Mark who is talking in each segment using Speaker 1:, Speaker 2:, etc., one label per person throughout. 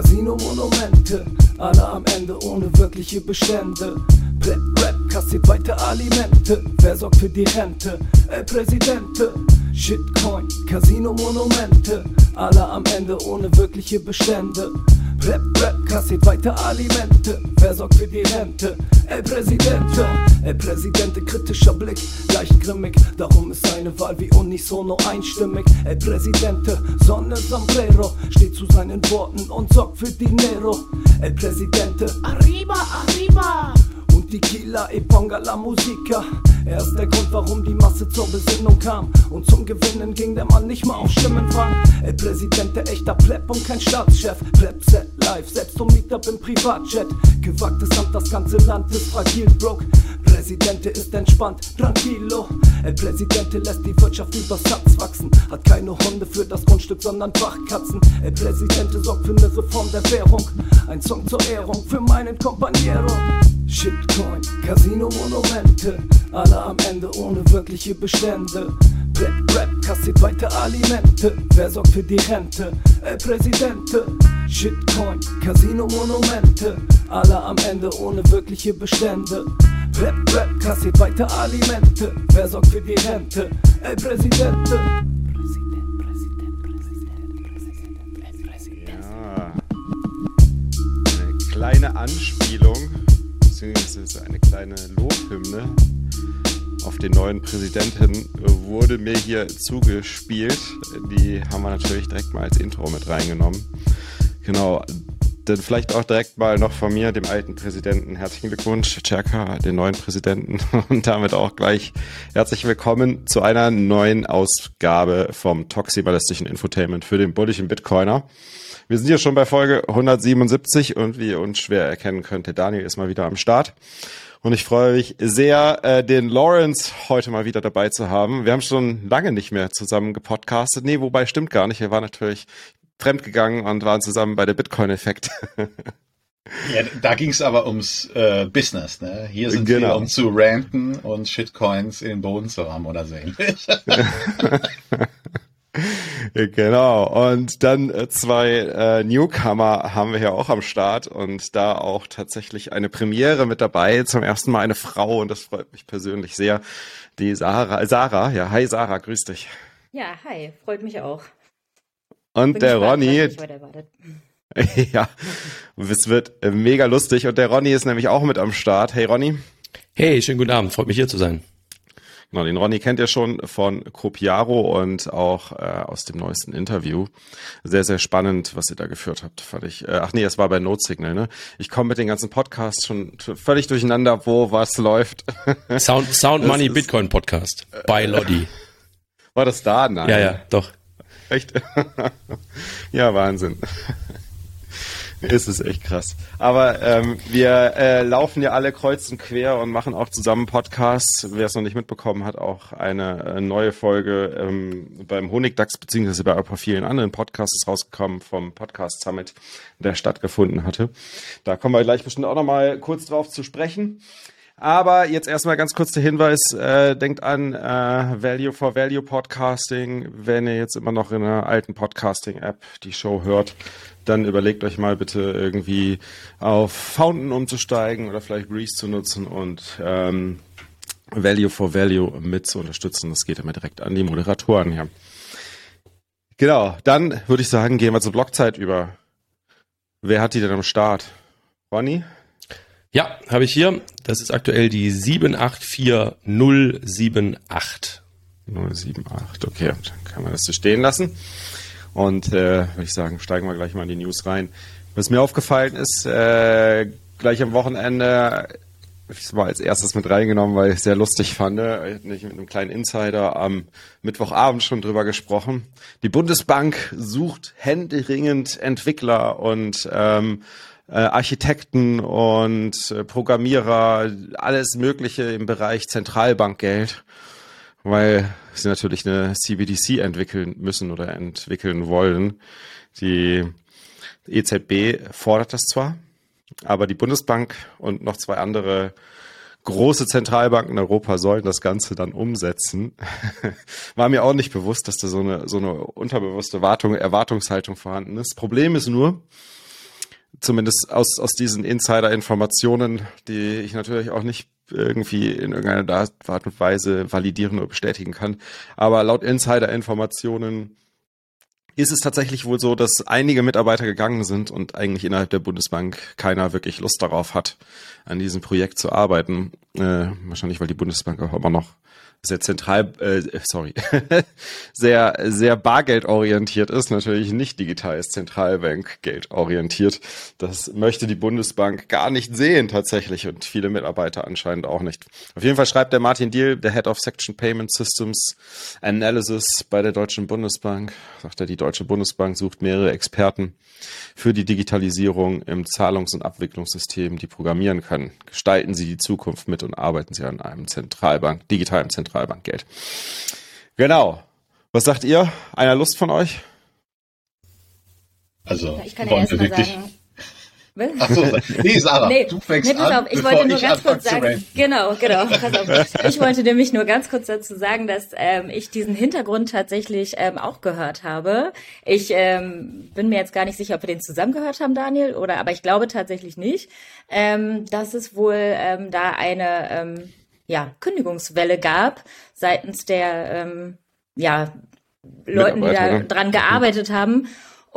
Speaker 1: Casino-Monumente, alle am Ende ohne wirkliche Bestände. Rap, Rap kassiert weiter Alimente. Wer sorgt für die Rente? El Presidente. Shitcoin, Casino-Monumente, alle am Ende ohne wirkliche Bestände. Rap, Rap, kassiert weiter Alimente. Wer sorgt für die Rente? El Presidente, El Presidente, kritischer Blick, leicht grimmig. Darum ist seine Wahl wie unisono einstimmig. El Presidente, Sonne Sombrero, steht zu seinen Worten und sorgt für Dinero. El Presidente,
Speaker 2: Arriba, arriba!
Speaker 1: Die Kieler Eponga la Musica. Er ist der Grund, warum die Masse zur Besinnung kam. Und zum Gewinnen ging der Mann nicht mal auf Stimmenfang. El Presidente, echter Pleb und kein Staatschef. Pleb set live, selbst um Meetup im Privatjet. Gewagtes Amt, das ganze Land ist fragil, broke. Presidente ist entspannt, tranquilo. El Presidente lässt die Wirtschaft über Satz wachsen. Hat keine Hunde für das Grundstück, sondern Wachkatzen. El Presidente sorgt für eine Reform der Währung. Ein Song zur Ehrung für meinen Companiero. Shitcoin, Casino-Monumente, alle am Ende ohne wirkliche Bestände. Rap, Rap, kassiert weiter Alimente. Wer sorgt für die Rente? El Presidente. Shitcoin, Casino-Monumente, alle am Ende ohne wirkliche Bestände. Rap, Rap, kassiert weiter Alimente. Wer sorgt für die Rente? El Presidente. Präsident, Präsident, Präsident, Präsident, El Presidente.
Speaker 3: Ja. Eine kleine Anspielung, beziehungsweise eine kleine Lobhymne auf den neuen Präsidenten wurde mir hier zugespielt. Die haben wir natürlich direkt mal als Intro mit reingenommen. Genau, dann vielleicht auch direkt mal noch von mir, dem alten Präsidenten, herzlichen Glückwunsch, Cerka, den neuen Präsidenten und damit auch gleich herzlich willkommen zu einer neuen Ausgabe vom toximalistischen Infotainment für den bullischen Bitcoiner. Wir sind hier schon bei Folge 177 und wie ihr uns schwer erkennen könnt, der Daniel ist mal wieder am Start. Und ich freue mich sehr, äh, den Lawrence heute mal wieder dabei zu haben. Wir haben schon lange nicht mehr zusammen gepodcastet. Nee, wobei stimmt gar nicht. Wir waren natürlich fremdgegangen und waren zusammen bei der Bitcoin-Effekt.
Speaker 4: Ja, da ging es aber ums äh, Business, ne? Hier sind
Speaker 3: Genau.
Speaker 4: wir, um zu ranten und Shitcoins in den Boden zu rammen oder so ähnlich.
Speaker 3: genau. Und dann äh, zwei äh, Newcomer haben wir ja auch am Start und da auch tatsächlich eine Premiere mit dabei. Zum ersten Mal eine Frau und das freut mich persönlich sehr. Die Sarah, Sarah, ja, hi Sarah, grüß dich.
Speaker 2: Ja, hi, freut mich auch.
Speaker 3: Und
Speaker 2: Bin
Speaker 3: der
Speaker 2: gespannt,
Speaker 3: Ronny, ja, es wird äh, mega lustig und der Ronny ist nämlich auch mit am Start. Hey Ronny.
Speaker 5: Hey, schönen guten Abend, freut mich hier zu sein.
Speaker 3: Genau, den Ronny kennt ihr schon von Copiaro und auch äh, aus dem neuesten Interview. Sehr, sehr spannend, was ihr da geführt habt, fand ich. Äh, ach nee, es war bei Note Signal, ne? Ich komme mit den ganzen Podcasts schon völlig durcheinander, wo was läuft.
Speaker 5: Sound, Sound
Speaker 3: Das
Speaker 5: Money
Speaker 3: ist-
Speaker 5: Bitcoin Podcast bei Lodi.
Speaker 3: War das da? Nein.
Speaker 5: Ja, ja, doch.
Speaker 3: Echt? ja, Wahnsinn. ist es echt krass. Aber ähm, wir äh, laufen ja alle kreuz und quer und machen auch zusammen Podcasts. Wer es noch nicht mitbekommen hat, auch eine äh, neue Folge ähm, beim Honigdachs beziehungsweise bei ein paar vielen anderen Podcasts ist rausgekommen vom Podcast Summit, der stattgefunden hatte. Da kommen wir gleich bestimmt auch noch mal kurz drauf zu sprechen. Aber jetzt erstmal ganz kurz der Hinweis, äh, denkt an äh, Value for Value Podcasting. Wenn ihr jetzt immer noch in einer alten Podcasting-App die Show hört, dann überlegt euch mal bitte irgendwie auf Fountain umzusteigen oder vielleicht Breeze zu nutzen und ähm, Value for Value mit zu unterstützen. Das geht immer direkt an die Moderatoren hier. Genau, dann würde ich sagen, gehen wir zur Blockzeit über. Wer hat die denn am Start? Ronny?
Speaker 5: Ja, habe ich hier. Das ist aktuell die 784078.
Speaker 3: 078, okay, dann kann man das so stehen lassen. Und äh, würde ich sagen, steigen wir gleich mal in die News rein. Was mir aufgefallen ist, äh, gleich am Wochenende, ich mal als erstes mit reingenommen, weil ich es sehr lustig fand. Ich habe nicht mit einem kleinen Insider am Mittwochabend schon drüber gesprochen. Die Bundesbank sucht händeringend Entwickler und ähm, äh, Architekten und äh, Programmierer, alles Mögliche im Bereich Zentralbankgeld weil sie natürlich eine CBDC entwickeln müssen oder entwickeln wollen. Die EZB fordert das zwar, aber die Bundesbank und noch zwei andere große Zentralbanken in Europa sollen das Ganze dann umsetzen. War mir auch nicht bewusst, dass da so eine, so eine unterbewusste Wartung, Erwartungshaltung vorhanden ist. Problem ist nur, zumindest aus, aus diesen Insider-Informationen, die ich natürlich auch nicht irgendwie in irgendeiner Art und Weise validieren oder bestätigen kann. Aber laut Insider-Informationen ist es tatsächlich wohl so, dass einige Mitarbeiter gegangen sind und eigentlich innerhalb der Bundesbank keiner wirklich Lust darauf hat, an diesem Projekt zu arbeiten. Äh, wahrscheinlich, weil die Bundesbank auch immer noch sehr zentral, äh, sorry, sehr, sehr bargeldorientiert ist, natürlich nicht digital ist Zentralbankgeld orientiert. Das möchte die Bundesbank gar nicht sehen tatsächlich und viele Mitarbeiter anscheinend auch nicht. Auf jeden Fall schreibt der Martin Deal, der Head of Section Payment Systems Analysis bei der Deutschen Bundesbank, sagt er, die Deutsche Bundesbank sucht mehrere Experten für die Digitalisierung im Zahlungs- und Abwicklungssystem, die programmieren können. Gestalten Sie die Zukunft mit und arbeiten Sie an einem Zentralbank, digitalen Zentralbank Zentralbankgeld. Genau. Was sagt ihr? Einer Lust von euch?
Speaker 4: Also,
Speaker 2: ich kann ja erst mal sagen.
Speaker 4: Achso, nee, Sarah,
Speaker 2: nee,
Speaker 4: du fängst
Speaker 2: nee, pass
Speaker 4: an,
Speaker 2: auf, ich wollte nur
Speaker 4: ich
Speaker 2: ganz kurz sagen, genau, genau, pass auf. Ich wollte nämlich nur ganz kurz dazu sagen, dass ähm, ich diesen Hintergrund tatsächlich ähm, auch gehört habe. Ich ähm, bin mir jetzt gar nicht sicher, ob wir den zusammen gehört haben, Daniel, oder, aber ich glaube tatsächlich nicht, ähm, dass es wohl ähm, da eine ähm, ja, Kündigungswelle gab seitens der ähm, ja, Leuten, die da dran gearbeitet haben,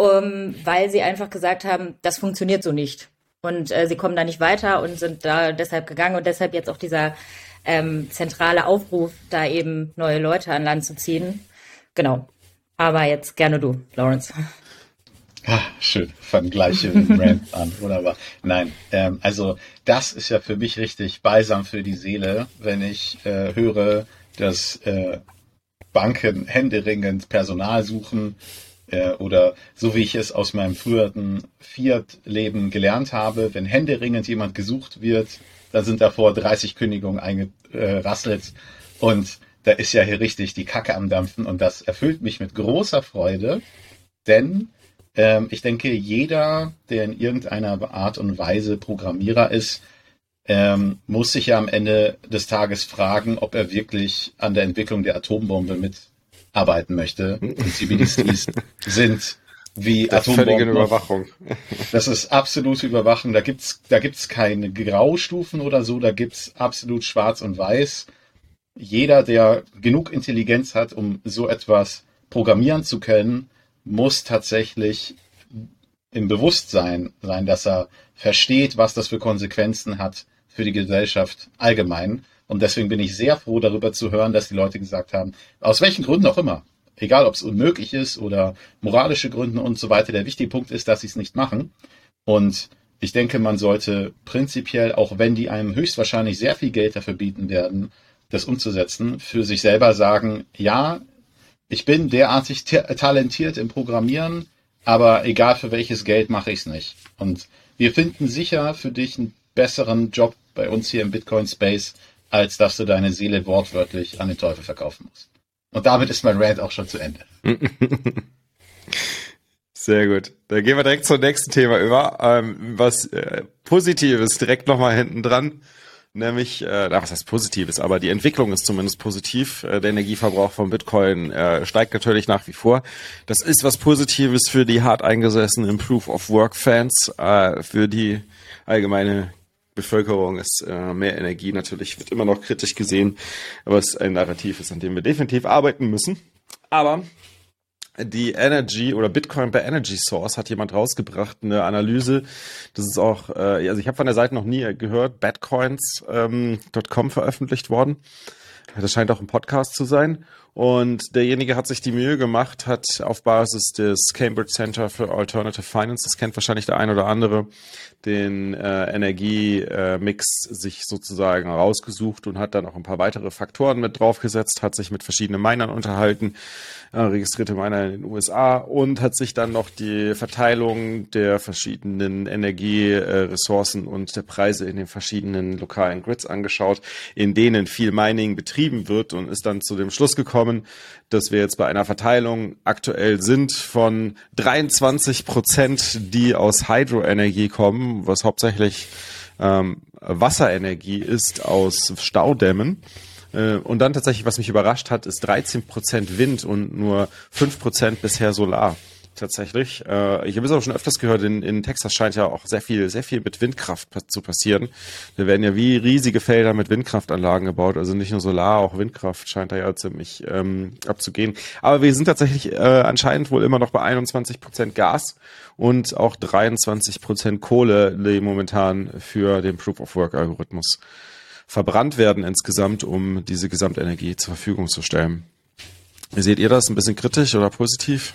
Speaker 2: um, weil sie einfach gesagt haben, das funktioniert so nicht. Und äh, sie kommen da nicht weiter und sind da deshalb gegangen und deshalb jetzt auch dieser ähm, zentrale Aufruf, da eben neue Leute an Land zu ziehen. Genau. Aber jetzt gerne du, Lawrence.
Speaker 4: Ah, schön, fangen gleiche Rant an, wunderbar. Nein, ähm, also das ist ja für mich richtig Balsam für die Seele, wenn ich äh, höre, dass äh, Banken händeringend Personal suchen äh, oder so wie ich es aus meinem früheren Fiat-Leben gelernt habe, wenn händeringend jemand gesucht wird, dann sind davor 30 Kündigungen eingerasselt. Und da ist ja hier richtig die Kacke am Dampfen. Und das erfüllt mich mit großer Freude, denn ähm, ich denke, jeder, der in irgendeiner Art und Weise Programmierer ist, ähm, muss sich ja am Ende des Tages fragen, ob er wirklich an der Entwicklung der Atombombe mitarbeiten möchte. Und CBDCs sind wie
Speaker 3: das
Speaker 4: Atombomben.
Speaker 3: Überwachung.
Speaker 4: Das ist absolute Überwachung. Da gibt's, da gibt's keine Graustufen oder so. Da gibt's absolut Schwarz und Weiß. Jeder, der genug Intelligenz hat, um so etwas programmieren zu können, muss tatsächlich im Bewusstsein sein, dass er versteht, was das für Konsequenzen hat für die Gesellschaft allgemein. Und deswegen bin ich sehr froh darüber zu hören, dass die Leute gesagt haben, aus welchen Gründen auch immer, egal ob es unmöglich ist oder moralische Gründe und so weiter, der wichtige Punkt ist, dass sie es nicht machen. Und ich denke, man sollte prinzipiell, auch wenn die einem höchstwahrscheinlich sehr viel Geld dafür bieten werden, das umzusetzen, für sich selber sagen, ja, ich bin derartig talentiert im Programmieren, aber egal für welches Geld mache ich es nicht. Und wir finden sicher für dich einen besseren Job bei uns hier im Bitcoin Space, als dass du deine Seele wortwörtlich an den Teufel verkaufen musst. Und damit ist mein Rant auch schon zu Ende.
Speaker 3: Sehr gut. Dann gehen wir direkt zum nächsten Thema über. Ähm, was äh, Positives direkt nochmal hinten dran nämlich, äh, was heißt Positives, aber die Entwicklung ist zumindest positiv. Äh, der Energieverbrauch von Bitcoin äh, steigt natürlich nach wie vor. Das ist was Positives für die hart eingesessenen Proof of Work Fans, äh, für die allgemeine Bevölkerung ist äh, mehr Energie natürlich wird immer noch kritisch gesehen, was ein Narrativ ist, an dem wir definitiv arbeiten müssen. Aber die Energy oder Bitcoin by Energy Source hat jemand rausgebracht, eine Analyse. Das ist auch, äh, also ich habe von der Seite noch nie gehört, badcoins.com ähm, veröffentlicht worden. Das scheint auch ein Podcast zu sein. Und derjenige hat sich die Mühe gemacht, hat auf Basis des Cambridge Center for Alternative Finance, das kennt wahrscheinlich der ein oder andere, den äh, Energiemix sich sozusagen rausgesucht und hat dann auch ein paar weitere Faktoren mit draufgesetzt, hat sich mit verschiedenen Minern unterhalten, äh, registrierte Miner in den USA und hat sich dann noch die Verteilung der verschiedenen Energieressourcen und der Preise in den verschiedenen lokalen Grids angeschaut, in denen viel Mining betrieben wird und ist dann zu dem Schluss gekommen, dass wir jetzt bei einer Verteilung aktuell sind von 23 Prozent, die aus Hydroenergie kommen, was hauptsächlich ähm, Wasserenergie ist aus Staudämmen. Äh, und dann tatsächlich, was mich überrascht hat, ist 13 Prozent Wind und nur 5 Prozent bisher Solar. Tatsächlich. Äh, ich habe es auch schon öfters gehört, in, in Texas scheint ja auch sehr viel, sehr viel mit Windkraft zu passieren. Da werden ja wie riesige Felder mit Windkraftanlagen gebaut, also nicht nur Solar, auch Windkraft scheint da ja ziemlich ähm, abzugehen. Aber wir sind tatsächlich äh, anscheinend wohl immer noch bei 21 Prozent Gas und auch 23 Prozent Kohle, die momentan für den Proof of Work Algorithmus verbrannt werden insgesamt, um diese Gesamtenergie zur Verfügung zu stellen. Seht ihr das? Ein bisschen kritisch oder positiv?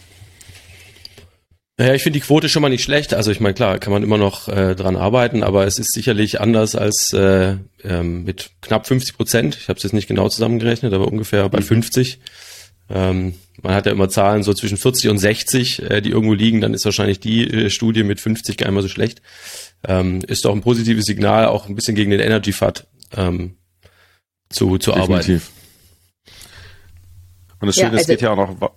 Speaker 5: Naja, ich finde die Quote schon mal nicht schlecht. Also ich meine, klar, kann man immer noch äh, dran arbeiten, aber es ist sicherlich anders als äh, ähm, mit knapp 50 Prozent. Ich habe es jetzt nicht genau zusammengerechnet, aber ungefähr bei 50. Ähm, man hat ja immer Zahlen so zwischen 40 und 60, äh, die irgendwo liegen. Dann ist wahrscheinlich die äh, Studie mit 50 gar nicht mal so schlecht. Ähm, ist doch ein positives Signal, auch ein bisschen gegen den Energy Fat ähm, zu, zu arbeiten.
Speaker 3: Und das Schöne, ja, also, es geht ja auch noch.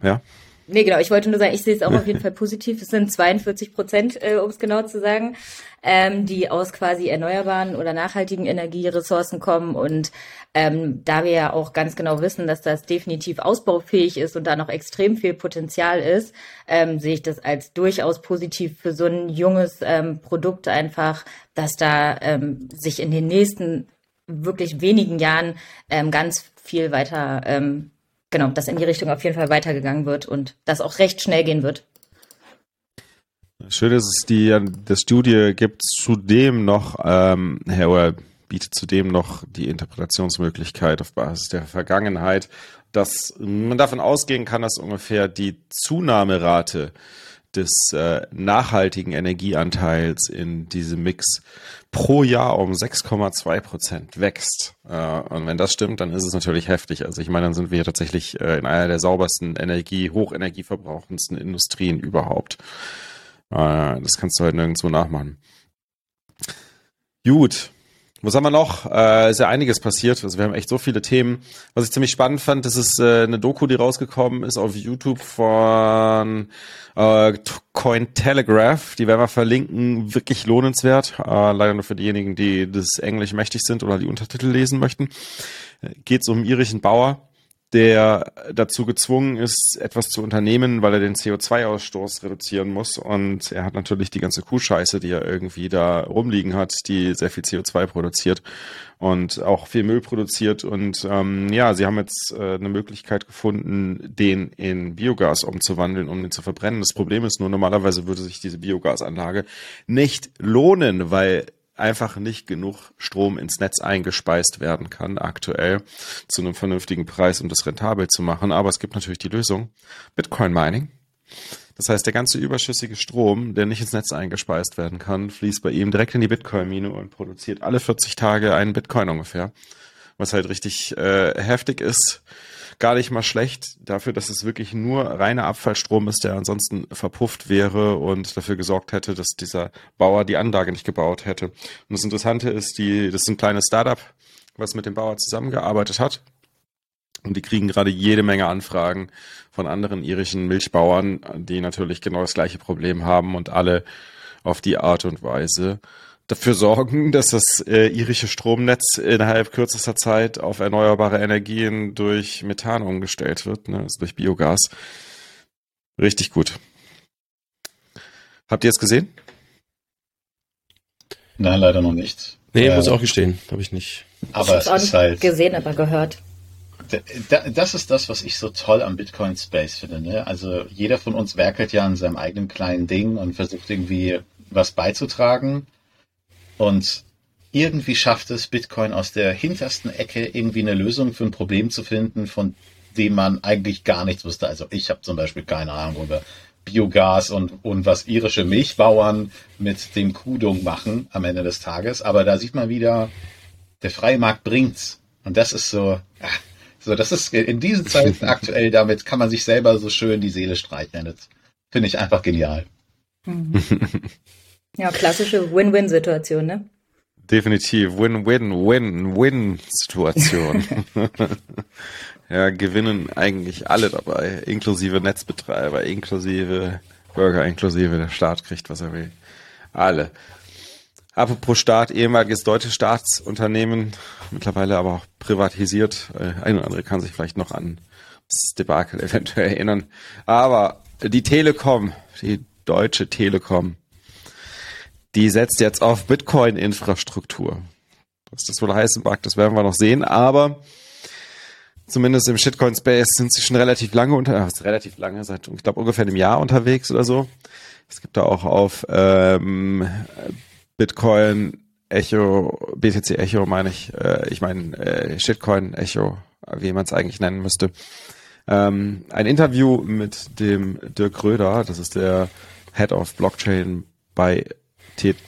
Speaker 3: Ja.
Speaker 2: Nee, genau. Ich wollte nur sagen, ich sehe es auch auf jeden Fall positiv. Es sind 42 Prozent, äh, um es genau zu sagen, ähm, die aus quasi erneuerbaren oder nachhaltigen Energieressourcen kommen. Und ähm, da wir ja auch ganz genau wissen, dass das definitiv ausbaufähig ist und da noch extrem viel Potenzial ist, ähm, sehe ich das als durchaus positiv für so ein junges ähm, Produkt einfach, dass da ähm, sich in den nächsten wirklich wenigen Jahren ähm, ganz viel weiter ähm, genau, dass in die Richtung auf jeden Fall weitergegangen wird und das auch recht schnell gehen wird.
Speaker 3: Schön ist es, die, das Studie gibt zudem noch, ähm, oder bietet zudem noch die Interpretationsmöglichkeit auf Basis der Vergangenheit, dass man davon ausgehen kann, dass ungefähr die Zunahmerate des äh, nachhaltigen Energieanteils in diesem Mix pro Jahr um 6,2 Prozent wächst. Äh, und wenn das stimmt, dann ist es natürlich heftig. Also ich meine, dann sind wir tatsächlich äh, in einer der saubersten Energie, hochenergieverbrauchendsten Industrien überhaupt. Äh, das kannst du halt nirgendwo nachmachen. Gut, was haben wir noch? Äh, ist ja einiges passiert. Also wir haben echt so viele Themen. Was ich ziemlich spannend fand, das ist äh, eine Doku, die rausgekommen ist auf YouTube von äh, Cointelegraph. Die werden wir verlinken. Wirklich lohnenswert. Äh, leider nur für diejenigen, die das Englisch mächtig sind oder die Untertitel lesen möchten. Äh, Geht es um irischen Bauer, der dazu gezwungen ist, etwas zu unternehmen, weil er den CO2-Ausstoß reduzieren muss. Und er hat natürlich die ganze Kuhscheiße, die er irgendwie da rumliegen hat, die sehr viel CO2 produziert und auch viel Müll produziert. Und ähm, ja, sie haben jetzt äh, eine Möglichkeit gefunden, den in Biogas umzuwandeln, um den zu verbrennen. Das Problem ist nur, normalerweise würde sich diese Biogasanlage nicht lohnen, weil einfach nicht genug Strom ins Netz eingespeist werden kann aktuell zu einem vernünftigen Preis, um das rentabel zu machen. Aber es gibt natürlich die Lösung Bitcoin Mining. Das heißt, der ganze überschüssige Strom, der nicht ins Netz eingespeist werden kann, fließt bei ihm direkt in die Bitcoin-Mine und produziert alle 40 Tage einen Bitcoin ungefähr. Was halt richtig äh, heftig ist gar nicht mal schlecht dafür, dass es wirklich nur reiner Abfallstrom ist, der ansonsten verpufft wäre und dafür gesorgt hätte, dass dieser Bauer die Anlage nicht gebaut hätte. Und das Interessante ist, die, das ist ein kleines Startup, was mit dem Bauer zusammengearbeitet hat. Und die kriegen gerade jede Menge Anfragen von anderen irischen Milchbauern, die natürlich genau das gleiche Problem haben und alle auf die Art und Weise dafür sorgen, dass das äh, irische Stromnetz innerhalb kürzester Zeit auf erneuerbare Energien durch Methan umgestellt wird, ne, also durch Biogas. Richtig gut. Habt ihr es gesehen?
Speaker 4: Nein, leider noch nicht.
Speaker 5: Nee, äh, muss auch gestehen, habe ich nicht.
Speaker 2: Aber ich es ist halt gesehen, aber gehört.
Speaker 4: Das ist das, was ich so toll am Bitcoin Space finde. Ne? Also jeder von uns werkelt ja an seinem eigenen kleinen Ding und versucht irgendwie was beizutragen. Und irgendwie schafft es Bitcoin aus der hintersten Ecke irgendwie eine Lösung für ein Problem zu finden, von dem man eigentlich gar nichts wusste. Also ich habe zum Beispiel keine Ahnung über Biogas und, und was irische Milchbauern mit dem Kuhdung machen am Ende des Tages. Aber da sieht man wieder, der freie Markt bringt's. Und das ist so, so das ist in diesen Zeiten aktuell, damit kann man sich selber so schön die Seele streicheln. Das finde ich einfach genial.
Speaker 2: Mhm. Ja, klassische Win-Win-Situation, ne?
Speaker 3: Definitiv. Win-Win-Win-Win-Situation. ja, gewinnen eigentlich alle dabei, inklusive Netzbetreiber, inklusive Bürger, inklusive der Staat kriegt, was er will. Alle. Apropos Staat, ehemaliges deutsches Staatsunternehmen, mittlerweile aber auch privatisiert. Äh, ein oder andere kann sich vielleicht noch an das Debakel eventuell erinnern. Aber die Telekom, die Deutsche Telekom, die setzt jetzt auf Bitcoin-Infrastruktur. Was das wohl heißen mag, das werden wir noch sehen, aber zumindest im Shitcoin-Space sind sie schon relativ lange unter, äh, relativ lange, seit, ich glaube, ungefähr einem Jahr unterwegs oder so. Es gibt da auch auf ähm, Bitcoin Echo, BTC Echo meine ich, äh, ich meine äh, Shitcoin Echo, wie man es eigentlich nennen müsste. Ähm, ein Interview mit dem Dirk Röder, das ist der Head of Blockchain bei,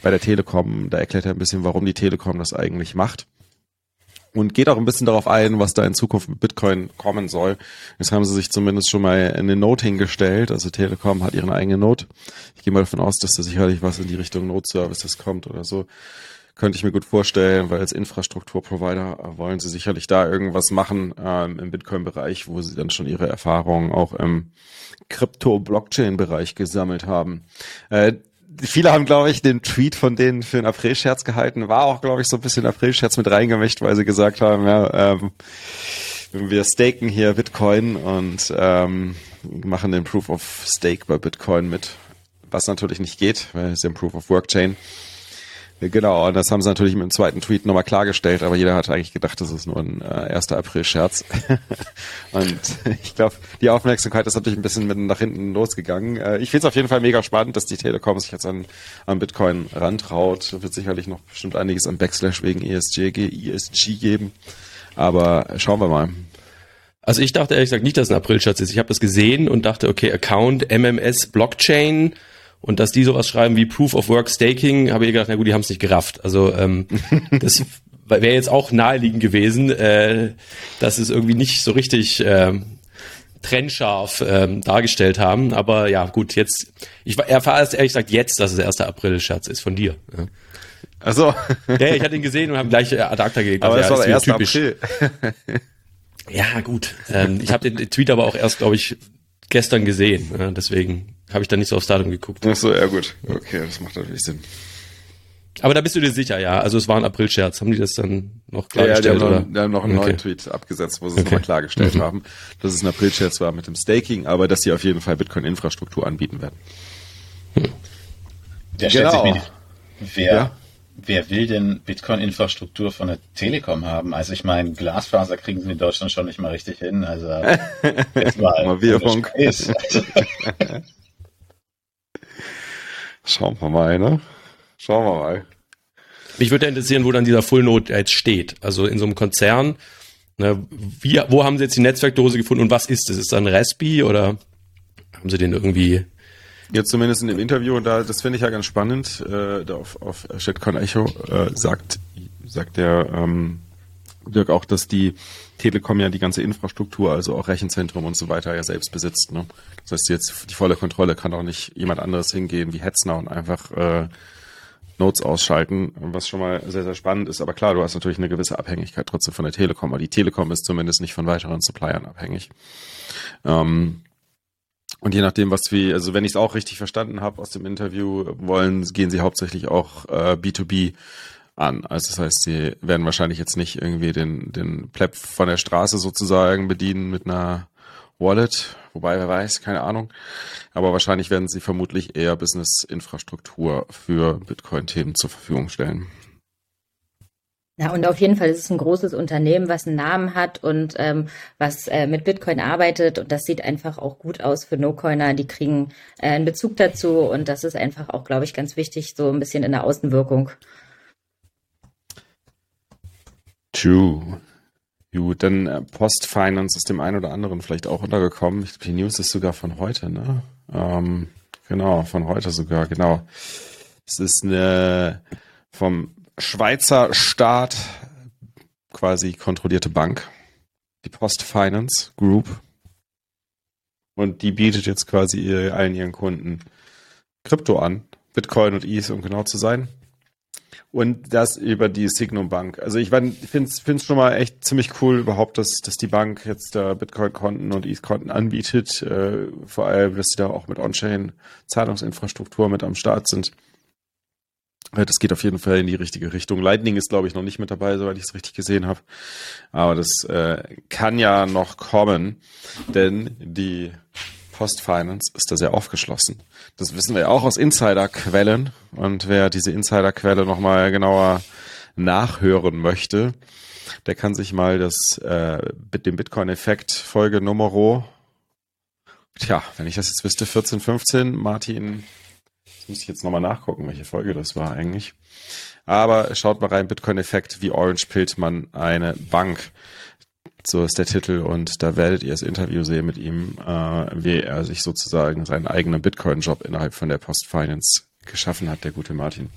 Speaker 3: bei der Telekom. Da erklärt er ein bisschen, warum die Telekom das eigentlich macht. Und geht auch ein bisschen darauf ein, was da in Zukunft mit Bitcoin kommen soll. Jetzt haben sie sich zumindest schon mal eine Note hingestellt. Also Telekom hat ihren eigenen Note. Ich gehe mal davon aus, dass da sicherlich was in die Richtung Note Services kommt oder so. Könnte ich mir gut vorstellen, weil als Infrastrukturprovider wollen sie sicherlich da irgendwas machen ähm, im Bitcoin-Bereich, wo sie dann schon ihre Erfahrungen auch im Krypto-Blockchain-Bereich gesammelt haben. Äh, viele haben, glaube ich, den Tweet von denen für einen April-Scherz gehalten. War auch, glaube ich, so ein bisschen April-Scherz mit reingemischt, weil sie gesagt haben, ja, ähm, wir staken hier Bitcoin und ähm, machen den Proof of Stake bei Bitcoin mit, was natürlich nicht geht, weil es ist ja ein Proof of Work Chain. Genau, und das haben sie natürlich mit dem zweiten Tweet nochmal klargestellt, aber jeder hat eigentlich gedacht, das ist nur ein äh, 1. April-Scherz. und ich glaube, die Aufmerksamkeit ist natürlich ein bisschen mit nach hinten losgegangen. Äh, ich finde es auf jeden Fall mega spannend, dass die Telekom sich jetzt an, an Bitcoin rantraut. Wird sicherlich noch bestimmt einiges am Backslash wegen ESG, ESG geben. Aber schauen wir mal.
Speaker 5: Also ich dachte ehrlich gesagt nicht, dass es ein April-Scherz ist. Ich habe das gesehen und dachte, okay, Account, MMS, Blockchain, und dass die sowas schreiben wie Proof of Work Staking, habe ich gedacht, na gut, die haben es nicht gerafft. Also ähm, das wäre jetzt auch naheliegend gewesen, äh, dass es irgendwie nicht so richtig äh, trennscharf ähm, dargestellt haben. Aber ja, gut, jetzt, ich erfahre es ehrlich gesagt jetzt, dass es der 1. April-Scherz ist von dir. Ja.
Speaker 3: Ach so.
Speaker 5: Ja, ich hatte ihn gesehen und habe gleich äh, ad acta gelegt.
Speaker 3: Aber
Speaker 5: also,
Speaker 3: das
Speaker 5: ja,
Speaker 3: war der 1.
Speaker 5: typisch.
Speaker 3: April.
Speaker 5: Ja, gut. Ähm, ich habe den Tweet aber auch erst, glaube ich, gestern gesehen. Ja, deswegen habe ich da nicht so aufs Datum geguckt.
Speaker 3: Ach so, ja gut. Okay, das macht natürlich Sinn.
Speaker 5: Aber da bist du dir sicher, ja. Also es war ein April-Scherz. Haben die das dann noch
Speaker 3: Ja, ja, die
Speaker 5: klargestellt?
Speaker 3: haben, noch,
Speaker 5: oder?
Speaker 3: die haben noch einen
Speaker 5: Okay.
Speaker 3: neuen Tweet abgesetzt, wo sie es
Speaker 5: Okay.
Speaker 3: nochmal klargestellt
Speaker 5: Mhm.
Speaker 3: haben, dass es ein April-Scherz war mit dem Staking, aber dass sie auf jeden Fall Bitcoin-Infrastruktur anbieten werden.
Speaker 4: Der stellt
Speaker 3: Genau.
Speaker 4: sich mir die, wer,
Speaker 3: Ja.
Speaker 4: Wer will denn Bitcoin-Infrastruktur von der Telekom haben? Also ich meine, Glasfaser kriegen sie in Deutschland schon nicht mal richtig hin. Also jetzt mal,
Speaker 3: Mal Schauen wir mal, ne? Schauen wir mal.
Speaker 5: Mich würde interessieren, wo dann dieser Full Node jetzt steht. Also in so einem Konzern. Ne, wie, wo haben sie jetzt die Netzwerkdose gefunden und was ist es? Ist das ein Raspi oder haben sie den irgendwie?
Speaker 3: Jetzt zumindest in dem Interview, und da, das finde ich ja ganz spannend, äh, da auf, auf Shitcoin Echo äh, sagt, sagt der ähm, Dirk auch, dass die Telekom ja die ganze Infrastruktur, also auch Rechenzentrum und so weiter ja selbst besitzt. Ne? Das heißt, jetzt die volle Kontrolle kann auch nicht jemand anderes hingehen wie Hetzner und einfach äh, Notes ausschalten, was schon mal sehr, sehr spannend ist. Aber klar, du hast natürlich eine gewisse Abhängigkeit trotzdem von der Telekom, aber die Telekom ist zumindest nicht von weiteren Suppliern abhängig. Ähm, und je nachdem, was wir, also wenn ich es auch richtig verstanden habe aus dem Interview, wollen, gehen sie hauptsächlich auch äh, B2B an. Also das heißt, sie werden wahrscheinlich jetzt nicht irgendwie den, den Pleb von der Straße sozusagen bedienen mit einer Wallet, wobei wer weiß, keine Ahnung. Aber wahrscheinlich werden sie vermutlich eher Business-Infrastruktur für Bitcoin-Themen zur Verfügung stellen.
Speaker 2: Ja, und auf jeden Fall ist es ein großes Unternehmen, was einen Namen hat und ähm, was äh, mit Bitcoin arbeitet. Und das sieht einfach auch gut aus für No-Coiner. Die kriegen äh, einen Bezug dazu. Und das ist einfach auch, glaube ich, ganz wichtig, so ein bisschen in der Außenwirkung.
Speaker 3: True. Gut, dann äh, Post-Finance ist dem einen oder anderen vielleicht auch untergekommen. Ich, die News ist sogar von heute, ne? Ähm, genau, von heute sogar, genau. Es ist eine vom Schweizer Staat quasi kontrollierte Bank, die Post Finance Group. Und die bietet jetzt quasi ihr, allen ihren Kunden Krypto an, Bitcoin und ETH, um genau zu sein. Und das über die Signum Bank. Also ich finde es schon mal echt ziemlich cool überhaupt, dass, dass die Bank jetzt da Bitcoin-Konten und ETH-Konten anbietet. Äh, vor allem, dass sie da auch mit On-Chain-Zahlungsinfrastruktur mit am Start sind. Äh, Das geht auf jeden Fall in die richtige Richtung. Lightning ist, glaube ich, noch nicht mit dabei, soweit ich es richtig gesehen habe. Aber das äh, kann ja noch kommen, denn die Postfinance ist da sehr aufgeschlossen. Das wissen wir ja auch aus Insiderquellen. Und wer diese Insiderquelle nochmal genauer nachhören möchte, der kann sich mal das äh, mit dem Bitcoin-Effekt Folge Numero, tja, wenn ich das jetzt wüsste, 14, 15, Martin, das muss ich jetzt nochmal nachgucken, welche Folge das war eigentlich. Aber schaut mal rein, Bitcoin-Effekt, wie Orange pillt man eine Bank. So ist der Titel und da werdet ihr das Interview sehen mit ihm, äh, wie er sich sozusagen seinen eigenen Bitcoin-Job innerhalb von der Post Finance geschaffen hat, der gute Martin.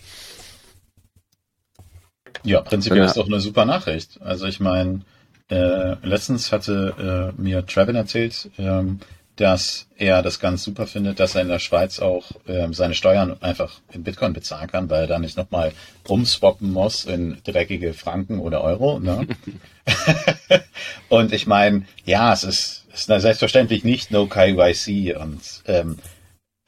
Speaker 4: Ja, prinzipiell ist doch eine super Nachricht. Also ich meine, äh, letztens hatte äh, mir Trevin erzählt, ähm, dass er das ganz super findet, dass er in der Schweiz auch ähm, seine Steuern einfach in Bitcoin bezahlen kann, weil er dann nicht nochmal umswappen muss in dreckige Franken oder Euro. Ne? und ich meine, ja, es ist, ist selbstverständlich nicht No KYC und ähm,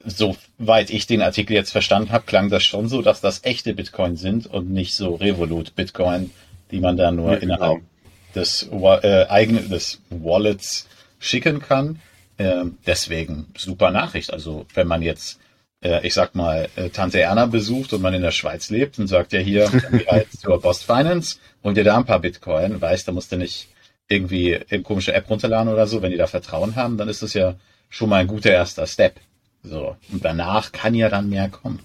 Speaker 4: soweit ich den Artikel jetzt verstanden habe, klang das schon so, dass das echte Bitcoin sind und nicht so Revolut Bitcoin, die man da nur ja, innerhalb genau. des äh, eigenen des Wallets schicken kann. Ähm, deswegen super Nachricht. Also wenn man jetzt, äh, ich sag mal, äh, Tante Erna besucht und man in der Schweiz lebt und sagt ja hier halt zur Post Finance und dir da ein paar Bitcoin, weißt, da musst du nicht irgendwie eine komische App runterladen oder so, wenn die da Vertrauen haben, dann ist das ja schon mal ein guter erster Step. So. Und danach kann ja dann mehr kommen.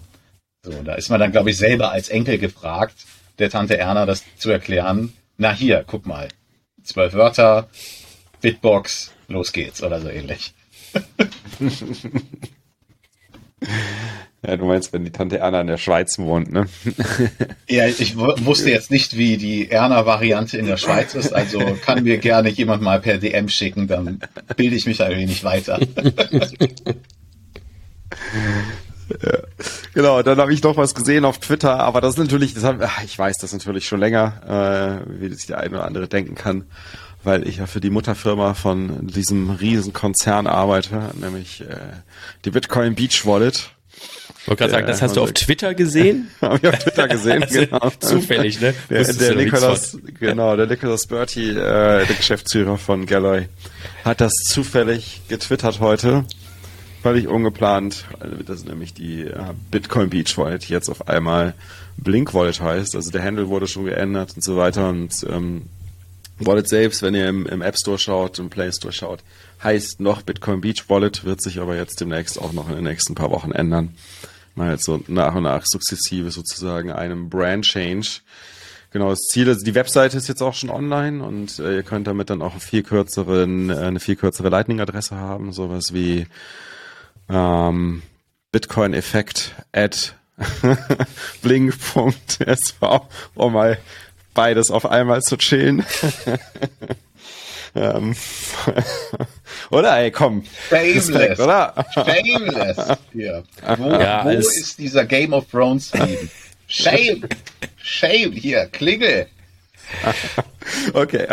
Speaker 4: So, da ist man dann, glaube ich, selber als Enkel gefragt, der Tante Erna das zu erklären. Na hier, guck mal. Zwölf Wörter, Bitbox, los geht's oder so ähnlich.
Speaker 3: Ja, du meinst, wenn die Tante Erna in der Schweiz wohnt, ne?
Speaker 4: Ja, ich wusste jetzt nicht, wie die Erna-Variante in der Schweiz ist, also kann mir gerne jemand mal per DM schicken, dann bilde ich mich ein wenig weiter.
Speaker 3: Ja. Genau, dann habe ich noch was gesehen auf Twitter, aber das ist natürlich, das hab, ich weiß das natürlich schon länger, äh, wie sich der eine oder andere denken kann, weil ich ja für die Mutterfirma von diesem riesen Konzern arbeite, nämlich äh, die Bitcoin Beach Wallet.
Speaker 5: Ich wollte gerade sagen, das hast du auf Twitter gesehen?
Speaker 3: Habe ich auf Twitter gesehen,
Speaker 5: also, genau. Zufällig, ne?
Speaker 3: Der, der Nicholas, genau, der Nicholas Bertie, äh, der Geschäftsführer von Galloy, hat das zufällig getwittert heute völlig ungeplant. Das ist nämlich die äh, Bitcoin Beach Wallet, die jetzt auf einmal Blink Wallet heißt. Also der Handle wurde schon geändert und so weiter. Und ähm, Wallet selbst, wenn ihr im, im App Store schaut, im Play Store schaut, heißt noch Bitcoin Beach Wallet, wird sich aber jetzt demnächst auch noch in den nächsten paar Wochen ändern. Mal jetzt so nach und nach sukzessive sozusagen einem Brand Change. Genau, das Ziel ist, die Webseite ist jetzt auch schon online und äh, ihr könnt damit dann auch einen viel kürzeren, äh, eine viel kürzere Lightning-Adresse haben, sowas wie ähm, Bitcoin-Effekt at blink.sv, um mal beides auf einmal zu chillen. ähm, oder ey, komm.
Speaker 4: Shameless. Respekt, oder? Shameless. Hier. Wo, ja, wo ist dieser Game of Thrones Frieden? Shame. Shame. Hier, Klingel.
Speaker 3: okay.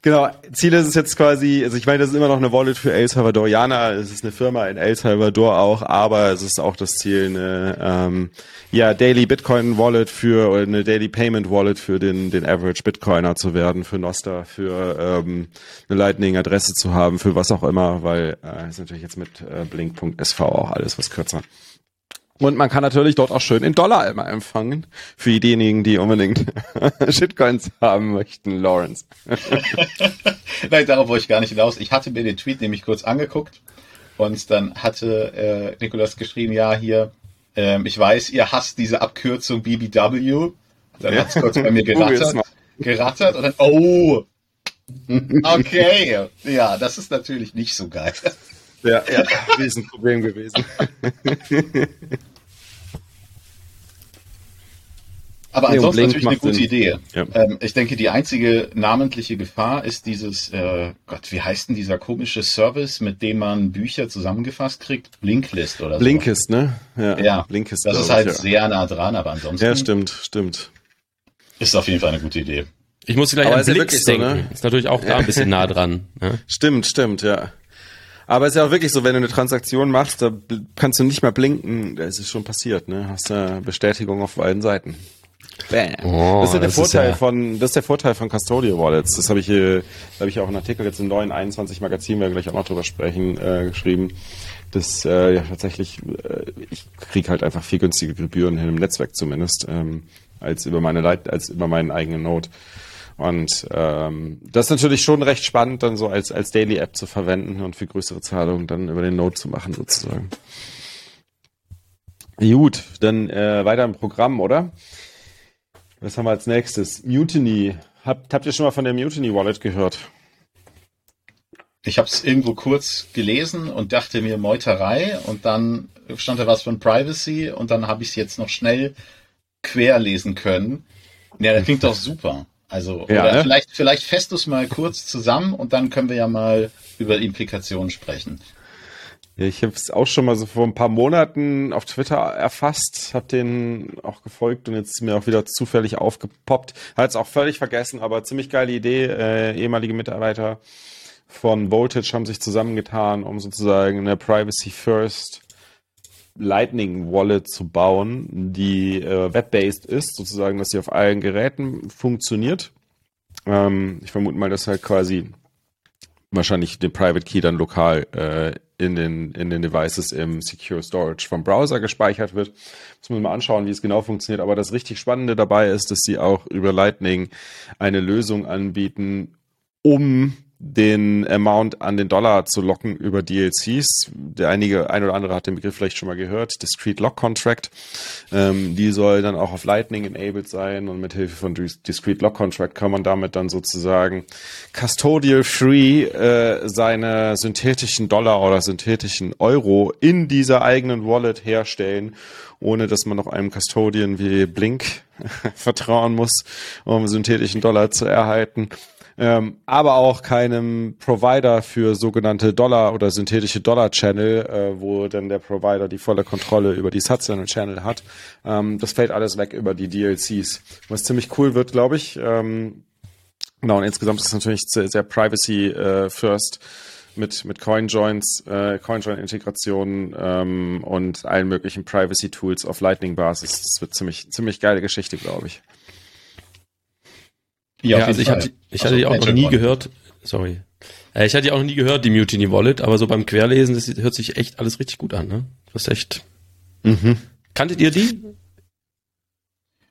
Speaker 3: Genau, Ziel ist es jetzt quasi, also ich meine, das ist immer noch eine Wallet für El Salvadorianer, es ist eine Firma in El Salvador auch, aber es ist auch das Ziel, eine ähm, ja, Daily Bitcoin Wallet für, oder eine Daily Payment Wallet für den, den Average Bitcoiner zu werden, für Noster, für ähm, eine Lightning-Adresse zu haben, für was auch immer, weil äh, ist natürlich jetzt mit äh, Blink.sv auch alles was kürzer. Und man kann natürlich dort auch schön in Dollar immer empfangen. Für diejenigen, die unbedingt Shitcoins haben möchten, Lawrence.
Speaker 4: Nein, darauf wollte ich gar nicht hinaus. Ich hatte mir den Tweet nämlich kurz angeguckt und dann hatte äh, Nikolas geschrieben, ja, hier, ähm, ich weiß, ihr hasst diese Abkürzung BBW. Dann ja. hat es kurz bei mir gerattert, gerattert und dann, oh, okay, ja, das ist natürlich nicht so geil.
Speaker 3: Ja, ja, Riesenproblem gewesen.
Speaker 4: Aber ansonsten natürlich eine gute Sinn. Idee. Ja. Ähm, ich denke, die einzige namentliche Gefahr ist dieses, äh, Gott, wie heißt denn dieser komische Service, mit dem man Bücher zusammengefasst kriegt? Blinklist oder so.
Speaker 3: Blinkist, ne?
Speaker 4: Ja, ja. Blinkist. Das ist halt ja. sehr nah dran, aber ansonsten.
Speaker 3: Ja, stimmt, stimmt.
Speaker 4: Ist auf jeden Fall eine gute Idee.
Speaker 5: Ich muss gleich aber an Blinks denken. So, ne? Ist natürlich auch da ein bisschen nah dran.
Speaker 3: Ne? Stimmt, stimmt, ja. Aber es ist ja auch wirklich so, wenn du eine Transaktion machst, da kannst du nicht mehr blinken, da ist es schon passiert, ne? Hast du Bestätigung auf beiden Seiten. Bam. Oh, das ist ja der Vorteil ja von, das ist der Vorteil von Custodial Wallets. Das habe ich, äh, da habe ich auch einen Artikel jetzt im neuen 21 Magazin, wir gleich auch noch drüber sprechen, äh, geschrieben. Das äh, ja tatsächlich, äh, ich kriege halt einfach viel günstige Gebühren hin im Netzwerk zumindest, ähm, als über meine Leit als über meinen eigenen Node. Und ähm, das ist natürlich schon recht spannend, dann so als, als Daily-App zu verwenden und für größere Zahlungen dann über den Node zu machen, sozusagen. Gut, dann äh, weiter im Programm, oder? Was haben wir als nächstes? Mutiny. Habt, habt ihr schon mal von der Mutiny Wallet gehört?
Speaker 4: Ich habe es irgendwo kurz gelesen und dachte mir Meuterei und dann stand da was von Privacy und dann habe ich es jetzt noch schnell querlesen können. Ja, das klingt doch super. Also, ja, oder ne? vielleicht, vielleicht fest es mal kurz zusammen und dann können wir ja mal über Implikationen sprechen.
Speaker 3: Ich habe es auch schon mal so vor ein paar Monaten auf Twitter erfasst, habe den auch gefolgt und jetzt ist mir auch wieder zufällig aufgepoppt. Hat es auch völlig vergessen, aber ziemlich geile Idee. Äh, ehemalige Mitarbeiter von Voltage haben sich zusammengetan, um sozusagen eine Privacy First Lightning Wallet zu bauen, die äh, web-based ist, sozusagen, dass sie auf allen Geräten funktioniert. Ähm, ich vermute mal, dass halt quasi wahrscheinlich den Private Key dann lokal äh, in den, in den Devices im Secure Storage vom Browser gespeichert wird. Muss man mal anschauen, wie es genau funktioniert. Aber das richtig Spannende dabei ist, dass sie auch über Lightning eine Lösung anbieten, um den Amount an den Dollar zu locken über DLCs. Der einige, ein oder andere hat den Begriff vielleicht schon mal gehört, Discrete Lock Contract. Ähm, die soll dann auch auf Lightning enabled sein und mit Hilfe von Discrete Lock Contract kann man damit dann sozusagen custodial free äh, seine synthetischen Dollar oder synthetischen Euro in dieser eigenen Wallet herstellen, ohne dass man noch einem Custodian wie Blink vertrauen muss, um synthetischen Dollar zu erhalten ähm, aber auch keinem Provider für sogenannte Dollar oder synthetische Dollar-Channel, äh, wo dann der Provider die volle Kontrolle über die Subchannel Channel hat. Ähm, das fällt alles weg über die DLCs. Was ziemlich cool wird, glaube ich. Ähm, genau, und insgesamt ist es natürlich sehr, sehr privacy äh, first mit, mit CoinJoins, äh, CoinJoin-Integrationen ähm, und allen möglichen Privacy-Tools auf Lightning-Basis. Das wird ziemlich, ziemlich geile Geschichte, glaube ich.
Speaker 5: Ja, ja also ich hatte, ich hatte die auch noch nie Wallet. gehört. Sorry. Äh, ich hatte die auch noch nie gehört, die Mutiny Wallet, aber so beim Querlesen, das hört sich echt alles richtig gut an, ne? Das ist echt. Mhm. Kanntet ihr die?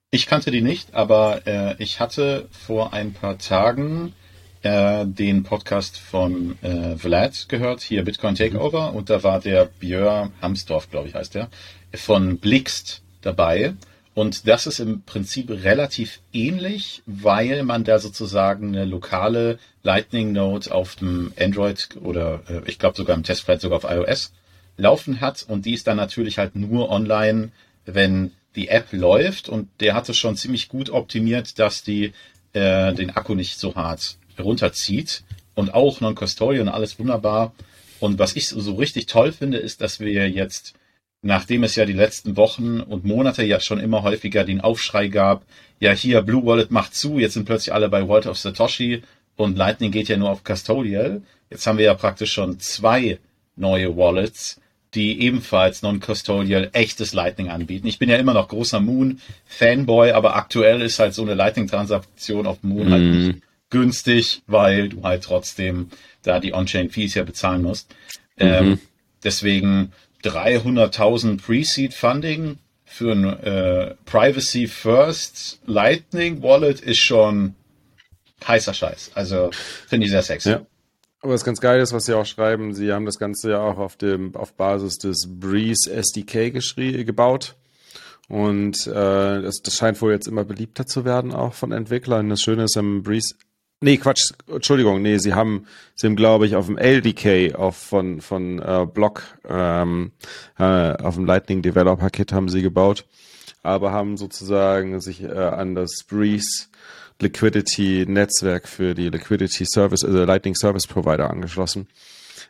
Speaker 4: Ich kannte die nicht, aber äh, ich hatte vor ein paar Tagen äh, den Podcast von äh, Vlad gehört, hier Bitcoin Takeover, und da war der Björn Hamsdorf, glaube ich, heißt der, von Blixt dabei. Und das ist im Prinzip relativ ähnlich, weil man da sozusagen eine lokale Lightning Node auf dem Android oder äh, ich glaube sogar im Testflight sogar auf iOS laufen hat. Und die ist dann natürlich halt nur online, wenn die App läuft. Und der hatte schon ziemlich gut optimiert, dass die äh, den Akku nicht so hart runterzieht. Und auch Non-Custodial und alles wunderbar. Und was ich so richtig toll finde, ist, dass wir jetzt nachdem es ja die letzten Wochen und Monate ja schon immer häufiger den Aufschrei gab, ja hier Blue Wallet macht zu, jetzt sind plötzlich alle bei Wallet of Satoshi und Lightning geht ja nur auf Custodial. Jetzt haben wir ja praktisch schon zwei neue Wallets, die ebenfalls non-custodial echtes Lightning anbieten. Ich bin ja immer noch großer Moon-Fanboy, aber aktuell ist halt so eine Lightning-Transaktion auf Moon mm. halt mhm. nicht günstig, weil du halt trotzdem da die On-Chain-Fees ja bezahlen musst. Mhm. Ähm, deswegen 300.000 Pre-Seed Funding für ein äh, Privacy First Lightning Wallet ist schon heißer Scheiß. Also finde ich sehr sexy. Ja.
Speaker 3: Aber das ganz geil ist, was Sie auch schreiben, Sie haben das Ganze ja auch auf dem auf Basis des Breeze SDK gebaut. Und äh, das, das scheint wohl jetzt immer beliebter zu werden, auch von Entwicklern. Das Schöne ist, im Breeze Nee, Quatsch, Entschuldigung, nee, sie haben, sie haben, glaube ich, auf dem LDK auf von, von äh, Block, ähm, äh, auf dem Lightning Developer Kit haben sie gebaut, aber haben sozusagen sich äh, an das Breeze Liquidity Netzwerk für die Liquidity Service, also Lightning Service Provider angeschlossen.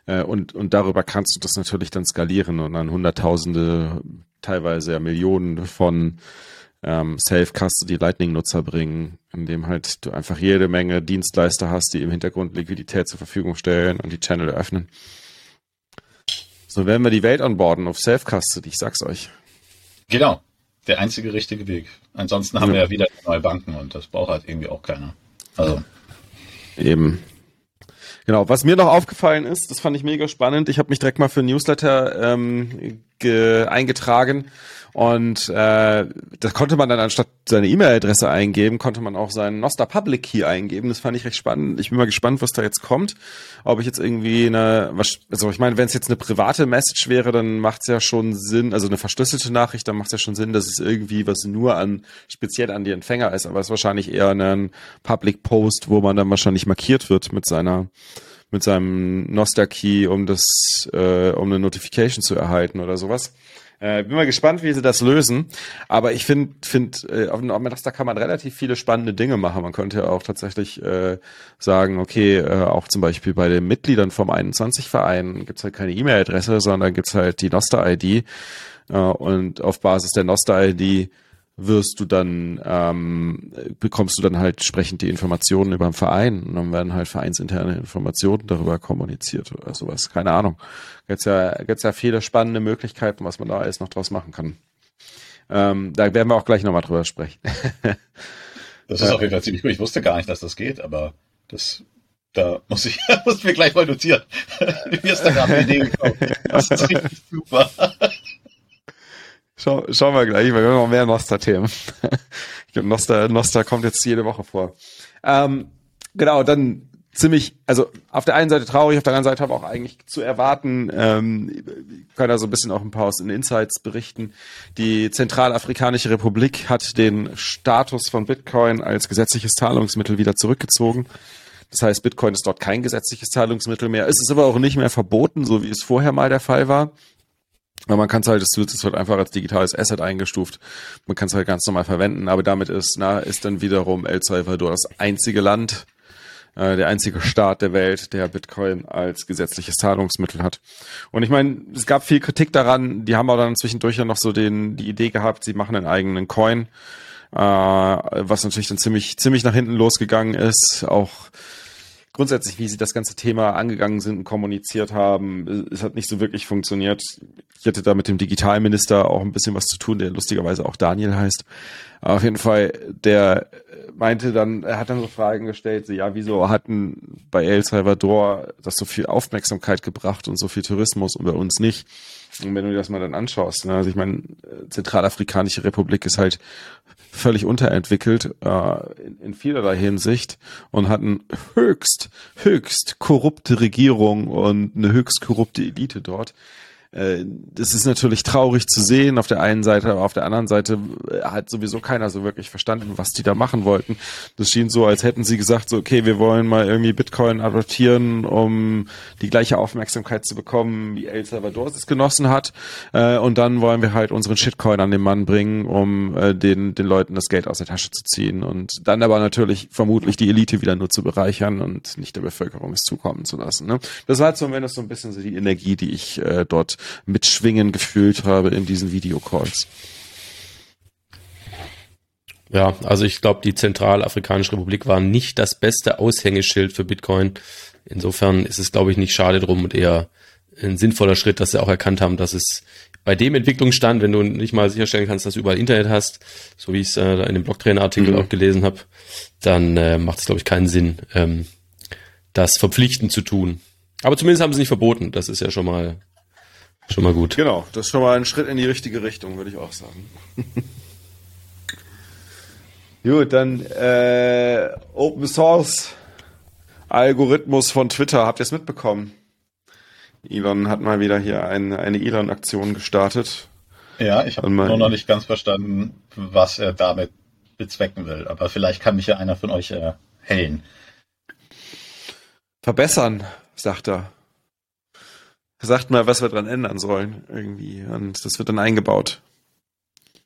Speaker 3: Äh, und, und darüber kannst du das natürlich dann skalieren und dann Hunderttausende, teilweise ja Millionen von ähm, Self-Custody Lightning-Nutzer bringen, indem halt du einfach jede Menge Dienstleister hast, die im Hintergrund Liquidität zur Verfügung stellen und die Channel öffnen. So werden wir die Welt onboarden auf Self-Custody, ich sag's euch.
Speaker 4: Genau. der einzige richtige Weg. Ansonsten haben ja. wir ja wieder neue Banken und das braucht halt irgendwie auch keiner. Also.
Speaker 3: Eben. Genau, was mir noch aufgefallen ist, das fand ich mega spannend. Ich habe mich direkt mal für ein Newsletter ähm, eingetragen und äh, das konnte man dann anstatt seine E-Mail-Adresse eingeben, konnte man auch seinen Noster Public Key eingeben. Das fand ich recht spannend. Ich bin mal gespannt, was da jetzt kommt. Ob ich jetzt irgendwie eine, also ich meine, wenn es jetzt eine private Message wäre, dann macht es ja schon Sinn, also eine verschlüsselte Nachricht, dann macht es ja schon Sinn, dass es irgendwie was nur an speziell an die Empfänger ist. Aber es ist wahrscheinlich eher ein Public Post, wo man dann wahrscheinlich markiert wird mit seiner mit seinem Noster Key, um das, äh, um eine Notification zu erhalten oder sowas. Äh, bin mal gespannt, wie sie das lösen. Aber ich finde, find, äh, auf, auf Noster kann man relativ viele spannende Dinge machen. Man könnte ja auch tatsächlich äh, sagen, okay, äh, auch zum Beispiel bei den Mitgliedern vom 21-Verein gibt's halt keine E-Mail-Adresse, sondern gibt's halt die Noster-ID. Äh, und auf Basis der Noster-ID wirst du dann, ähm, bekommst du dann halt sprechend die Informationen über den Verein und dann werden halt vereinsinterne Informationen darüber kommuniziert oder sowas. Keine Ahnung. Gibt's ja, gibt's ja viele spannende Möglichkeiten, was man da alles noch draus machen kann. Ähm, da werden wir auch gleich nochmal drüber sprechen.
Speaker 4: das ist auf jeden Fall ziemlich gut. Ich wusste gar nicht, dass das geht, aber das, da muss ich, muss mir gleich mal notieren. Mir ist da gerade eine Idee gekommen. Das ist richtig super.
Speaker 3: Schau, schauen wir gleich, weil wir haben noch mehr Noster-Themen. ich glaube, Noster, Noster kommt jetzt jede Woche vor. Ähm, genau, dann ziemlich, also auf der einen Seite traurig, auf der anderen Seite aber auch eigentlich zu erwarten, ähm, kann da so ein bisschen auch ein paar aus den Insights berichten. Die Zentralafrikanische Republik hat den Status von Bitcoin als gesetzliches Zahlungsmittel wieder zurückgezogen. Das heißt, Bitcoin ist dort kein gesetzliches Zahlungsmittel mehr. Es ist aber auch nicht mehr verboten, so wie es vorher mal der Fall war. Aber man kann es halt, es wird halt einfach als digitales Asset eingestuft. Man kann es halt ganz normal verwenden, aber damit ist, na, ist dann wiederum El Salvador das einzige Land, äh, der einzige Staat der Welt, der Bitcoin als gesetzliches Zahlungsmittel hat. Und ich meine, es gab viel Kritik daran, die haben auch dann zwischendurch ja noch so den, die Idee gehabt, sie machen einen eigenen Coin, äh, was natürlich dann ziemlich, ziemlich nach hinten losgegangen ist. Auch grundsätzlich, wie sie das ganze Thema angegangen sind und kommuniziert haben, es hat nicht so wirklich funktioniert. Ich hätte da mit dem Digitalminister auch ein bisschen was zu tun, der lustigerweise auch Daniel heißt. Aber auf jeden Fall, der meinte dann, er hat dann so Fragen gestellt, so, ja, wieso hatten bei El Salvador das so viel Aufmerksamkeit gebracht und so viel Tourismus und bei uns nicht? Und wenn du dir das mal dann anschaust, ne, also ich meine, Zentralafrikanische Republik ist halt völlig unterentwickelt äh, in, in vielerlei Hinsicht und hat eine höchst, höchst korrupte Regierung und eine höchst korrupte Elite dort. Äh, das ist natürlich traurig zu sehen auf der einen Seite, aber auf der anderen Seite äh, hat sowieso keiner so wirklich verstanden, was die da machen wollten. Das schien so, als hätten sie gesagt, so, okay, wir wollen mal irgendwie Bitcoin adoptieren, um die gleiche Aufmerksamkeit zu bekommen, wie El Salvador es genossen hat. Äh, und dann wollen wir halt unseren Shitcoin an den Mann bringen, um den, den Leuten das Geld aus der Tasche zu ziehen. Und dann aber natürlich vermutlich die Elite wieder nur zu bereichern und nicht der Bevölkerung es zukommen zu lassen. Ne? Das war zumindest so ein bisschen so die Energie, die ich dort mitschwingen gefühlt habe in diesen Videocalls.
Speaker 5: Ja, also ich glaube, die Zentralafrikanische Republik war nicht das beste Aushängeschild für Bitcoin. Insofern ist es, glaube ich, nicht schade drum und eher ein sinnvoller Schritt, dass sie auch erkannt haben, dass es bei dem Entwicklungsstand, wenn du nicht mal sicherstellen kannst, dass du überall Internet hast, so wie ich es äh, in dem Blogtrainer-Artikel mhm. auch gelesen habe, dann äh, macht es, glaube ich, keinen Sinn, ähm, das verpflichtend zu tun. Aber zumindest haben sie nicht verboten. Das ist ja schon mal Schon mal gut.
Speaker 3: Genau, das ist schon mal ein Schritt in die richtige Richtung, würde ich auch sagen. gut, dann äh, Open Source Algorithmus von Twitter. Habt ihr es mitbekommen? Elon hat mal wieder hier eine, eine Elon-Aktion gestartet.
Speaker 4: Ja, ich habe nur noch nicht ganz verstanden, was er damit bezwecken will. Aber vielleicht kann mich ja einer von euch erhellen.
Speaker 3: Verbessern, sagt er sagt mal, was wir dran ändern sollen irgendwie. Und das wird dann eingebaut.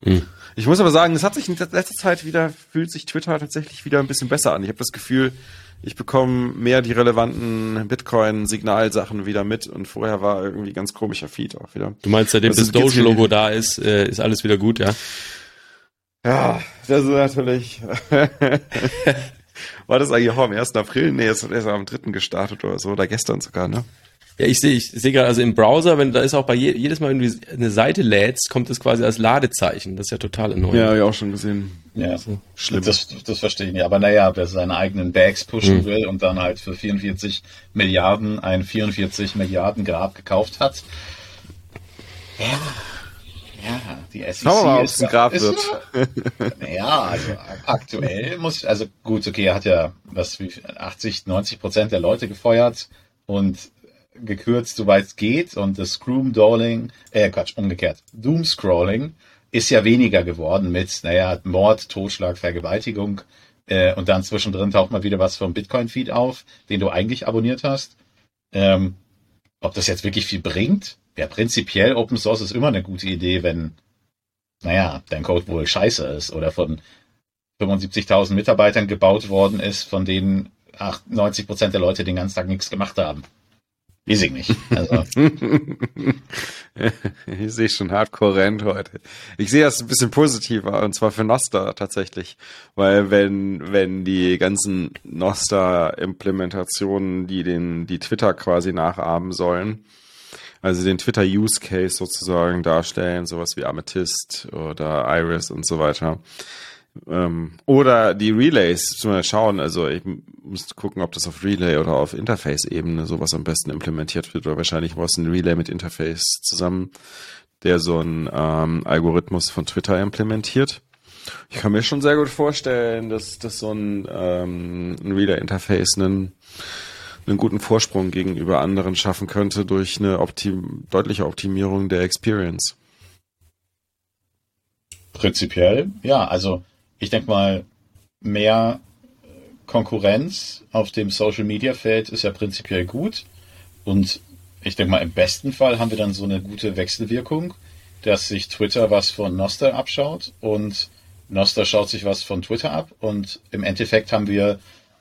Speaker 3: Hm. Ich muss aber sagen, es hat sich in letzter Zeit wieder, fühlt sich Twitter tatsächlich wieder ein bisschen besser an. Ich habe das Gefühl, ich bekomme mehr die relevanten Bitcoin-Signalsachen wieder mit und vorher war irgendwie ganz komischer Feed auch wieder.
Speaker 5: Du meinst, seitdem das Doge-Logo da ist, äh, ist alles wieder gut, ja?
Speaker 3: Ja, das ist natürlich. war das eigentlich auch am 1. April? Nee, es ist am 3. gestartet oder so, oder gestern sogar, ne?
Speaker 5: Ja, ich sehe, ich sehe gerade, also im Browser, wenn da ist auch bei je, jedes Mal, wenn du eine Seite lädst, kommt es quasi als Ladezeichen. Das ist ja total annoying.
Speaker 3: Ja, habe ich auch schon gesehen.
Speaker 4: Ja, schlimm. Das, das verstehe ich nicht. Aber naja, wer seine eigenen Bags pushen
Speaker 5: Hm.
Speaker 4: will und dann halt für 44 Milliarden ein 44 Milliarden Grab gekauft hat. Ja, ja, die SEC
Speaker 3: Schauen wir mal, ob es ein Grab
Speaker 4: ist,
Speaker 3: wird.
Speaker 4: Ja, also aktuell muss, also gut, okay, er hat ja was wie 80, 90 Prozent der Leute gefeuert und gekürzt, soweit es geht. Und das Scroom-Dawling, äh, Quatsch, umgekehrt, Doom-Scrolling ist ja weniger geworden mit, naja, Mord, Totschlag, Vergewaltigung. Äh, und dann zwischendrin taucht mal wieder was vom Bitcoin-Feed auf, den du eigentlich abonniert hast. Ähm, ob das jetzt wirklich viel bringt? Ja, prinzipiell Open Source ist immer eine gute Idee, wenn, naja, dein Code wohl scheiße ist oder von 75.000 Mitarbeitern gebaut worden ist, von denen 90 Prozent der Leute den ganzen Tag nichts gemacht haben. Weiß ich nicht. Also,
Speaker 3: ich sehe schon hardcore rennt heute. Ich sehe das ein bisschen positiver und zwar für Noster tatsächlich, weil wenn wenn die ganzen Noster Implementationen, die den die Twitter quasi nachahmen sollen, also den Twitter Use Case sozusagen darstellen, sowas wie Amethyst oder Iris und so weiter. Ähm, oder die Relays, müssen wir schauen. Also ich muss gucken, ob das auf Relay oder auf Interface-Ebene sowas am besten implementiert wird. Oder wahrscheinlich war es ein Relay mit Interface zusammen, der so einen ähm, Algorithmus von Twitter implementiert. Ich kann mir schon sehr gut vorstellen, dass, dass so ein, ähm, ein Relay-Interface einen, einen guten Vorsprung gegenüber anderen schaffen könnte durch eine optim deutliche Optimierung der Experience.
Speaker 4: prinzipiell, ja, also ich denke mal, mehr Konkurrenz auf dem Social Media Feld ist ja prinzipiell gut. Und ich denke mal, im besten Fall haben wir dann so eine gute Wechselwirkung, dass sich Twitter was von Noster abschaut und Noster schaut sich was von Twitter ab. Und im Endeffekt haben wir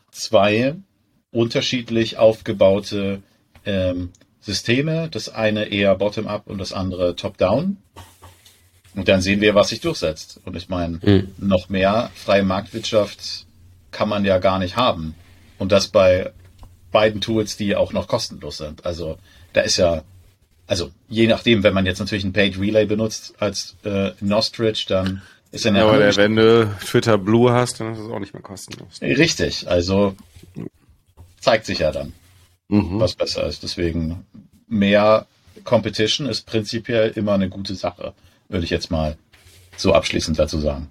Speaker 4: zwei unterschiedlich aufgebaute ähm, Systeme. Das eine eher bottom-up und das andere top-down. Und dann sehen wir, was sich durchsetzt. Und ich meine,
Speaker 5: Mhm.
Speaker 4: noch mehr freie Marktwirtschaft kann man ja gar nicht haben. Und das bei beiden Tools, die auch noch kostenlos sind. Also da ist ja, also je nachdem, wenn man jetzt natürlich ein Paid Relay benutzt als äh, Nostridge, dann ist dann
Speaker 3: Ja, aber der, wenn du Twitter Blue hast, dann ist es auch nicht mehr kostenlos.
Speaker 4: richtig. Also zeigt sich ja dann,
Speaker 3: Mhm.
Speaker 4: was besser ist. Deswegen mehr Competition ist prinzipiell immer eine gute Sache, würde ich jetzt mal so abschließend dazu sagen.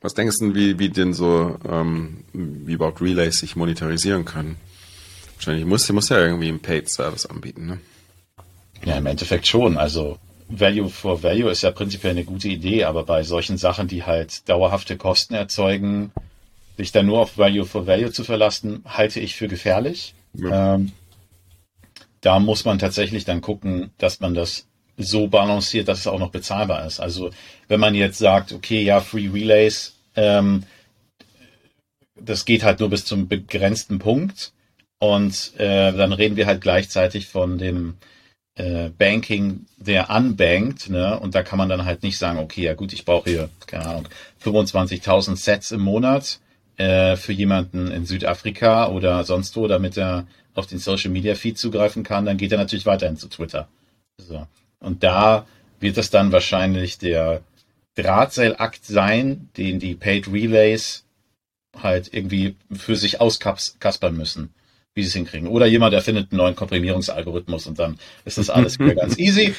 Speaker 3: Was denkst du, wie, wie denn so, ähm, wie überhaupt Relays sich monetarisieren können? Wahrscheinlich muss, muss ja irgendwie einen Paid-Service anbieten, ne?
Speaker 4: Ja, im Endeffekt schon. Also Value for Value ist ja prinzipiell eine gute Idee, aber bei solchen Sachen, die halt dauerhafte Kosten erzeugen, sich dann nur auf Value for Value zu verlassen, halte ich für gefährlich.
Speaker 3: Ja.
Speaker 4: Ähm, da muss man tatsächlich dann gucken, dass man das so balanciert, dass es auch noch bezahlbar ist. Also wenn man jetzt sagt, okay, ja, Free Relays, ähm, das geht halt nur bis zum begrenzten Punkt und äh, dann reden wir halt gleichzeitig von dem äh, Banking, der unbankt, ne? Und da kann man dann halt nicht sagen, okay, ja gut, ich brauche hier, keine Ahnung, 25.000 Sets im Monat äh, für jemanden in Südafrika oder sonst wo, damit er auf den Social Media Feed zugreifen kann, dann geht er natürlich weiterhin zu Twitter. So. Und da wird es dann wahrscheinlich der Drahtseilakt sein, den die Paid Relays halt irgendwie für sich auskaspern müssen, wie sie es hinkriegen. Oder jemand erfindet einen neuen Komprimierungsalgorithmus und dann ist das alles wieder ganz easy.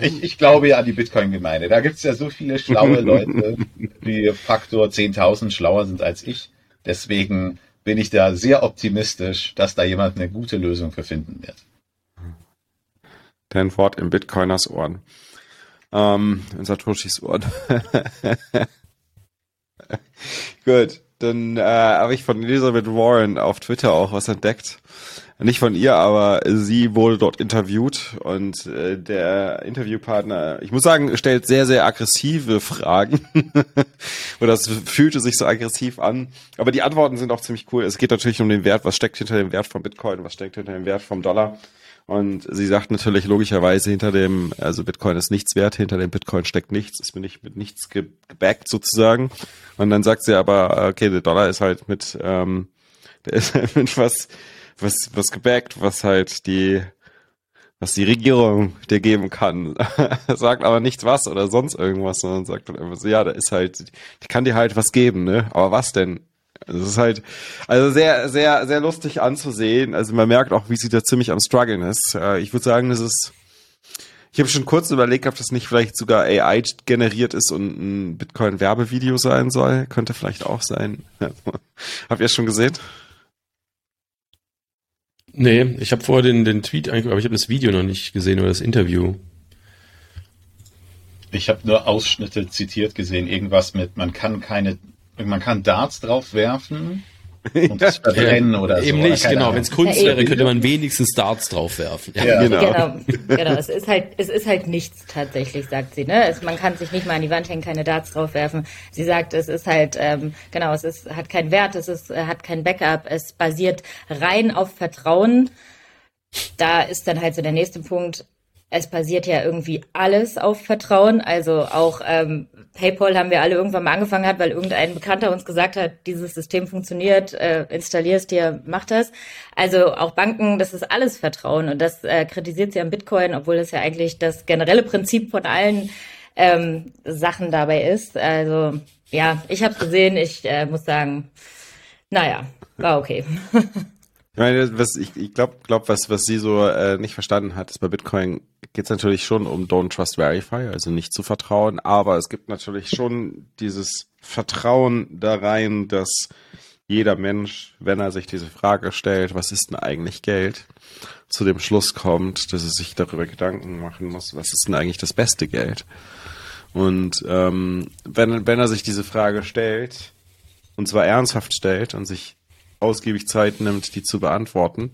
Speaker 4: Ich, ich glaube ja an die Bitcoin-Gemeinde. Da gibt es ja so viele schlaue Leute, die Faktor 10.000 schlauer sind als ich. Deswegen bin ich da sehr optimistisch, dass da jemand eine gute Lösung für finden wird.
Speaker 3: Wort in Bitcoiners Ohren. Ähm, in Satoshis Ohren. Gut, dann äh, habe ich von Elizabeth Warren auf Twitter auch was entdeckt. Nicht von ihr, aber sie wurde dort interviewt und äh, der Interviewpartner, ich muss sagen, stellt sehr, sehr aggressive Fragen. Oder es fühlte sich so aggressiv an. Aber die Antworten sind auch ziemlich cool. Es geht natürlich um den Wert, was steckt hinter dem Wert von Bitcoin, was steckt hinter dem Wert vom Dollar. Und sie sagt natürlich logischerweise hinter dem, also Bitcoin ist nichts wert, hinter dem Bitcoin steckt nichts, ist mir nicht mit nichts ge gebackt sozusagen. Und dann sagt sie aber, okay, der Dollar ist halt mit, ähm, der ist halt mit was was, was gebackt, was halt die, was die Regierung dir geben kann. sagt aber nichts was oder sonst irgendwas, sondern sagt einfach so, ja, da ist halt, die kann dir halt was geben, ne? Aber was denn? Also es ist halt, also sehr, sehr, sehr lustig anzusehen. Also man merkt auch, wie sie da ziemlich am struggeln ist. Äh, ich würde sagen, das ist, ich habe schon kurz überlegt, ob das nicht vielleicht sogar AI generiert ist und ein Bitcoin-Werbevideo sein soll. Könnte vielleicht auch sein. Habt ihr es schon gesehen?
Speaker 5: Nee, ich habe vorher den, den Tweet eigentlich, aber ich habe das Video noch nicht gesehen oder das Interview.
Speaker 4: Ich habe nur Ausschnitte zitiert gesehen, irgendwas mit, man kann keine, man kann Darts drauf werfen und das verbrennen oder
Speaker 5: Eben
Speaker 4: so.
Speaker 5: Eben nicht, genau. Wenn es Kunst
Speaker 2: Ja,
Speaker 5: wäre, könnte man wenigstens Darts draufwerfen. Ja.
Speaker 4: Ja.
Speaker 3: Genau.
Speaker 2: Genau, genau. Es ist halt, es ist halt nichts tatsächlich, sagt sie. Ne? Es, man kann sich nicht mal an die Wand hängen, keine Darts draufwerfen. Sie sagt, es ist halt, ähm, genau, es ist, hat keinen Wert, es ist, äh, hat kein Backup, es basiert rein auf Vertrauen. Da ist dann halt so der nächste Punkt. Es basiert ja irgendwie alles auf Vertrauen. Also auch ähm, PayPal haben wir alle irgendwann mal angefangen hat, weil irgendein Bekannter uns gesagt hat, dieses System funktioniert, äh, installierst dir, mach das. Also auch Banken, das ist alles Vertrauen und das äh, kritisiert sie am Bitcoin, obwohl das ja eigentlich das generelle Prinzip von allen ähm, Sachen dabei ist. Also ja, ich habe gesehen, ich äh, muss sagen, naja, war okay.
Speaker 3: Ich meine, was ich, ich glaube, glaub, was, was sie so äh, nicht verstanden hat, ist bei Bitcoin geht es natürlich schon um Don't Trust Verify, also nicht zu vertrauen, aber es gibt natürlich schon dieses Vertrauen da rein, dass jeder Mensch, wenn er sich diese Frage stellt, was ist denn eigentlich Geld, zu dem Schluss kommt, dass er sich darüber Gedanken machen muss, was ist denn eigentlich das beste Geld. Und ähm, wenn, wenn er sich diese Frage stellt, und zwar ernsthaft stellt und sich ausgiebig Zeit nimmt, die zu beantworten,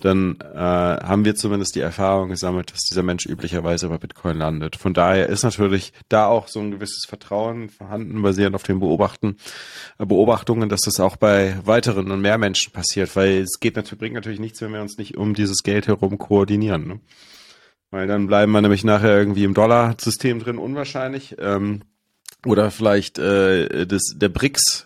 Speaker 3: dann äh, haben wir zumindest die Erfahrung gesammelt, dass dieser Mensch üblicherweise bei Bitcoin landet. Von daher ist natürlich da auch so ein gewisses Vertrauen vorhanden, basierend auf den Beobachten, äh, Beobachtungen, dass das auch bei weiteren und mehr Menschen passiert, weil es geht natürlich, bringt natürlich nichts, wenn wir uns nicht um dieses Geld herum koordinieren. Ne? Weil dann bleiben wir nämlich nachher irgendwie im Dollarsystem drin, unwahrscheinlich. Ähm, oder vielleicht äh, das, der BRICS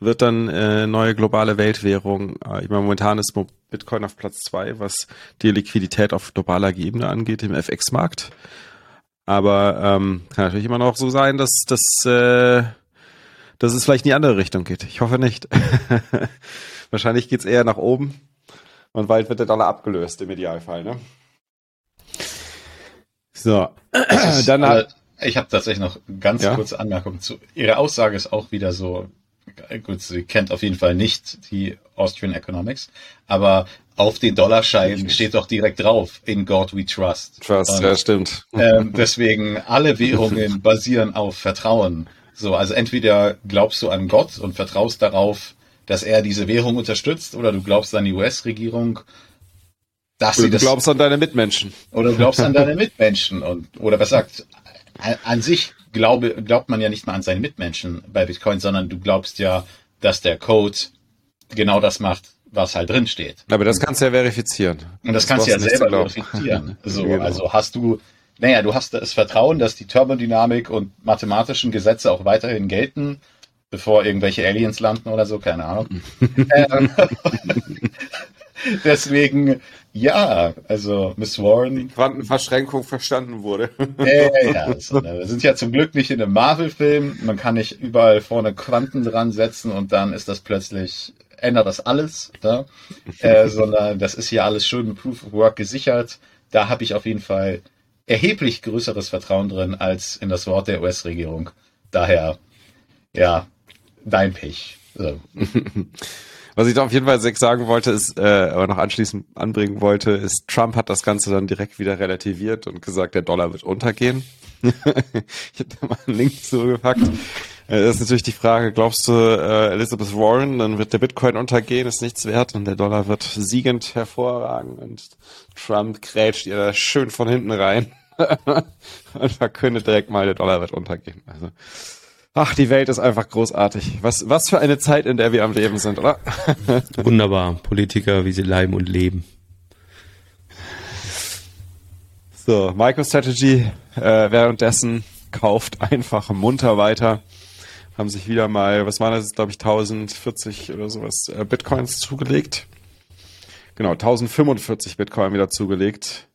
Speaker 3: wird dann äh, neue globale Weltwährung. Äh, ich meine, momentan ist Bitcoin auf Platz zwei, was die Liquidität auf globaler Ebene angeht im FX-Markt. Aber ähm, kann natürlich immer noch so sein, dass, dass, äh, dass es vielleicht in die andere Richtung geht. Ich hoffe nicht. Wahrscheinlich geht's eher nach oben und bald wird der Dollar abgelöst im Idealfall. Ne? So, dann hat,
Speaker 4: ich habe tatsächlich noch ganz
Speaker 3: Ja?
Speaker 4: kurze Anmerkung zu. Ihre Aussage ist auch wieder so, gut, sie kennt auf jeden Fall nicht die Austrian Economics, aber auf den Dollarscheinen steht doch direkt drauf, in God we trust.
Speaker 3: Trust,
Speaker 4: Und,
Speaker 3: ja, stimmt.
Speaker 4: ähm, deswegen, alle Währungen basieren auf Vertrauen. So, also entweder glaubst du an Gott und vertraust darauf, dass er diese Währung unterstützt, oder du glaubst an die US-Regierung, dass
Speaker 3: Oder
Speaker 4: sie
Speaker 3: du
Speaker 4: das
Speaker 3: glaubst an deine Mitmenschen.
Speaker 4: oder du glaubst an deine Mitmenschen und oder was sagt an, an sich glaube glaubt man ja nicht mal an seine Mitmenschen bei Bitcoin, sondern du glaubst ja, dass der Code genau das macht, was halt drin steht.
Speaker 3: Aber das kannst du ja verifizieren.
Speaker 4: Und das, kannst du ja selber verifizieren. So,
Speaker 3: Genau.
Speaker 4: also hast du naja, du hast das Vertrauen, dass die Thermodynamik und mathematischen Gesetze auch weiterhin gelten, bevor irgendwelche Aliens landen oder so, keine Ahnung. ähm, deswegen, ja, also Miss Warren
Speaker 3: Quantenverschränkung verstanden wurde.
Speaker 4: Ja, ja, also, ne, wir sind ja zum Glück nicht in einem Marvel-Film. Man kann nicht überall vorne Quanten dran setzen und dann ist das plötzlich, ändert das alles, ne? äh, sondern das ist hier alles schön mit Proof of Work gesichert. Da habe ich auf jeden Fall erheblich größeres Vertrauen drin als in das Wort der US-Regierung. Daher, ja, dein Pech. So.
Speaker 3: Was ich da auf jeden Fall sagen wollte, ist, äh, aber noch anschließend anbringen wollte, ist, Trump hat das Ganze dann direkt wieder relativiert und gesagt, der Dollar wird untergehen. ich habe da mal einen Link zugepackt. Äh, Das ist natürlich die Frage, glaubst du, äh, Elizabeth Warren, dann wird der Bitcoin untergehen, ist nichts wert und der Dollar wird siegend hervorragen und Trump grätscht ihr da schön von hinten rein und verkündet direkt mal, der Dollar wird untergehen. Also, ach, die Welt ist einfach großartig. Was, was für eine Zeit, in der wir am Leben sind, oder?
Speaker 5: Wunderbar. Politiker, wie sie leiben und leben.
Speaker 3: So, MicroStrategy äh, währenddessen kauft einfach munter weiter. Haben sich wieder mal, was waren das, glaube ich, 1040 oder sowas äh, Bitcoins zugelegt. genau, 1045 Bitcoin wieder zugelegt.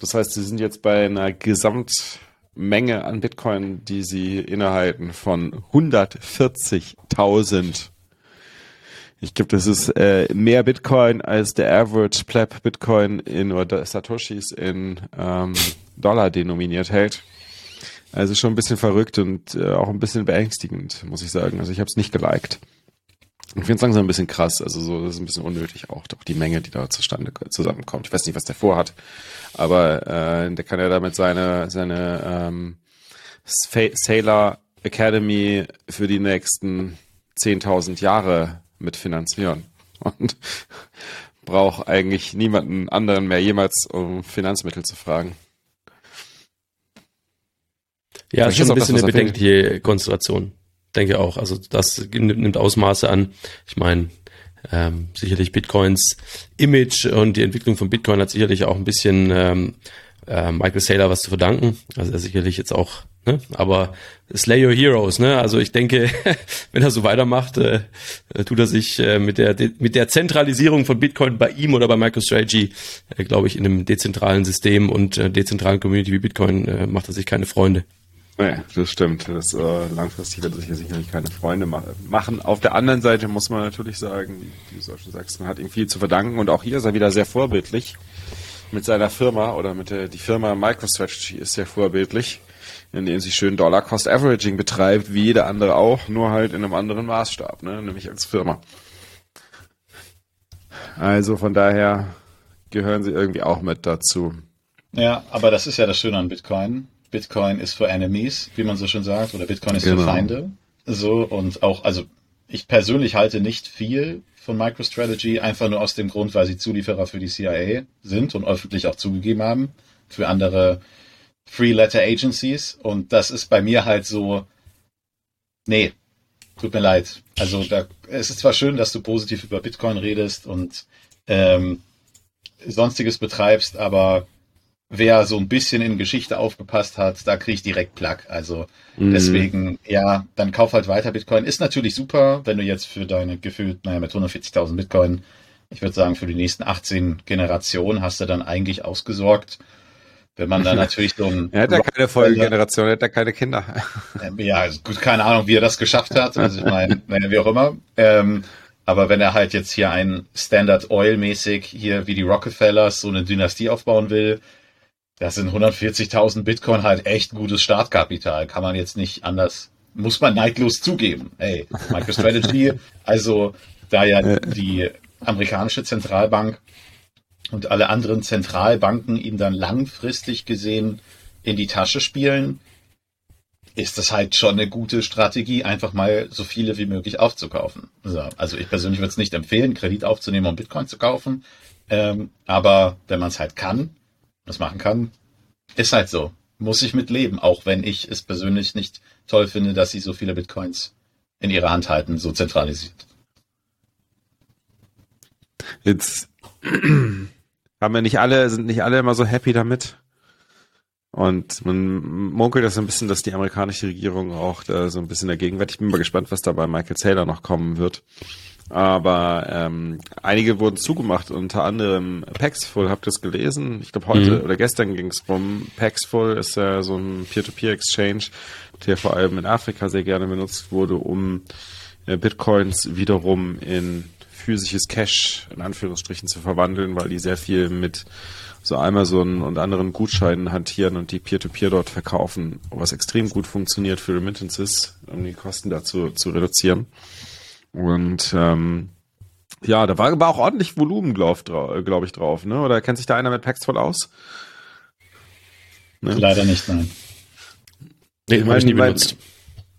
Speaker 3: Das heißt, sie sind jetzt bei einer Gesamtmenge an Bitcoin, die sie innehalten von 140.000. Ich glaube, das ist äh, mehr Bitcoin als der Average Pleb Bitcoin in oder Satoshis in ähm, Dollar denominiert hält. Also schon ein bisschen verrückt und äh, auch ein bisschen beängstigend, muss ich sagen. Also ich habe es nicht geliked. Ich finde es langsam ein bisschen krass, also so, das ist ein bisschen unnötig auch, doch die Menge, die da zustande zusammenkommt. Ich weiß nicht, was der vorhat, aber äh, der kann ja damit seine, seine ähm, Sailor Academy für die nächsten 10.000 Jahre mitfinanzieren und braucht eigentlich niemanden anderen mehr jemals um Finanzmittel zu fragen.
Speaker 5: Ja, ist schon ein bisschen das, eine bedenkliche Konstellation denke auch. Also das nimmt Ausmaße an. Ich meine, ähm, sicherlich Bitcoins Image und die Entwicklung von Bitcoin hat sicherlich auch ein bisschen ähm, äh, Michael Saylor was zu verdanken. Also er sicherlich jetzt auch, ne? Aber Slay Your Heroes, ne? Also ich denke, wenn er so weitermacht, äh, tut er sich äh, mit der mit der Zentralisierung von Bitcoin bei ihm oder bei MicroStrategy, äh, glaube ich, in einem dezentralen System und äh, dezentralen Community wie Bitcoin äh, macht er sich keine Freunde.
Speaker 3: Nee, das stimmt. Das, äh, langfristig wird er sich sicherlich keine Freunde ma machen. Auf der anderen Seite muss man natürlich sagen, wie du schon sagst, hat ihm viel zu verdanken und auch hier ist er wieder sehr vorbildlich mit seiner Firma oder mit der die Firma MicroStrategy ist sehr vorbildlich, indem sie schön Dollar Cost Averaging betreibt, wie jeder andere auch, nur halt in einem anderen Maßstab, ne? nämlich als Firma. Also von daher gehören sie irgendwie auch mit dazu.
Speaker 4: Ja, aber das ist ja das Schöne an Bitcoin Bitcoin ist für Enemies, wie man so schon sagt, oder Bitcoin ist genau. für Feinde. So, und auch, also ich persönlich halte nicht viel von MicroStrategy, einfach nur aus dem Grund, weil sie Zulieferer für die CIA sind und öffentlich auch zugegeben haben, für andere Free-Letter Agencies. Und das ist bei mir halt so, nee, tut mir leid. Also da, es ist zwar schön, dass du positiv über Bitcoin redest und ähm, sonstiges betreibst, aber wer so ein bisschen in Geschichte aufgepasst hat, da kriege ich direkt Plug. Also mhm. deswegen, ja, dann kauf halt weiter Bitcoin. Ist natürlich super, wenn du jetzt für deine gefühlt, naja, mit 140.000 Bitcoin, ich würde sagen, für die nächsten 18 Generationen hast du dann eigentlich ausgesorgt. Wenn man dann natürlich so ein.
Speaker 3: er hat ja keine Folgegeneration, er hat ja keine Kinder.
Speaker 4: Ähm, ja, also gut, keine Ahnung, wie er das geschafft hat. Also ich meine, wie auch immer. Ähm, aber wenn er halt jetzt hier ein Standard Oil mäßig hier wie die Rockefellers so eine Dynastie aufbauen will, das sind 140.000 Bitcoin halt echt gutes Startkapital. Kann man jetzt nicht anders, muss man neidlos zugeben. Hey, MicroStrategy, also da ja die amerikanische Zentralbank und alle anderen Zentralbanken ihm dann langfristig gesehen in die Tasche spielen, ist das halt schon eine gute Strategie, einfach mal so viele wie möglich aufzukaufen. So, also ich persönlich würde es nicht empfehlen, Kredit aufzunehmen, um Bitcoin zu kaufen. Ähm, aber wenn man es halt kann, das machen kann. Ist halt so. Muss ich mit leben, auch wenn ich es persönlich nicht toll finde, dass sie so viele Bitcoins in ihrer Hand halten, so zentralisiert.
Speaker 3: Jetzt haben wir nicht alle, sind nicht alle immer so happy damit. Und man munkelt das ein bisschen, dass die amerikanische Regierung auch so ein bisschen dagegen wird. Ich bin mal gespannt, was da bei Michael Saylor noch kommen wird. Aber ähm, einige wurden zugemacht, unter anderem Paxful, habt ihr es gelesen? Ich glaube heute mhm. oder gestern ging es rum. Paxful ist ja so ein Peer-to-Peer-Exchange, der vor allem in Afrika sehr gerne benutzt wurde, um äh, Bitcoins wiederum in physisches Cash in Anführungsstrichen zu verwandeln, weil die sehr viel mit so Amazon und anderen Gutscheinen hantieren und die Peer-to-Peer -Peer dort verkaufen, was extrem gut funktioniert für Remittances, um die Kosten dazu zu reduzieren. Und ähm, ja, da war, war auch ordentlich Volumen, glaube glaub ich, drauf, ne? Oder kennt sich da einer mit Packs voll aus?
Speaker 4: Ne? Leider nicht, nein.
Speaker 3: Nee, ich meine, ich meine,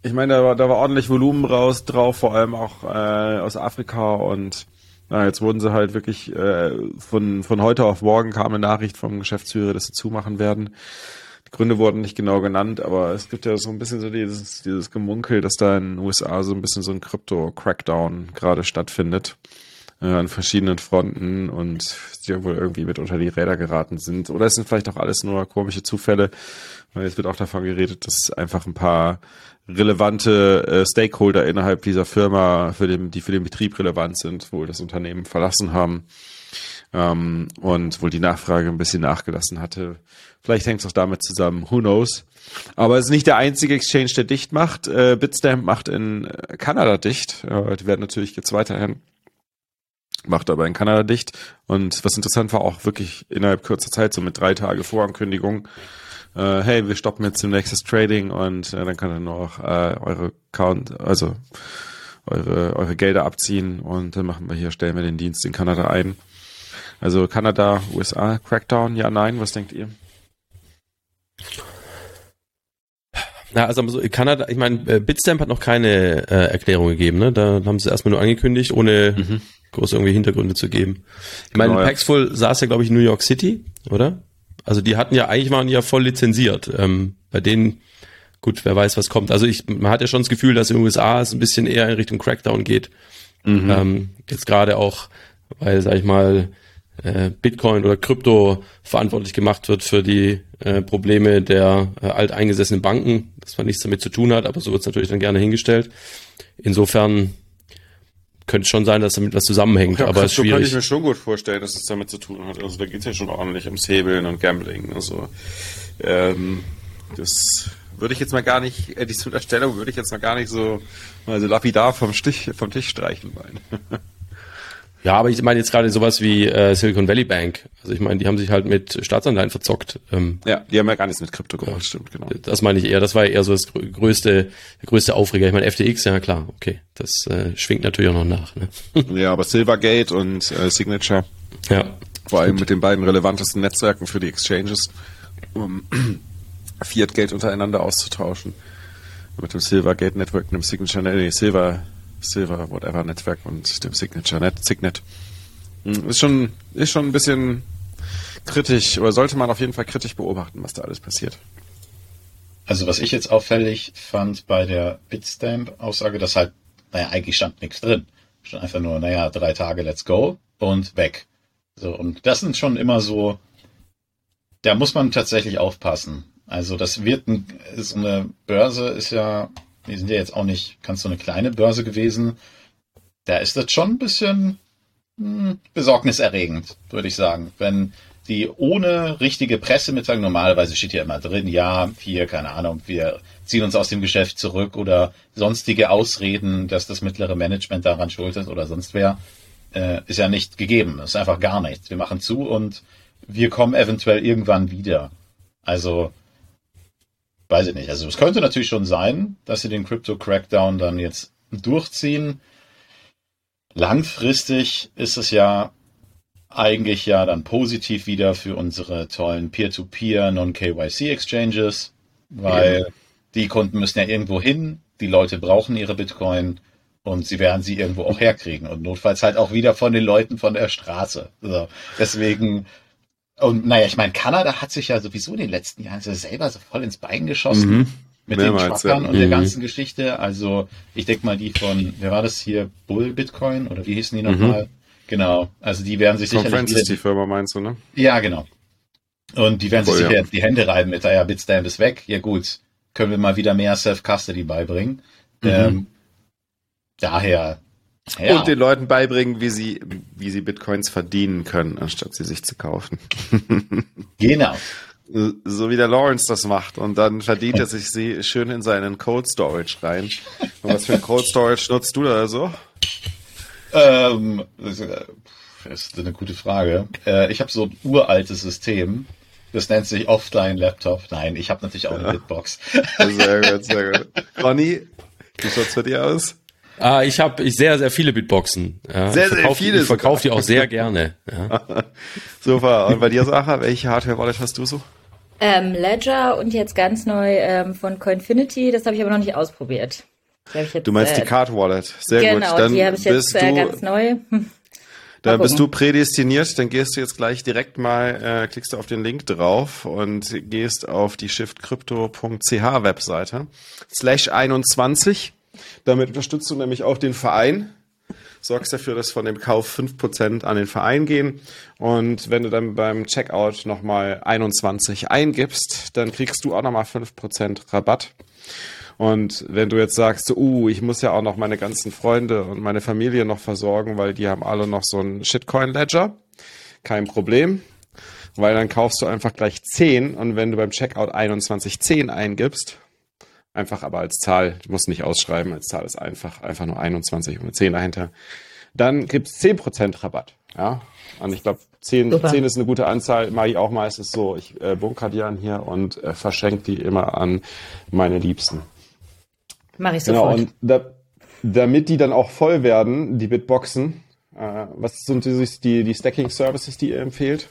Speaker 3: ich mein, da, war, da war ordentlich Volumen raus drauf, vor allem auch äh, aus Afrika und na, jetzt wurden sie halt wirklich äh, von, von heute auf morgen kam eine Nachricht vom Geschäftsführer, dass sie zumachen werden. Gründe wurden nicht genau genannt, aber es gibt ja so ein bisschen so dieses, dieses Gemunkel, dass da in den USA so ein bisschen so ein Krypto-Crackdown gerade stattfindet äh, an verschiedenen Fronten und die wohl irgendwie mit unter die Räder geraten sind. Oder es sind vielleicht auch alles nur komische Zufälle, weil es wird auch davon geredet, dass einfach ein paar relevante äh, Stakeholder innerhalb dieser Firma, für den, die für den Betrieb relevant sind, wohl das Unternehmen verlassen haben. Ähm, und wohl die Nachfrage ein bisschen nachgelassen hatte. Vielleicht hängt es auch damit zusammen, who knows. Aber es ist nicht der einzige Exchange, der dicht macht. Äh, Bitstamp macht in Kanada dicht. Äh, die werden natürlich jetzt weiterhin macht aber in Kanada dicht. Und was interessant war, auch wirklich innerhalb kurzer Zeit, so mit drei Tage Vorankündigung, äh, hey, wir stoppen jetzt demnächst das Trading und äh, dann er nur auch äh, eure Account, also eure, eure Gelder abziehen und dann machen wir hier, stellen wir den Dienst in Kanada ein. Also Kanada, USA, Crackdown, ja, nein, was denkt ihr?
Speaker 5: Ja, also Kanada, ich meine, äh, Bitstamp hat noch keine äh, Erklärung gegeben, ne? Da haben sie erstmal nur angekündigt, ohne mhm. groß irgendwie Hintergründe zu geben. Ich meine, genau, ja. Paxful saß ja, glaube ich, in New York City, oder? Also die hatten ja, eigentlich waren ja voll lizenziert. Ähm, bei denen, gut, wer weiß, was kommt. Also ich, man hat ja schon das Gefühl, dass in den USA es ein bisschen eher in Richtung Crackdown geht. Mhm. Ähm, jetzt gerade auch, weil, sag ich mal, äh, Bitcoin oder Krypto verantwortlich gemacht wird für die äh, Probleme der äh, alteingesessenen Banken, dass man nichts damit zu tun hat, aber so wird es natürlich dann gerne hingestellt. Insofern könnte schon sein, dass damit was zusammenhängt, ja, aber es ist schwierig. kann
Speaker 3: ich mir schon gut vorstellen, dass es damit zu tun hat. Also da geht es ja schon ordentlich ums Hebeln und Gambling. Also ähm, das würde ich jetzt mal gar nicht, äh, diese Unterstellung würde ich jetzt mal gar nicht so, also lapidar vom Stich, vom Tisch streichen wollen.
Speaker 5: Ja, aber ich meine jetzt gerade sowas wie äh, Silicon Valley Bank. Also ich meine, die haben sich halt mit Staatsanleihen verzockt.
Speaker 3: Ähm, ja, die haben ja gar nichts mit Krypto gemacht, ja, stimmt, genau.
Speaker 5: Das meine ich eher, das war eher so das größte, der größte Aufreger. Ich meine, FTX, ja klar, okay, das äh, schwingt natürlich auch noch nach. Ne?
Speaker 3: Ja, aber Silvergate und äh, Signature. Ja. Vor allem mit den beiden relevantesten Netzwerken für die Exchanges, um Fiat-Geld untereinander auszutauschen. Mit dem Silvergate Network dem Signature, nee, Silver Silver, whatever Netzwerk und dem Signature Net, Signet. Hm, ist schon, ist schon ein bisschen kritisch, oder sollte man auf jeden Fall kritisch beobachten, was da alles passiert.
Speaker 4: Also was ich jetzt auffällig fand bei der Bitstamp-Aussage, dass halt, naja, eigentlich stand nichts drin. Stand einfach nur, naja, drei Tage, let's go und weg. So, und das sind schon immer so, da muss man tatsächlich aufpassen. Also das wird ein, so eine Börse ist ja wir sind ja jetzt auch nicht ganz so eine kleine Börse gewesen. Da ist das schon ein bisschen hm, besorgniserregend, würde ich sagen. Wenn die ohne richtige Pressemitteilung, normalerweise steht ja immer drin, ja, hier, keine Ahnung, wir ziehen uns aus dem Geschäft zurück oder sonstige Ausreden, dass das mittlere Management daran schuld ist oder sonst wer, äh, ist ja nicht gegeben. Das ist einfach gar nichts. Wir machen zu und wir kommen eventuell irgendwann wieder. Also weiß ich nicht. Also es könnte natürlich schon sein, dass sie den Crypto Crackdown dann jetzt durchziehen. Langfristig ist es ja eigentlich ja dann positiv wieder für unsere tollen Peer-to-Peer Non-KYC Exchanges, weil ja. die Kunden müssen ja irgendwo hin, die Leute brauchen ihre Bitcoin und sie werden sie irgendwo auch herkriegen und notfalls halt auch wieder von den Leuten von der Straße. Also deswegen und naja, ich meine, Kanada hat sich ja sowieso in den letzten Jahren so selber so voll ins Bein geschossen. Mhm. Mit Mehrmals, den Truckern ja. und mhm. der ganzen Geschichte. Also, ich denke mal, die von, wer war das hier? Bull Bitcoin? Oder wie hießen die nochmal? Mhm. Genau. Also, die werden sich sicherlich.
Speaker 3: Francis, die Firma meinst du, ne?
Speaker 4: Ja, genau. Und die werden Voll, sich sicher ja. jetzt die Hände reiben mit, naja, Bitstamp ist weg. Ja, gut. Können wir mal wieder mehr Self-Custody beibringen. Mhm. Ähm, daher,
Speaker 3: ja. Und den Leuten beibringen, wie sie, wie sie Bitcoins verdienen können, anstatt sie sich zu kaufen.
Speaker 4: genau.
Speaker 3: So wie der Lawrence das macht. Und dann verdient er sich sie schön in seinen Cold Storage rein. Und was für ein Cold Storage nutzt du da so?
Speaker 4: Ähm, das ist eine gute Frage. Äh, ich habe so ein uraltes System. Das nennt sich Offline Laptop. Nein, ich habe natürlich auch eine Bitbox.
Speaker 3: Sehr gut, sehr gut. Ronny, wie schaut's für dir aus?
Speaker 5: Ah, ich habe ich sehr, sehr viele Bitboxen. Ja.
Speaker 3: Sehr, sehr viele.
Speaker 5: Ich verkaufe die auch sehr gerne. Ja.
Speaker 3: Super. Und bei dir, Sacha, welche Hardware-Wallet hast du so?
Speaker 2: Ähm, Ledger und jetzt ganz neu ähm, von Coinfinity. Das habe ich aber noch nicht ausprobiert.
Speaker 3: Jetzt, du meinst äh, die Card Wallet. Sehr
Speaker 2: genau,
Speaker 3: gut.
Speaker 2: Dann die habe ich jetzt äh, ganz neu.
Speaker 3: Da bist du prädestiniert, dann gehst du jetzt gleich direkt mal, äh, klickst du auf den Link drauf und gehst auf die shiftcrypto.ch Webseite. Slash 21 damit unterstützt du nämlich auch den Verein, sorgst dafür, dass von dem Kauf 5% an den Verein gehen. Und wenn du dann beim Checkout nochmal 21 eingibst, dann kriegst du auch nochmal 5% Rabatt. Und wenn du jetzt sagst, uh, ich muss ja auch noch meine ganzen Freunde und meine Familie noch versorgen, weil die haben alle noch so einen Shitcoin-Ledger, kein Problem, weil dann kaufst du einfach gleich 10 und wenn du beim Checkout 2110 eingibst, einfach aber als Zahl, du musst nicht ausschreiben, als Zahl ist einfach, einfach nur 21 und 10 dahinter, dann gibt's 10% Rabatt. Ja, und ich glaube, 10, 10 ist eine gute Anzahl, mache ich auch meistens so. Ich äh, bunker die an hier und äh, verschenke die immer an meine Liebsten.
Speaker 2: Mache ich sofort.
Speaker 3: Genau, und da, damit die dann auch voll werden, die Bitboxen, äh, was sind die, die Stacking-Services, die ihr empfehlt?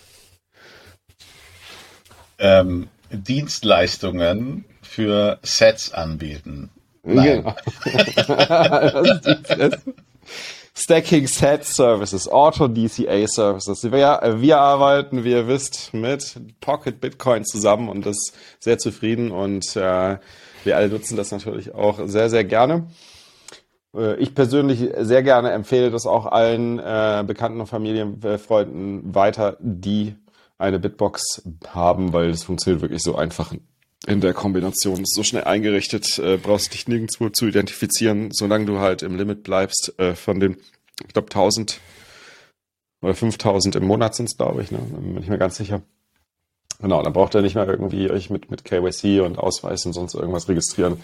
Speaker 4: Ähm, Dienstleistungen für Sets anbieten. Nein.
Speaker 3: Genau. Stacking Set Services, Auto DCA Services. Wir, wir arbeiten, wie ihr wisst, mit Pocket Bitcoin zusammen und das sehr zufrieden und äh, wir alle nutzen das natürlich auch sehr, sehr gerne. Äh, ich persönlich sehr gerne empfehle das auch allen äh, Bekannten und Familienfreunden weiter, die eine Bitbox haben, weil es funktioniert wirklich so einfach in der Kombination. So schnell eingerichtet, äh, brauchst dich nirgendwo zu identifizieren, solange du halt im Limit bleibst äh, von den, ich glaube, 1000 oder 5000 im Monat sind es, glaube ich, ne? bin ich mir ganz sicher. Genau, dann braucht ihr nicht mehr irgendwie euch mit, mit KYC und Ausweis und sonst irgendwas registrieren.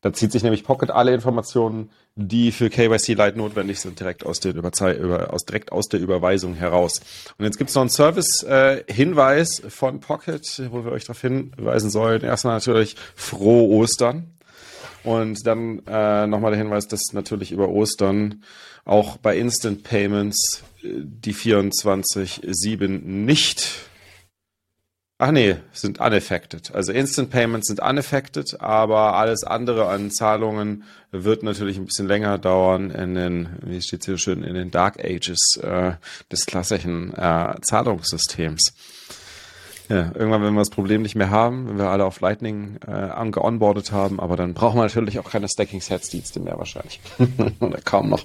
Speaker 3: Da zieht sich nämlich Pocket alle Informationen, die für KYC Lite notwendig sind, direkt aus der, Überzei über, aus, direkt aus der Überweisung heraus. Und jetzt gibt es noch einen Service-Hinweis äh, von Pocket, wo wir euch darauf hinweisen sollen. Erstmal natürlich frohe Ostern. Und dann äh, nochmal der Hinweis, dass natürlich über Ostern auch bei Instant Payments äh, die 24-7 nicht Ach nee, sind unaffected. Also Instant Payments sind unaffected, aber alles andere an Zahlungen wird natürlich ein bisschen länger dauern in den, wie steht hier schön, in den Dark Ages äh, des klassischen äh, Zahlungssystems. Ja, irgendwann, wenn wir das Problem nicht mehr haben, wenn wir alle auf Lightning äh, angeonboardet haben, aber dann brauchen wir natürlich auch keine Stacking-Sets-Dienste mehr wahrscheinlich. Oder kaum noch.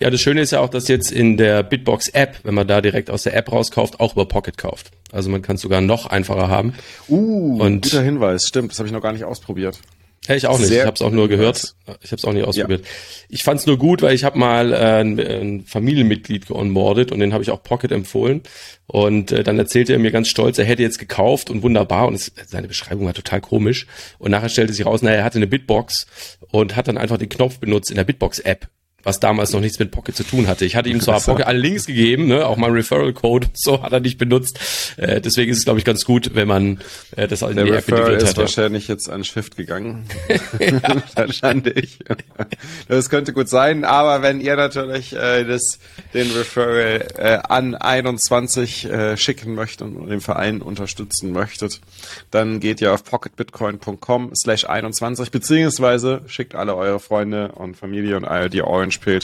Speaker 5: Ja, das Schöne ist ja auch, dass jetzt in der Bitbox App, wenn man da direkt aus der App rauskauft, auch über Pocket kauft. Also man kann es sogar noch einfacher haben.
Speaker 3: Uh, und guter Hinweis, stimmt, das habe ich noch gar nicht ausprobiert.
Speaker 5: Ja, ich auch nicht. Sehr ich habe es auch nur gehört. Ich habe es auch nicht ausprobiert. Ja. Ich fand es nur gut, weil ich habe mal äh, ein, ein Familienmitglied geonboardet und den habe ich auch Pocket empfohlen. Und äh, dann erzählte er mir ganz stolz, er hätte jetzt gekauft und wunderbar. Und es, seine Beschreibung war total komisch. Und nachher stellte sich raus, naja, er hatte eine Bitbox und hat dann einfach den Knopf benutzt in der Bitbox-App was damals noch nichts mit Pocket zu tun hatte. Ich hatte ihm zwar Pocket alle Links gegeben, ne, auch mein Referral Code, so hat er nicht benutzt. Äh, deswegen ist es, glaube ich, ganz gut, wenn man äh, das in
Speaker 3: Der die Referral App hat. ist wahrscheinlich jetzt an Shift gegangen. Wahrscheinlich. Das könnte gut sein, aber wenn ihr natürlich äh, das, den Referral äh, an 21 äh, schicken möchtet und den Verein unterstützen möchtet, dann geht ihr auf pocketbitcoin.com slash 21 beziehungsweise schickt alle eure Freunde und Familie und all die Orange Pill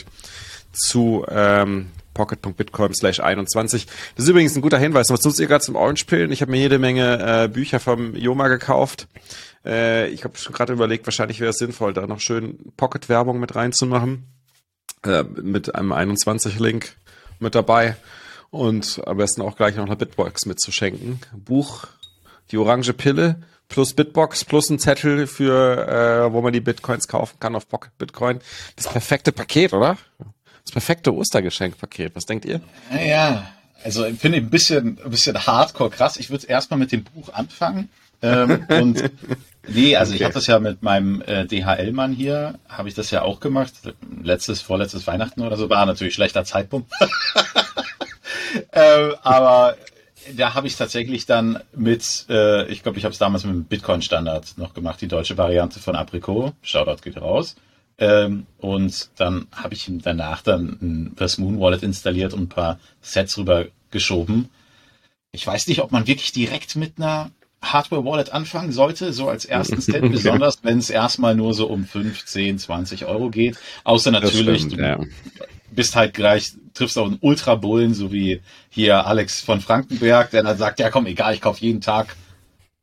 Speaker 3: zu ähm, pocket.bitcoin slash 21. Das ist übrigens ein guter Hinweis. Was nutzt ihr gerade zum Orange Pillen? Ich habe mir jede Menge äh, Bücher vom Joma gekauft. Äh, ich habe gerade überlegt, wahrscheinlich wäre es sinnvoll, da noch schön Pocket-Werbung mit reinzumachen. Äh, mit einem 21-Link mit dabei. Und am besten auch gleich noch eine Bitbox mitzuschenken. Buch, die orange Pille plus Bitbox plus ein Zettel für, äh, wo man die Bitcoins kaufen kann auf Pocket Bitcoin. Das perfekte Paket, oder? Das perfekte Ostergeschenkpaket. Was denkt ihr?
Speaker 4: Ja, also ich finde ein bisschen, ein bisschen hardcore krass. Ich würde erstmal mit dem Buch anfangen. ähm, und nee, also okay. ich habe das ja mit meinem äh, DHL-Mann hier, habe ich das ja auch gemacht. Letztes, vorletztes Weihnachten oder so, war natürlich schlechter Zeitpunkt. ähm, aber da habe ich tatsächlich dann mit, äh, ich glaube, ich habe es damals mit dem Bitcoin-Standard noch gemacht, die deutsche Variante von Apricot. Shoutout geht raus. Ähm, und dann habe ich ihm danach dann das Moon Wallet installiert und ein paar Sets rüber geschoben. Ich weiß nicht, ob man wirklich direkt mit einer Hardware-Wallet anfangen sollte, so als ersten Step, okay. besonders wenn es erstmal nur so um 15, 20 Euro geht. Außer natürlich, stimmt, du ja. Bist halt gleich, triffst auch einen Ultra-Bullen, so wie hier Alex von Frankenberg, der dann sagt, ja komm, egal, ich kaufe jeden Tag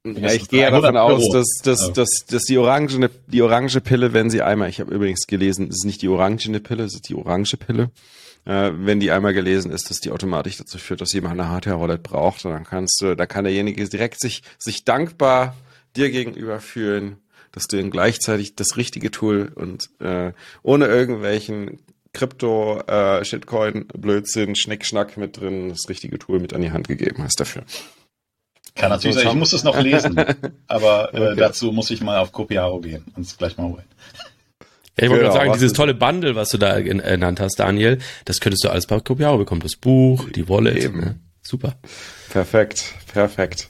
Speaker 3: ja, ich gehe ja davon aus, dass, dass, dass, dass die orangene, die orange Pille, wenn sie einmal, ich habe übrigens gelesen, es ist nicht die orangene Pille, es ist die orange Pille. Äh, wenn die einmal gelesen ist, dass die automatisch dazu führt, dass jemand eine Hardware-Wallet braucht, dann kannst du, da kann derjenige direkt sich, sich dankbar dir gegenüber fühlen, dass du ihm gleichzeitig das richtige Tool und äh, ohne irgendwelchen Krypto, äh, Shitcoin, Blödsinn, Schnickschnack mit drin, das richtige Tool mit an die Hand gegeben hast dafür.
Speaker 4: Kann natürlich sein, ich muss es noch lesen, aber äh, okay. dazu muss ich mal auf Copiaro gehen und es gleich mal holen.
Speaker 5: Ja, ich wollte genau, sagen, dieses tolle Bundle, was du da genannt hast, Daniel, das könntest du alles bei Copiaro bekommen. Das Buch, die Wallet. Ne? Super.
Speaker 3: Perfekt, perfekt.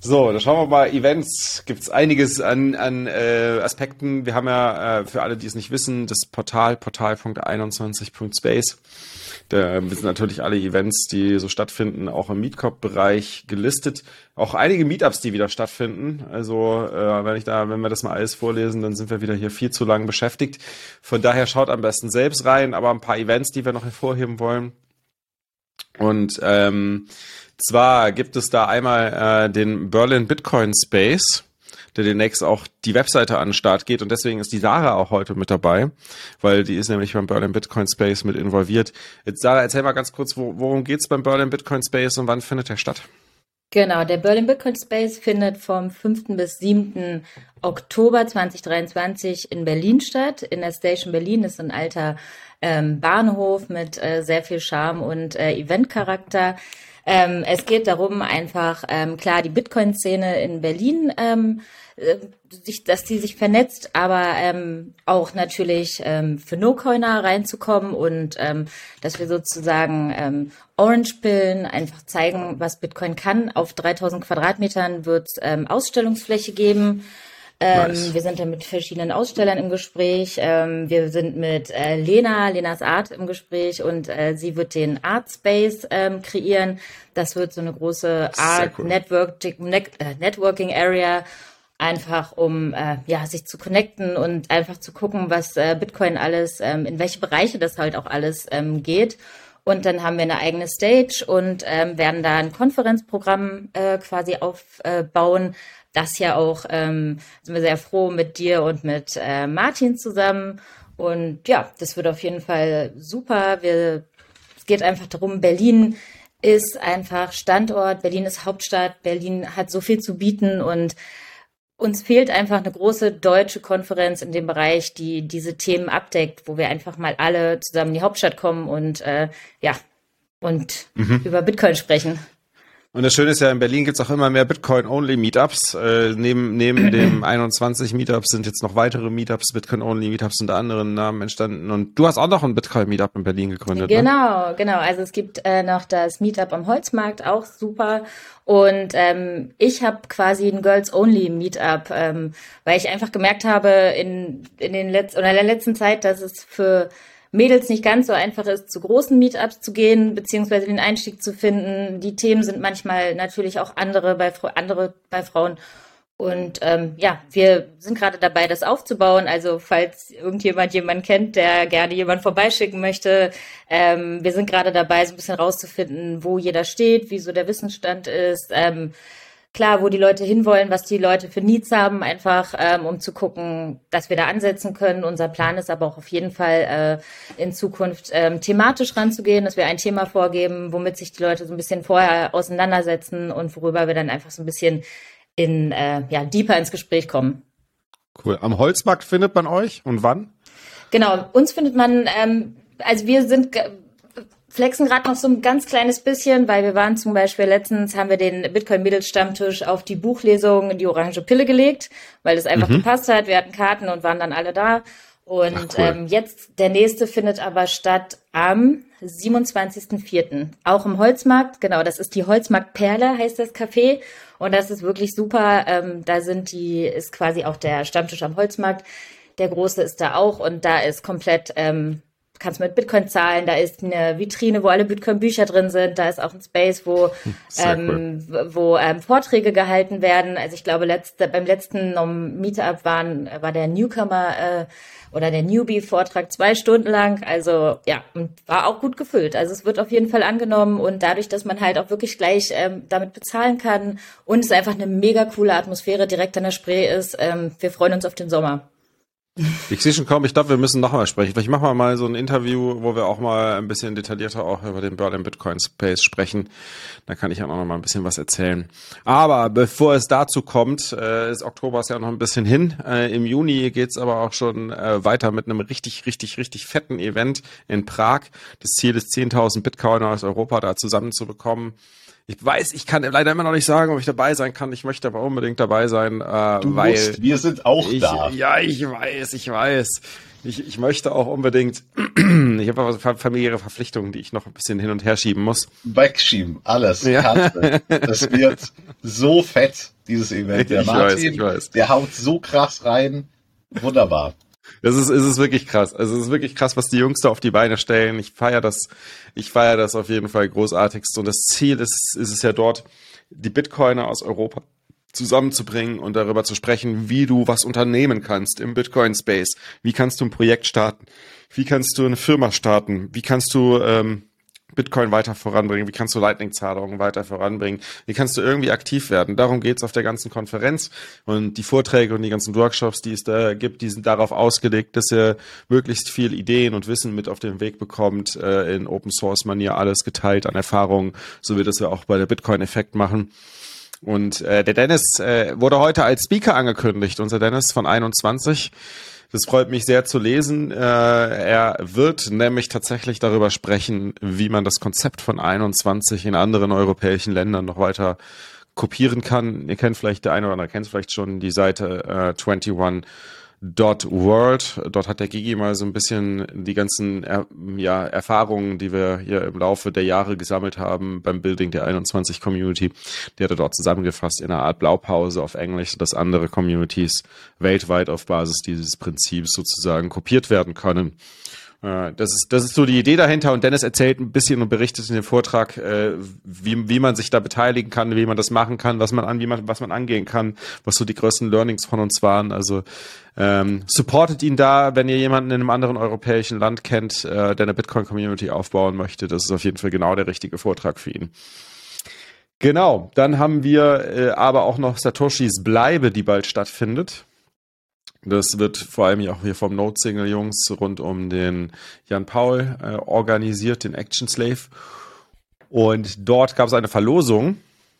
Speaker 3: So, dann schauen wir mal. Events gibt's einiges an, an äh, Aspekten. Wir haben ja, äh, für alle, die es nicht wissen, das Portal, portal.21.space. Da sind natürlich alle Events, die so stattfinden, auch im Meetcop-Bereich gelistet. Auch einige Meetups, die wieder stattfinden. Also äh, wenn ich da, wenn wir das mal alles vorlesen, dann sind wir wieder hier viel zu lang beschäftigt. Von daher schaut am besten selbst rein, aber ein paar Events, die wir noch hervorheben wollen. Und ähm, zwar gibt es da einmal äh, den Berlin Bitcoin Space, der demnächst auch die Webseite an den Start geht und deswegen ist die Sarah auch heute mit dabei, weil die ist nämlich beim Berlin Bitcoin Space mit involviert. Jetzt Sarah, erzähl mal ganz kurz, wo, worum geht's beim Berlin Bitcoin Space und wann findet der statt?
Speaker 2: Genau, der Berlin Bitcoin Space findet vom 5. bis 7. Oktober 2023 in Berlin statt. In der Station Berlin ist ein alter ähm, Bahnhof mit äh, sehr viel Charme und äh, Eventcharakter. Ähm, es geht darum, einfach ähm, klar die Bitcoin-Szene in Berlin, ähm, äh, sich, dass die sich vernetzt, aber ähm, auch natürlich ähm, für No-Coiner reinzukommen und ähm, dass wir sozusagen ähm, Orange-Pillen einfach zeigen, was Bitcoin kann. Auf 3000 Quadratmetern wird ähm, Ausstellungsfläche geben. Ähm, nice. Wir sind dann mit verschiedenen Ausstellern im Gespräch. Ähm, wir sind mit äh, Lena, Lenas Art im Gespräch und äh, sie wird den Art Space ähm, kreieren. Das wird so eine große Art cool. Network, Net, äh, Networking Area einfach um äh, ja sich zu connecten und einfach zu gucken, was äh, Bitcoin alles, ähm, in welche Bereiche das halt auch alles ähm, geht. Und dann haben wir eine eigene Stage und ähm, werden da ein Konferenzprogramm äh, quasi aufbauen, das ja auch, ähm, sind wir sehr froh mit dir und mit äh, Martin zusammen. Und ja, das wird auf jeden Fall super. Wir, es geht einfach darum, Berlin ist einfach Standort, Berlin ist Hauptstadt, Berlin hat so viel zu bieten und uns fehlt einfach eine große deutsche Konferenz in dem Bereich, die diese Themen abdeckt, wo wir einfach mal alle zusammen in die Hauptstadt kommen und äh, ja und mhm. über Bitcoin sprechen.
Speaker 3: Und das Schöne ist ja, in Berlin gibt's auch immer mehr Bitcoin-Only-Meetups. Äh, neben, neben dem 21 Meetups sind jetzt noch weitere Meetups, Bitcoin-Only-Meetups unter anderen Namen entstanden. Und du hast auch noch ein Bitcoin-Meetup in Berlin gegründet.
Speaker 2: Ne? Genau, ne? genau. Also es gibt äh, noch das Meetup am Holzmarkt, auch super. Und ähm, ich habe quasi ein Girls-Only-Meetup, ähm, weil ich einfach gemerkt habe in, in, den letzten oder in der letzten Zeit, dass es für Mädels nicht ganz so einfach ist, zu großen Meetups zu gehen, beziehungsweise den Einstieg zu finden. Die Themen sind manchmal natürlich auch andere bei, andere bei Frauen. Und ähm, ja, wir sind gerade dabei, das aufzubauen. Also falls irgendjemand jemanden kennt, der gerne jemanden vorbeischicken möchte, ähm, wir sind gerade dabei, so ein bisschen rauszufinden, wo jeder steht, wie so der Wissensstand ist. Ähm, klar, wo die Leute hinwollen, was die Leute für Needs haben, einfach ähm, um zu gucken, dass wir da ansetzen können. Unser Plan ist aber auch auf jeden Fall äh, in Zukunft ähm, thematisch ranzugehen, dass wir ein Thema vorgeben, womit sich die Leute so ein bisschen vorher auseinandersetzen und worüber wir dann einfach so ein bisschen in äh, ja deeper ins Gespräch kommen.
Speaker 3: Cool. Am Holzmarkt findet man euch und wann?
Speaker 2: Genau, uns findet man, ähm, also wir sind flexen gerade noch so ein ganz kleines bisschen, weil wir waren zum Beispiel letztens, haben wir den Bitcoin Mädels Stammtisch auf die Buchlesung in die orange Pille gelegt, weil das einfach mhm. gepasst hat. Wir hatten Karten und waren dann alle da. Und Ach, cool. ähm, jetzt, der nächste findet aber statt am 27.04. Auch im Holzmarkt. Genau, das ist die Holzmarkt-Perle, heißt das Café. Und das ist wirklich super. Ähm, da sind die, ist quasi auch der Stammtisch am Holzmarkt. Der große ist da auch und da ist komplett ähm, kannst mit Bitcoin zahlen, da ist eine Vitrine, wo alle Bitcoin-Bücher drin sind, da ist auch ein Space, wo, ähm, cool. wo ähm, Vorträge gehalten werden. Also ich glaube, letzte, beim letzten um, Meetup waren, war der Newcomer äh, oder der Newbie-Vortrag zwei Stunden lang. Also ja, und war auch gut gefüllt. Also es wird auf jeden Fall angenommen und dadurch, dass man halt auch wirklich gleich ähm, damit bezahlen kann und es einfach eine mega coole Atmosphäre direkt an der Spree ist, ähm, wir freuen uns auf den Sommer.
Speaker 3: Ich sehe schon kaum, ich glaube, wir müssen nochmal sprechen. Vielleicht machen wir mal so ein Interview, wo wir auch mal ein bisschen detaillierter auch über den Berlin Bitcoin Space sprechen. Da kann ich auch noch mal ein bisschen was erzählen. Aber bevor es dazu kommt, äh, ist Oktober ist ja noch ein bisschen hin. Äh, Im Juni geht's aber auch schon äh, weiter mit einem richtig, richtig, richtig fetten Event in Prag. Das Ziel ist 10.000 Bitcoiner aus Europa da zusammenzubekommen. Ich weiß, ich kann leider immer noch nicht sagen, ob ich dabei sein kann. Ich möchte aber unbedingt dabei sein, äh,
Speaker 4: Du
Speaker 3: weil
Speaker 4: musst, wir sind auch
Speaker 3: ich,
Speaker 4: da.
Speaker 3: Ja, ich weiß, ich weiß. Ich, ich möchte auch unbedingt. ich habe aber so familiäre Verpflichtungen, die ich noch ein bisschen hin und her schieben muss.
Speaker 4: Wegschieben, alles.
Speaker 3: Ja.
Speaker 4: Das wird so fett, dieses Event. Der
Speaker 3: Ich
Speaker 4: Martin,
Speaker 3: weiß, ich weiß.
Speaker 4: der haut so krass rein. Wunderbar.
Speaker 3: Es ist, es ist wirklich krass. Also es ist wirklich krass, was die Jungs da auf die Beine stellen. Ich feiere das, ich feiere das auf jeden Fall großartigst. Und das Ziel ist, ist es ja dort, die Bitcoiner aus Europa zusammenzubringen und darüber zu sprechen, wie du was unternehmen kannst im Bitcoin-Space. Wie kannst du ein Projekt starten? Wie kannst du eine Firma starten? Wie kannst du ähm, Bitcoin weiter voranbringen? Wie kannst du Lightning-Zahlungen weiter voranbringen? Wie kannst du irgendwie aktiv werden? Darum geht's auf der ganzen Konferenz. Und die Vorträge und die ganzen Workshops, die es da gibt, die sind darauf ausgelegt, dass ihr möglichst viel Ideen und Wissen mit auf den Weg bekommt, äh, in Open-Source-Manier alles geteilt an Erfahrungen, so wie das wir auch bei der Bitcoin-Effekt machen. Und äh, der Dennis äh, wurde heute als Speaker angekündigt, unser Dennis von 21. Das freut mich sehr zu lesen. Äh, er wird nämlich tatsächlich darüber sprechen, wie man das Konzept von 21 in anderen europäischen Ländern noch weiter kopieren kann. Ihr kennt vielleicht, der eine oder andere kennt vielleicht schon die Seite äh, 21 Dot World. Dort hat der Gigi mal so ein bisschen die ganzen ja, Erfahrungen, die wir hier im Laufe der Jahre gesammelt haben beim Building der 21 Community, die hat er dort zusammengefasst in einer Art Blaupause auf Englisch, dass andere Communities weltweit auf Basis dieses Prinzips sozusagen kopiert werden können. Äh, Das ist, das ist so die Idee dahinter und Dennis erzählt ein bisschen und berichtet in dem Vortrag, äh, wie, wie man sich da beteiligen kann, wie man das machen kann, was man an, wie man, was man angehen kann, was so die größten Learnings von uns waren. Also ähm, supportet ihn da, wenn ihr jemanden in einem anderen europäischen Land kennt, äh, der eine Bitcoin-Community aufbauen möchte. Das ist auf jeden Fall genau der richtige Vortrag für ihn. Genau, dann haben wir äh, aber auch noch Satoshis Bleibe, die bald stattfindet. Das wird vor allem auch hier vom Note Single Jungs rund um den Jan Paul äh, organisiert, den Action Slave. Und dort gab es eine Verlosung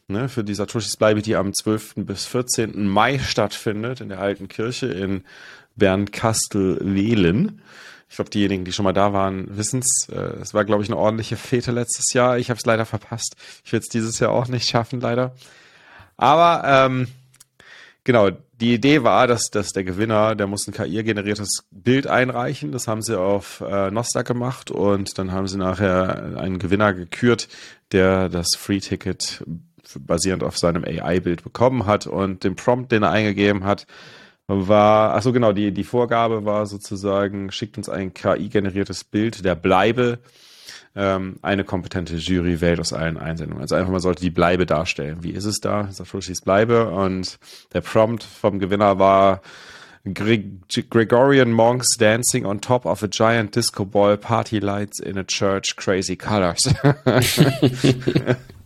Speaker 3: ne, für die Satoshis Bleibe, die am 12. bis 14. Mai stattfindet in der alten Kirche in Bernkastel-Wehlen. Ich glaube, diejenigen, die schon mal da waren, wissen es. Es war, glaube ich, eine ordentliche Fete letztes Jahr. Ich habe es leider verpasst. Ich werde es dieses Jahr auch nicht schaffen, leider. Aber ähm, genau, die Idee war, dass, dass der Gewinner, der muss ein KI-generiertes Bild einreichen. Das haben sie auf äh, Nostak gemacht und dann haben sie nachher einen Gewinner gekürt, der das Free-Ticket basierend auf seinem AI-Bild bekommen hat und den Prompt, den er eingegeben hat, war, ach so genau, die, die Vorgabe war sozusagen, schickt uns ein KI-generiertes Bild der Bleibe. Ähm, eine kompetente Jury wählt aus allen Einsendungen. Also einfach, man sollte die Bleibe darstellen. Wie ist es da? Satoshis Bleibe. Und der Prompt vom Gewinner war Gre Gregorian monks dancing on top of a giant disco ball, party lights in a church, crazy colors.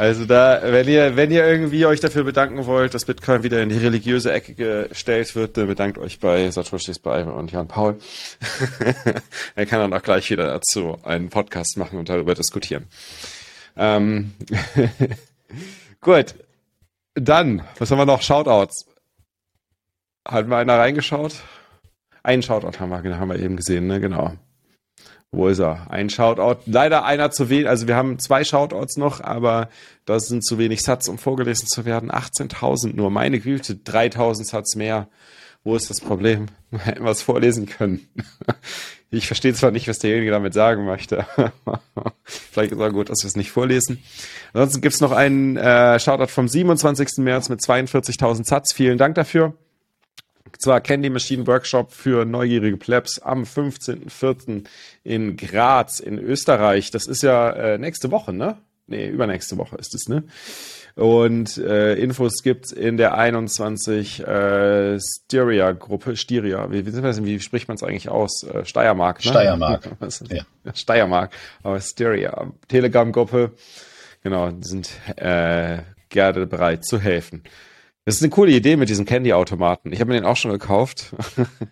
Speaker 3: Also da, wenn ihr, wenn ihr irgendwie euch dafür bedanken wollt, dass Bitcoin wieder in die religiöse Ecke gestellt wird, dann bedankt euch bei Satoshis Bleibe und Jan Paul. er kann dann auch gleich wieder dazu einen Podcast machen und darüber diskutieren. Ähm Gut. Dann, was haben wir noch? Shoutouts. Hat mal einer reingeschaut? Einen Shoutout haben wir, haben wir eben gesehen, ne? Genau. Wo ist er? Ein Shoutout. Leider einer zu wenig. Also wir haben zwei Shoutouts noch, aber das sind zu wenig Satz, um vorgelesen zu werden. 18.000 nur. Meine Güte, 3.000 Satz mehr. Wo ist das Problem? Wir hätten was vorlesen können. Ich verstehe zwar nicht, was derjenige damit sagen möchte. Vielleicht ist es auch gut, dass wir es nicht vorlesen. Ansonsten gibt es noch einen äh, Shoutout vom 27. März mit 42.000 Satz. Vielen Dank dafür zwar Candy Machine Workshop für neugierige Plebs am 15.04. in Graz in Österreich. Das ist ja äh, nächste Woche, ne? Nee, übernächste Woche ist es, ne? Und äh, Infos gibt's in der 21 äh, Styria-Gruppe. Styria, wie, wie, wie spricht man es eigentlich aus? Äh, Steiermark, ne?
Speaker 4: Steiermark.
Speaker 3: ja. Steiermark, aber Styria. Telegram-Gruppe, genau, sind äh, gerne bereit zu helfen. Das ist eine coole Idee mit diesem Candy-Automaten. Ich habe mir den auch schon gekauft.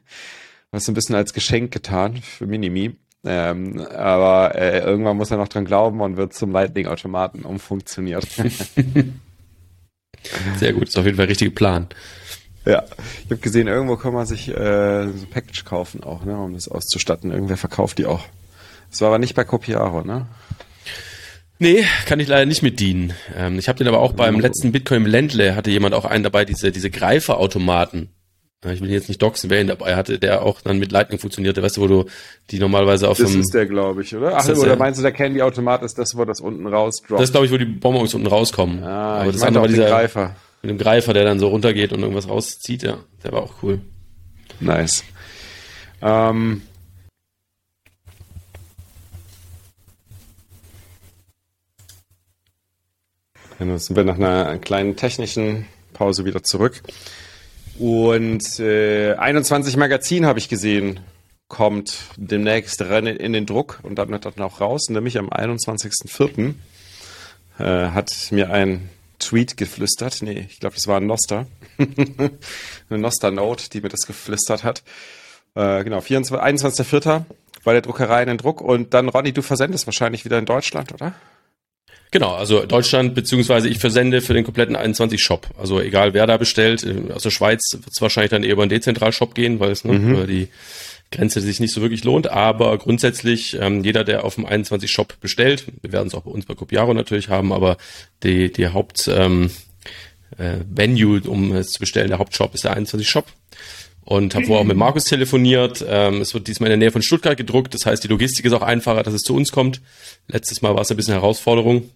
Speaker 3: Was ein bisschen als Geschenk getan für Minimi. Ähm, aber äh, irgendwann muss er noch dran glauben und wird zum Lightning-Automaten umfunktioniert.
Speaker 5: Sehr gut, ist auf jeden Fall der richtige Plan.
Speaker 3: Ja, ich habe gesehen, irgendwo kann man sich äh, so ein Package kaufen auch, ne, um das auszustatten. Irgendwer verkauft die auch. Das war aber nicht bei Copiaro, ne?
Speaker 5: Nee, kann ich leider nicht mit dienen. Ähm, ich habe den aber auch beim letzten Bitcoin Ländle hatte jemand auch einen dabei, diese, diese Greiferautomaten. Ich will jetzt nicht doxen, wer ihn dabei hatte, der auch dann mit Lightning funktionierte, weißt du, wo du die normalerweise auf
Speaker 3: Das
Speaker 5: dem,
Speaker 3: ist der, glaube ich, oder? Ach,
Speaker 5: das
Speaker 3: oder
Speaker 5: der?
Speaker 3: meinst du, der Candy-Automat ist das, wo das unten rausdroppt?
Speaker 5: das ist glaube ich, wo die Bonbons unten rauskommen.
Speaker 3: ah,
Speaker 5: aber
Speaker 3: ich
Speaker 5: das andere war dieser,
Speaker 3: Greifer.
Speaker 5: mit dem Greifer, der dann so runtergeht und irgendwas rauszieht, ja, der war auch cool.
Speaker 3: Nice. Ähm, Dann sind wir nach einer kleinen technischen Pause wieder zurück. Und äh, 21 Magazin habe ich gesehen, kommt demnächst in den Druck und damit dann auch raus. Nämlich am 21.04. Äh, hat mir ein Tweet geflüstert. Nee, ich glaube, das war ein Noster. Eine Noster-Note, die mir das geflüstert hat. Äh, genau, 24 21.04. bei der Druckerei in den Druck. Und dann, Ronny, du versendest wahrscheinlich wieder in Deutschland, oder?
Speaker 5: Genau, also Deutschland, beziehungsweise ich versende für den kompletten 21 Shop. Also egal wer da bestellt, äh, aus der Schweiz wird es wahrscheinlich dann eher über einen Dezentral-Shop gehen, weil es ne, über die Grenze sich nicht so wirklich lohnt. Aber grundsätzlich, ähm, jeder, der auf dem 21 Shop bestellt, wir werden es auch bei uns bei Copiaro natürlich haben, aber die, die Haupt ähm, äh, Venue, um es zu bestellen, der Hauptshop ist der 21 Shop. Und habe vorher auch mit Markus telefoniert. Ähm, es wird diesmal in der Nähe von Stuttgart gedruckt. Das heißt, die Logistik ist auch einfacher, dass es zu uns kommt. Letztes Mal war es ein bisschen Herausforderung.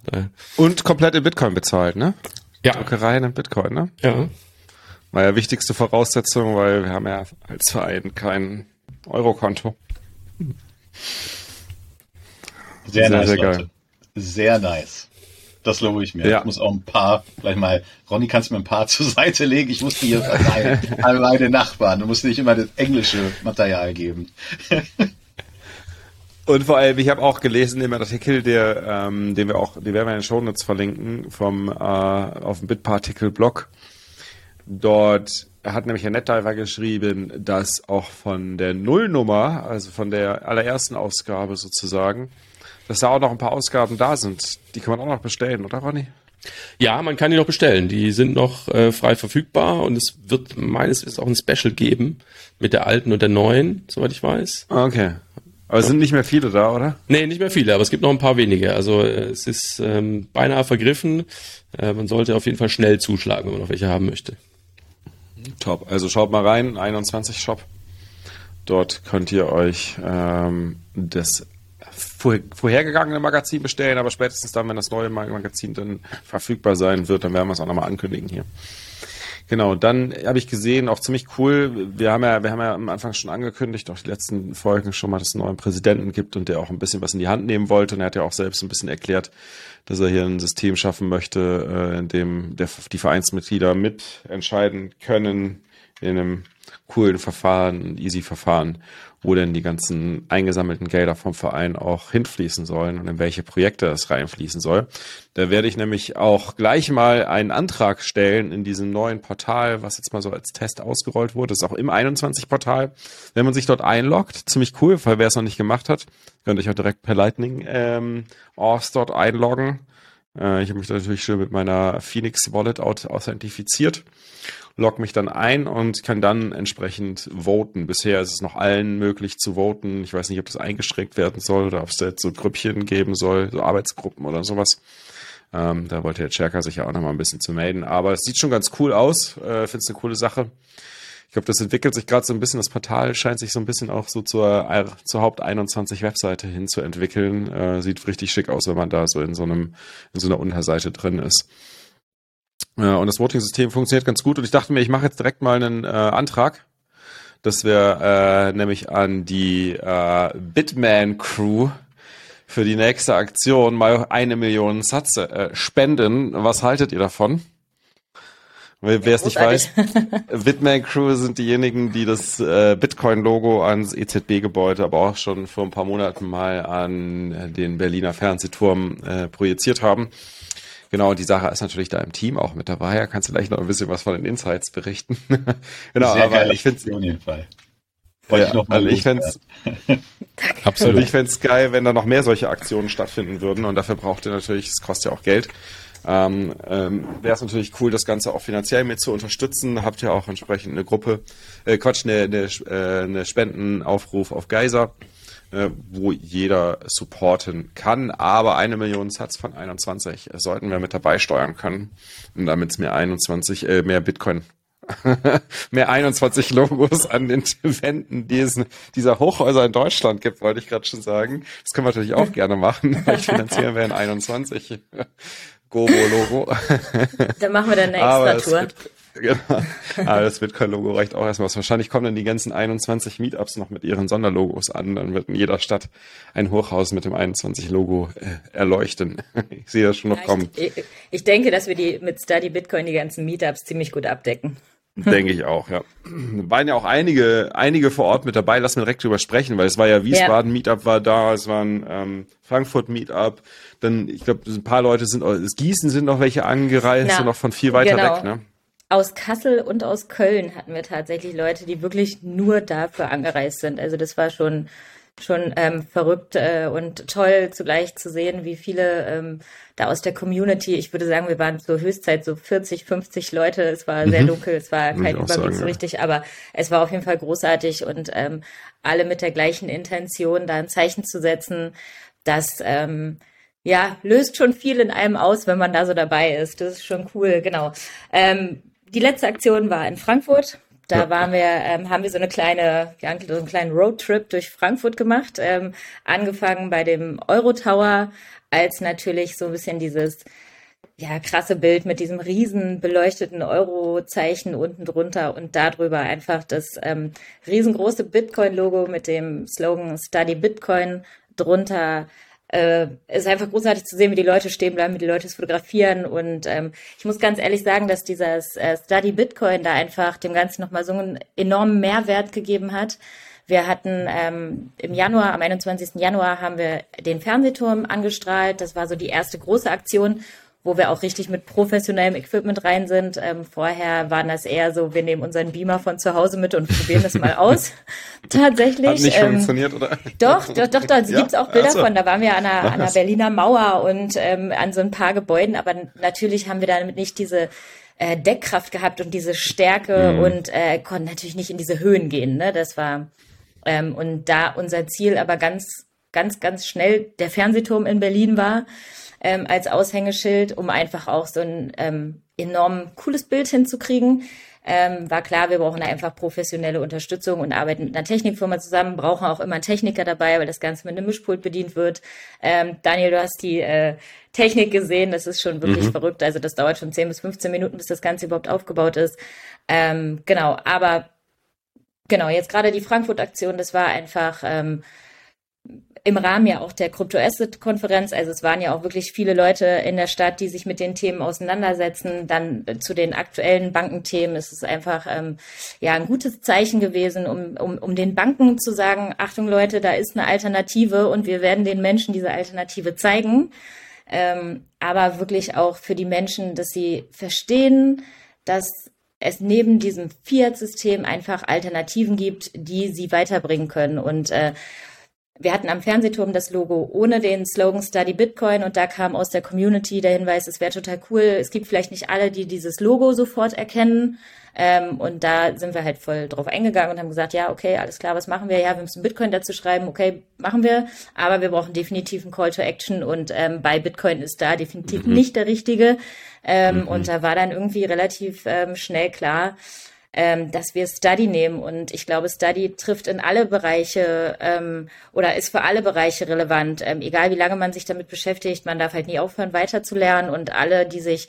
Speaker 3: Und komplett in Bitcoin bezahlt, ne?
Speaker 5: ja,
Speaker 3: Druckereien in Bitcoin, ne?
Speaker 5: ja.
Speaker 3: War ja wichtigste Voraussetzung, weil wir haben ja als Verein kein Eurokonto.
Speaker 4: Sehr,
Speaker 3: Sehr,
Speaker 4: nice,
Speaker 3: sehr
Speaker 4: Leute.
Speaker 3: geil.
Speaker 4: Sehr nice. Das lobe ich mir.
Speaker 3: Ja.
Speaker 4: Ich muss auch ein paar, gleich mal, Ronny, kannst du mir ein paar zur Seite legen? Ich muss die hier verteilen an meine Nachbarn. Du musst nicht immer das englische Material geben.
Speaker 3: Und vor allem, ich habe auch gelesen in dem Artikel, der, ähm, den wir auch, den werden wir in den Shownotes verlinken, vom äh, auf dem Bitpartikel-Blog. Dort hat nämlich Herr Netdiver geschrieben, dass auch von der Nullnummer, also von der allerersten Ausgabe sozusagen, dass da auch noch ein paar Ausgaben da sind. Die kann man auch noch bestellen, oder Ronny?
Speaker 5: Ja, man kann die noch bestellen. Die sind noch äh, frei verfügbar und es wird meines Wissens auch ein Special geben mit der alten und der neuen, soweit ich weiß.
Speaker 3: Okay. Aber es sind nicht mehr viele da, oder?
Speaker 5: Nee, nicht mehr viele, aber es gibt noch ein paar wenige. Also äh, es ist ähm, beinahe vergriffen. Äh, man sollte auf jeden Fall schnell zuschlagen, wenn man noch welche haben möchte.
Speaker 3: Top. Also schaut mal rein, 21 Shop. Dort könnt ihr euch ähm, das vor, vorhergegangene Magazin bestellen, aber spätestens dann, wenn das neue Mag- Magazin dann verfügbar sein wird, dann werden wir es auch nochmal ankündigen hier. Genau, dann habe ich gesehen, auch ziemlich cool, wir haben ja, wir haben ja am Anfang schon angekündigt, auch die letzten Folgen schon mal, dass es einen neuen Präsidenten gibt und der auch ein bisschen was in die Hand nehmen wollte. Und er hat ja auch selbst ein bisschen erklärt, dass er hier ein System schaffen möchte, äh, in dem der, die Vereinsmitglieder mitentscheiden können in einem coolen Verfahren, easy Verfahren, wo denn die ganzen eingesammelten Gelder vom Verein auch hinfließen sollen und in welche Projekte es reinfließen soll. Da werde ich nämlich auch gleich mal einen Antrag stellen in diesem neuen Portal, was jetzt mal so als Test ausgerollt wurde. Das ist auch im 21-Portal. Wenn man sich dort einloggt, ziemlich cool, weil wer es noch nicht gemacht hat, könnt ihr euch auch direkt per Lightning ähm, Auths dort einloggen. Äh, ich habe mich da natürlich schon mit meiner Phoenix Wallet aut- authentifiziert log mich dann ein und kann dann entsprechend voten. Bisher ist es noch allen möglich zu voten. Ich weiß nicht, ob das eingeschränkt werden soll oder ob es da jetzt so Grüppchen geben soll, so Arbeitsgruppen oder sowas. Ähm, da wollte der Cherka sich ja auch noch mal ein bisschen zu melden. Aber es sieht schon ganz cool aus. Äh, Finde es eine coole Sache. Ich glaube, das entwickelt sich gerade so ein bisschen, das Portal scheint sich so ein bisschen auch so zur, zur Haupt 21 Webseite hin zu entwickeln. Äh, sieht richtig schick aus, wenn man da so in so einem, in so einer Unterseite drin ist. Ja, und das Voting-System funktioniert ganz gut. Und ich dachte mir, ich mache jetzt direkt mal einen äh, Antrag, dass wir äh, nämlich an die äh, Bitman-Crew für die nächste Aktion mal eine Million Satz äh, spenden. Was haltet ihr davon? Wer es nicht weiß, Bitman Crew sind diejenigen, die das äh, Bitcoin-Logo ans EZB-Gebäude, aber auch schon vor ein paar Monaten mal an äh, den Berliner Fernsehturm äh, projiziert haben Genau, die Sache ist natürlich da im Team auch mit dabei. Da kannst du gleich noch ein bisschen was von den Insights berichten. genau,
Speaker 4: Sehr
Speaker 3: aber
Speaker 4: geile
Speaker 3: ich finde
Speaker 4: jedenfalls.
Speaker 3: ja,
Speaker 4: ich noch mal
Speaker 3: also ich fände. Also ich fände es geil, wenn da noch mehr solche Aktionen stattfinden würden und dafür braucht ihr natürlich, es kostet ja auch Geld. Ähm, ähm, Wäre es natürlich cool, das Ganze auch finanziell mit zu unterstützen. Habt ihr auch entsprechend eine Gruppe, äh, Quatsch, eine, eine, äh, eine Spendenaufruf auf Geyser, äh, wo jeder supporten kann. Aber eine Million Satz von 21 sollten wir mit dabei steuern können, damit es mehr 21, äh, mehr Bitcoin mehr 21 Logos an den Wänden diesen, dieser Hochhäuser in Deutschland gibt, wollte ich gerade schon sagen. Das können wir natürlich auch gerne machen. Vielleicht finanzieren wir in 21 Gobo-Logo.
Speaker 2: Dann machen wir dann eine extra Tour.
Speaker 3: Genau. Aber das Bitcoin-Logo reicht auch erstmal aus. Wahrscheinlich kommen dann die ganzen 21 Meetups noch mit ihren Sonderlogos an. Dann wird in jeder Stadt ein Hochhaus mit dem 21-Logo äh, erleuchten. Ich sehe das schon noch
Speaker 2: Ja,
Speaker 3: kommen.
Speaker 2: ich, ich, denke, dass wir die mit Study Bitcoin die ganzen Meetups ziemlich gut abdecken.
Speaker 3: Denke ich auch, ja. Waren ja auch einige, einige vor Ort mit dabei. Lass mir direkt drüber sprechen, weil es war ja Wiesbaden Meetup war da, es war ein ähm, Frankfurt Meetup. Dann, ich glaube, ein paar Leute sind, aus Gießen sind noch welche angereist,
Speaker 2: Na,
Speaker 3: so noch von viel weiter
Speaker 2: genau.
Speaker 3: weg, ne?
Speaker 2: Aus Kassel und aus Köln hatten wir tatsächlich Leute, die wirklich nur dafür angereist sind. Also das war schon schon ähm, verrückt äh, und toll zugleich zu sehen, wie viele ähm, da aus der Community, ich würde sagen, wir waren zur Höchstzeit so 40, 50 Leute, es war sehr dunkel, es war
Speaker 3: Würde
Speaker 2: kein
Speaker 3: auch
Speaker 2: Überblick
Speaker 3: sagen,
Speaker 2: so
Speaker 3: ja.
Speaker 2: richtig, aber es war auf jeden Fall großartig und ähm, alle mit der gleichen Intention, da ein Zeichen zu setzen, dass ähm, ja, löst schon viel in einem aus, wenn man da so dabei ist. Das ist schon cool, genau. Ähm, die letzte Aktion war in Frankfurt. Da waren wir, ähm, haben wir so eine kleine, ja, so einen kleinen Roadtrip durch Frankfurt gemacht. Ähm, angefangen bei dem Eurotower, als natürlich so ein bisschen dieses ja, krasse Bild mit diesem riesen beleuchteten Euro-Zeichen unten drunter und darüber einfach das ähm, riesengroße Bitcoin-Logo mit dem Slogan Study Bitcoin drunter. Äh, ist einfach großartig zu sehen, wie die Leute stehen bleiben, wie die Leute es fotografieren. Und ähm, ich muss ganz ehrlich sagen, dass dieses äh, Study Bitcoin da einfach dem Ganzen nochmal so einen enormen Mehrwert gegeben hat. Wir hatten ähm, im Januar, am 21. Januar, haben wir den Fernsehturm angestrahlt. Das war so die erste große Aktion, wo wir auch richtig mit professionellem Equipment rein sind. Ähm, vorher waren das eher so, wir nehmen unseren Beamer von zu Hause mit und probieren das mal aus. Tatsächlich.
Speaker 3: Hat nicht
Speaker 2: ähm,
Speaker 3: funktioniert, oder?
Speaker 2: doch, doch, doch, da
Speaker 3: Ja?
Speaker 2: gibt's auch Bilder
Speaker 3: so.
Speaker 2: von. Da waren wir an einer, an
Speaker 3: Was?
Speaker 2: Berliner Mauer und ähm, an so ein paar Gebäuden, aber natürlich haben wir damit nicht diese äh, Deckkraft gehabt und diese Stärke
Speaker 3: Mhm.
Speaker 2: und äh, konnten natürlich nicht in diese Höhen gehen. Ne? Das war ähm, und da unser Ziel aber ganz, ganz, ganz schnell der Fernsehturm in Berlin war ähm, als Aushängeschild, um einfach auch so ein ähm, enorm cooles Bild hinzukriegen. Ähm, war klar, wir brauchen da einfach professionelle Unterstützung und arbeiten mit einer Technikfirma zusammen, brauchen auch immer einen Techniker dabei, weil das Ganze mit einem Mischpult bedient wird. Ähm, Daniel, du hast die äh, Technik gesehen, das ist schon wirklich verrückt. Also das dauert schon 10 bis 15 Minuten, bis das Ganze überhaupt aufgebaut ist. Ähm, genau, aber genau, jetzt gerade die Frankfurt-Aktion, das war einfach ähm, im Rahmen ja auch der Crypto-Asset-Konferenz. Also es waren ja auch wirklich viele Leute in der Stadt, die sich mit den Themen auseinandersetzen. Dann äh, zu den aktuellen Bankenthemen ist es einfach ähm, ja ein gutes Zeichen gewesen, um, um, um den Banken zu sagen, Achtung Leute, da ist eine Alternative und wir werden den Menschen diese Alternative zeigen. Ähm, aber wirklich auch für die Menschen, dass sie verstehen, dass es neben diesem Fiat-System einfach Alternativen gibt, die sie weiterbringen können. Und äh, wir hatten am Fernsehturm das Logo ohne den Slogan Study Bitcoin und da kam aus der Community der Hinweis, es wäre total cool. Es gibt vielleicht nicht alle, die dieses Logo sofort erkennen. Ähm, und da sind wir halt voll drauf eingegangen und haben gesagt, ja, okay, alles klar, was machen wir? Ja, wir müssen Bitcoin dazu schreiben, okay, machen wir, aber wir brauchen definitiv einen Call to Action und ähm, bei Bitcoin ist da definitiv nicht der richtige. Ähm, Und da war dann irgendwie relativ ähm, schnell klar, ähm, dass wir Study nehmen. Und ich glaube, Study trifft in alle Bereiche ähm, oder ist für alle Bereiche relevant. Ähm, egal wie lange man sich damit beschäftigt, man darf halt nie aufhören, weiterzulernen. Und alle, die sich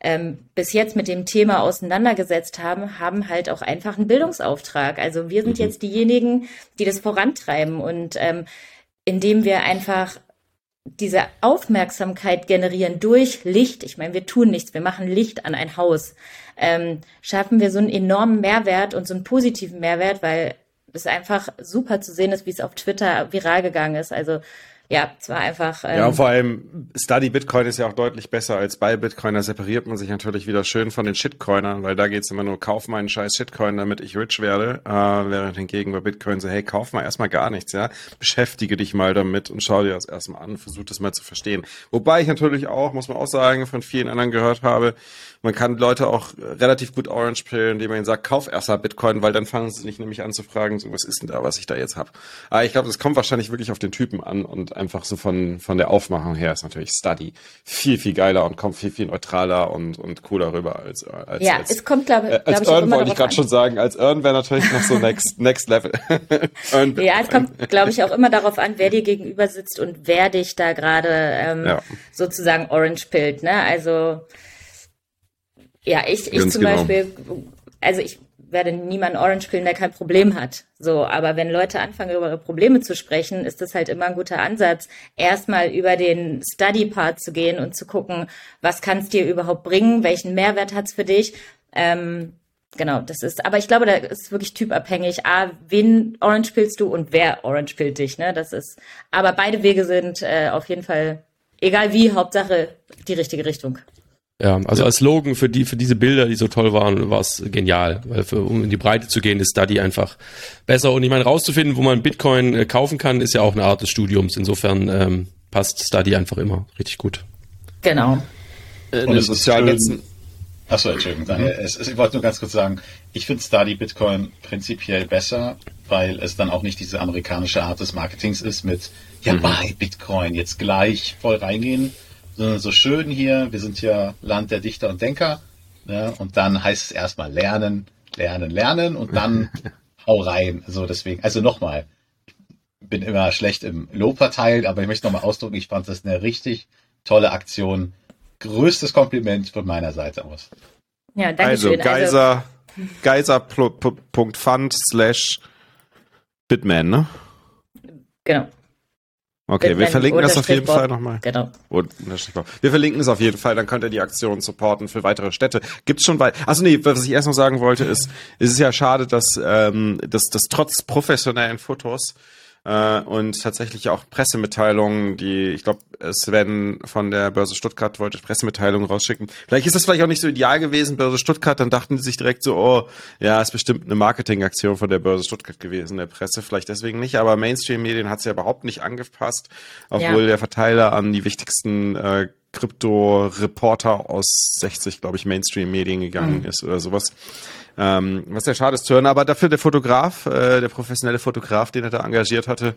Speaker 2: ähm, bis jetzt mit dem Thema auseinandergesetzt haben, haben halt auch einfach einen Bildungsauftrag. Also wir sind jetzt diejenigen, die das vorantreiben und ähm, indem wir einfach diese Aufmerksamkeit generieren durch Licht. Ich meine, wir tun nichts, wir machen Licht an ein Haus. Ähm, schaffen wir so einen enormen Mehrwert und so einen positiven Mehrwert, weil es einfach super zu sehen ist, wie es auf Twitter viral gegangen ist. Also ja, es war einfach.
Speaker 3: Ähm, ja, und vor allem Study Bitcoin ist ja auch deutlich besser als bei Bitcoin. Da separiert man sich natürlich wieder schön von den Shitcoinern, weil da geht's immer nur, kauf meinen scheiß Shitcoin, damit ich rich werde. Äh, während hingegen bei Bitcoin so, hey, kauf mal erstmal gar nichts, ja. Beschäftige dich mal damit und schau dir das erstmal an, versuch das mal zu verstehen. Wobei ich natürlich auch, muss man auch sagen, von vielen anderen gehört habe, man kann Leute auch relativ gut orange pillen, indem man ihnen sagt, kauf erstmal Bitcoin, weil dann fangen sie nicht nämlich an zu fragen, so, was ist denn da, was ich da jetzt habe. Aber ich glaube, das kommt wahrscheinlich wirklich auf den Typen an und einfach so von, von der Aufmachung her ist natürlich Study viel, viel geiler und kommt viel, viel neutraler und, und cooler rüber als, als
Speaker 2: Ja,
Speaker 3: als,
Speaker 2: es kommt, glaube
Speaker 3: äh, als
Speaker 2: glaub ich,
Speaker 3: Earn wollte ich gerade schon sagen. Als Earn wäre natürlich noch so next, next level.
Speaker 2: ja, es kommt, glaube ich, auch immer darauf an, wer dir gegenüber sitzt und wer dich da gerade ähm, ja. sozusagen orange pillt. Ne? Also ja, ich, ich zum genau. Beispiel, also ich werde niemanden Orange pillen, der kein Problem hat. So, aber wenn Leute anfangen, über ihre Probleme zu sprechen, ist das halt immer ein guter Ansatz, erstmal über den Study-Part zu gehen und zu gucken, was kann es dir überhaupt bringen, welchen Mehrwert hat es für dich. Ähm, genau, das ist, aber ich glaube, da ist wirklich typabhängig. A, wen Orange pillst du und wer Orange pillt dich, ne? Das ist, aber beide Wege sind äh, auf jeden Fall, egal wie, Hauptsache die richtige Richtung.
Speaker 5: Ja, also als Slogan für die für diese Bilder, die so toll waren, war es genial, weil für, um in die Breite zu gehen, ist Study einfach besser. Und ich meine, rauszufinden, wo man Bitcoin äh, kaufen kann, ist ja auch eine Art des Studiums. Insofern ähm, passt Study einfach immer richtig gut.
Speaker 2: Genau.
Speaker 4: Äh, Und es ist schön. Achso, Entschuldigung. Mhm. Es, es, ich wollte nur ganz kurz sagen, ich finde Study Bitcoin prinzipiell besser, weil es dann auch nicht diese amerikanische Art des Marketings ist mit, ja, mhm. bei Bitcoin jetzt gleich voll reingehen sondern so schön hier, wir sind ja Land der Dichter und Denker. Ne? Und dann heißt es erstmal lernen, lernen, lernen und dann hau rein. So deswegen, also nochmal, ich bin immer schlecht im Lob verteilt, aber ich möchte nochmal ausdrücken, ich fand das eine richtig tolle Aktion. Größtes Kompliment von meiner Seite aus.
Speaker 3: Ja, danke also, schön. Geiser, also, Geiser.fund slash Bitman, ne?
Speaker 2: Genau.
Speaker 3: Okay, wir verlinken das auf jeden Fall nochmal.
Speaker 2: Genau.
Speaker 3: wir verlinken es auf jeden Fall, dann könnt ihr die Aktion supporten für weitere Städte. Gibt's schon weit. Also nee, was ich erst noch sagen wollte, ist, es ist ja schade, dass, ähm, dass, dass trotz professionellen Fotos äh, und tatsächlich auch Pressemitteilungen, die, ich glaube, Sven von der Börse Stuttgart wollte Pressemitteilungen rausschicken. Vielleicht ist das vielleicht auch nicht so ideal gewesen, Börse Stuttgart, dann dachten sie sich direkt so, oh, ja, ist bestimmt eine Marketingaktion von der Börse Stuttgart gewesen, der Presse, vielleicht deswegen nicht, aber Mainstream-Medien hat es ja überhaupt nicht angepasst, obwohl ja. der Verteiler an die wichtigsten äh, Krypto-Reporter aus 60, glaube ich, Mainstream-Medien gegangen mhm. ist oder sowas. Ähm, was ja schade ist zu hören, aber dafür der Fotograf, äh, der professionelle Fotograf, den er da engagiert hatte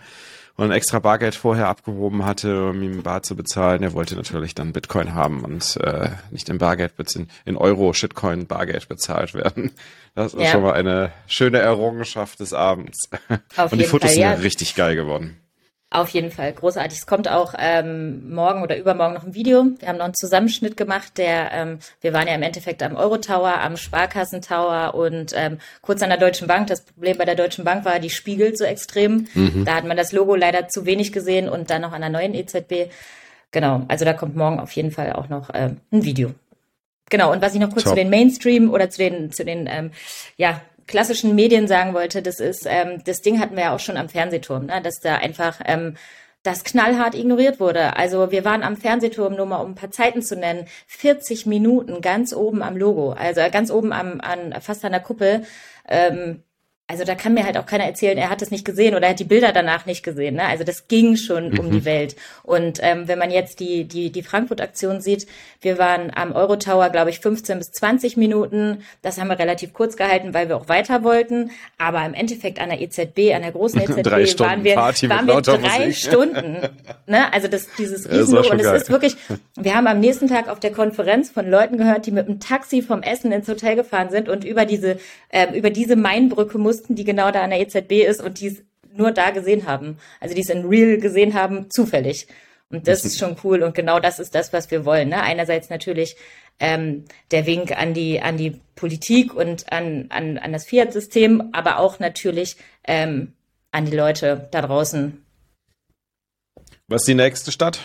Speaker 3: und extra Bargeld vorher abgehoben hatte, um ihm Bar zu bezahlen, der wollte natürlich dann Bitcoin haben und äh, nicht in Bargeld, in, in Euro, Shitcoin, Bargeld bezahlt werden. Das ist ja. schon mal eine schöne Errungenschaft des Abends. Auf und die Fotos Fall, ja. sind richtig geil geworden.
Speaker 2: Auf jeden Fall, großartig. Es kommt auch ähm, morgen oder übermorgen noch ein Video. Wir haben noch einen Zusammenschnitt gemacht, der, ähm, wir waren ja im Endeffekt am Euro-Tower, am Sparkassentower und ähm, kurz an der Deutschen Bank. Das Problem bei der Deutschen Bank war, die spiegelt so extrem. Mhm. Da hat man das Logo leider zu wenig gesehen und dann noch an der neuen EZB. Genau, also da kommt morgen auf jeden Fall auch noch ähm, ein Video. Genau, und was ich noch kurz Ciao. zu den Mainstream oder zu den, zu den ähm, ja, klassischen Medien sagen wollte, das ist, ähm, das Ding hatten wir ja auch schon am Fernsehturm, ne? dass da einfach ähm, das knallhart ignoriert wurde. Also wir waren am Fernsehturm, nur mal um ein paar Zeiten zu nennen, 40 Minuten ganz oben am Logo, also ganz oben am, an, fast an der Kuppel. Ähm, also da kann mir halt auch keiner erzählen, er hat es nicht gesehen oder er hat die Bilder danach nicht gesehen. Ne? Also das ging schon mhm. um die Welt. Und ähm, wenn man jetzt die, die, die Frankfurt-Aktion sieht, wir waren am Eurotower, glaube ich, 15 bis 20 Minuten. Das haben wir relativ kurz gehalten, weil wir auch weiter wollten. Aber im Endeffekt an der EZB, an der großen EZB, waren wir, waren wir drei Stunden. Ne? Also das, dieses Riesenlogo. Und es ist wirklich, wir haben am nächsten Tag auf der Konferenz von Leuten gehört, die mit dem Taxi vom Essen ins Hotel gefahren sind und über diese, äh, über diese Mainbrücke mussten wussten, die genau da an der EZB ist und die es nur da gesehen haben. Also die es in Real gesehen haben, zufällig. Und das ist schon cool. Und genau das ist das, was wir wollen. Ne? Einerseits natürlich ähm, der Wink an die, an die Politik und an, an, an das Fiat-System, aber auch natürlich ähm, an die Leute da draußen.
Speaker 3: Was ist die nächste Stadt?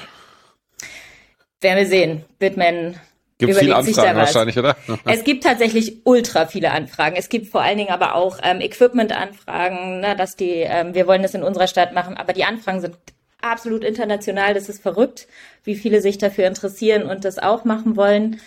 Speaker 2: Werden wir sehen. Bitman
Speaker 3: Gibt viele Anfragen wahrscheinlich, oder?
Speaker 2: Es gibt tatsächlich ultra viele Anfragen. Es gibt vor allen Dingen aber auch ähm, Equipment-Anfragen, ne, dass die, ähm, wir wollen das in unserer Stadt machen, aber die Anfragen sind absolut international. Das ist verrückt, wie viele sich dafür interessieren und das auch machen wollen.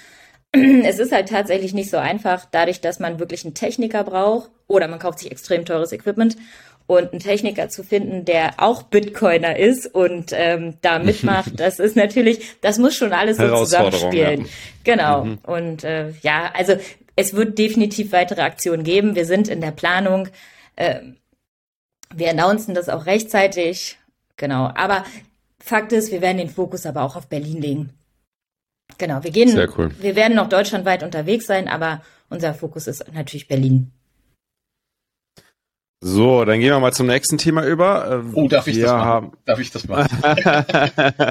Speaker 2: Es ist halt tatsächlich nicht so einfach, dadurch, dass man wirklich einen Techniker braucht oder man kauft sich extrem teures Equipment und einen Techniker zu finden, der auch Bitcoiner ist und ähm, da mitmacht, das ist natürlich, das muss schon alles so zusammenspielen. Ja. Genau. Mhm. Und äh, ja, also es wird definitiv weitere Aktionen geben. Wir sind in der Planung. Äh, wir announcen das auch rechtzeitig. Genau. Aber Fakt ist, wir werden den Fokus aber auch auf Berlin legen. Genau, wir gehen, Sehr cool. wir werden noch deutschlandweit unterwegs sein, aber unser Fokus ist natürlich Berlin.
Speaker 3: So, dann gehen wir mal zum nächsten Thema über.
Speaker 4: Oh, darf ich wir das machen? Haben... Darf ich das machen?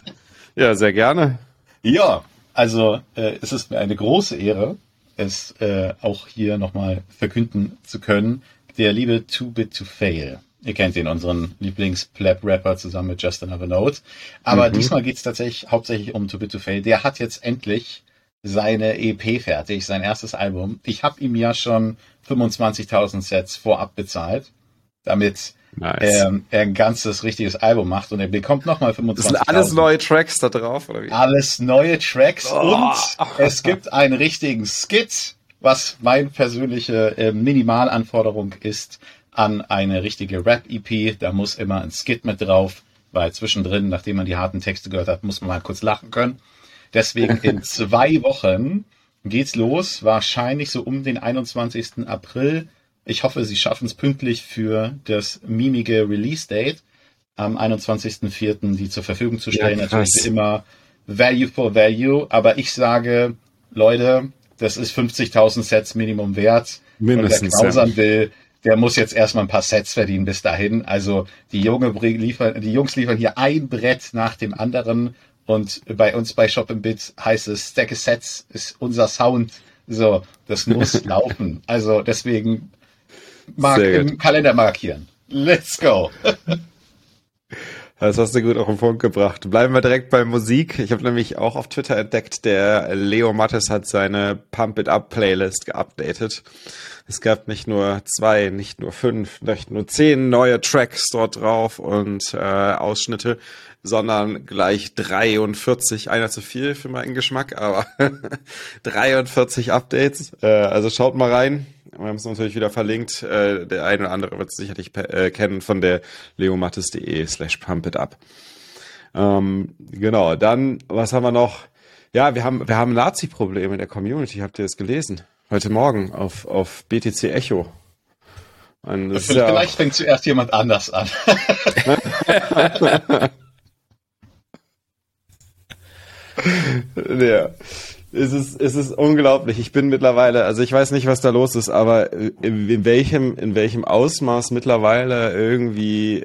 Speaker 3: ja, sehr gerne.
Speaker 4: Ja, also äh, es ist mir eine große Ehre, es äh, auch hier nochmal verkünden zu können. Der liebe Too Bit to Fail. Ihr kennt ihn, unseren Lieblings-Plap-Rapper zusammen mit Just Another Note. Aber mhm. diesmal geht es tatsächlich hauptsächlich um Too Bit to Fail. Der hat jetzt endlich seine EP fertig, sein erstes Album. Ich habe ihm ja schon 25.000 Sets vorab bezahlt damit nice. ähm, er ein ganzes richtiges Album macht und er bekommt nochmal 25.
Speaker 3: Das sind alles neue Tracks da drauf, oder wie?
Speaker 4: Alles neue Tracks oh. und es gibt einen richtigen Skit, was meine persönliche äh, Minimalanforderung ist an eine richtige Rap-EP. Da muss immer ein Skit mit drauf, weil zwischendrin, nachdem man die harten Texte gehört hat, muss man mal kurz lachen können. Deswegen in zwei Wochen geht's los, wahrscheinlich so um den 21. April ich hoffe, sie schaffen es pünktlich für das mimige Release-Date am 21.04. die zur Verfügung zu stellen. Ja, Natürlich immer Value for Value, aber ich sage, Leute, das ist 50.000 Sets Minimum wert. Mindestens. Und wer knausern ja. will, der muss jetzt erstmal ein paar Sets verdienen bis dahin. Also die, Junge liefern, die Jungs liefern hier ein Brett nach dem anderen und bei uns bei Shop Bit heißt es, Stack Sets ist unser Sound. So, das muss laufen. Also deswegen Mark im Kalender markieren. Let's go.
Speaker 3: Das hast du gut auf den Punkt gebracht. Bleiben wir direkt bei Musik. Ich habe nämlich auch auf Twitter entdeckt, der Leo Mattes hat seine Pump It Up Playlist geupdatet. Es gab nicht nur zwei, nicht nur fünf, nicht nur zehn neue Tracks dort drauf und äh, Ausschnitte, sondern gleich 43, einer zu viel für meinen Geschmack, aber 43 Updates. Äh, also schaut mal rein. Wir haben es natürlich wieder verlinkt. Äh, der eine oder andere wird es sicherlich äh, kennen von der leomattes.de slash pump it up. Ähm, genau, dann, was haben wir noch? Ja, wir haben, wir haben Nazi-Probleme in der Community. Habt ihr das gelesen? Heute Morgen auf, auf BTC Echo.
Speaker 4: Und vielleicht ja fängt zuerst jemand anders an.
Speaker 3: ja. Es ist, es ist unglaublich. Ich bin mittlerweile, also ich weiß nicht, was da los ist, aber in welchem, in welchem Ausmaß mittlerweile irgendwie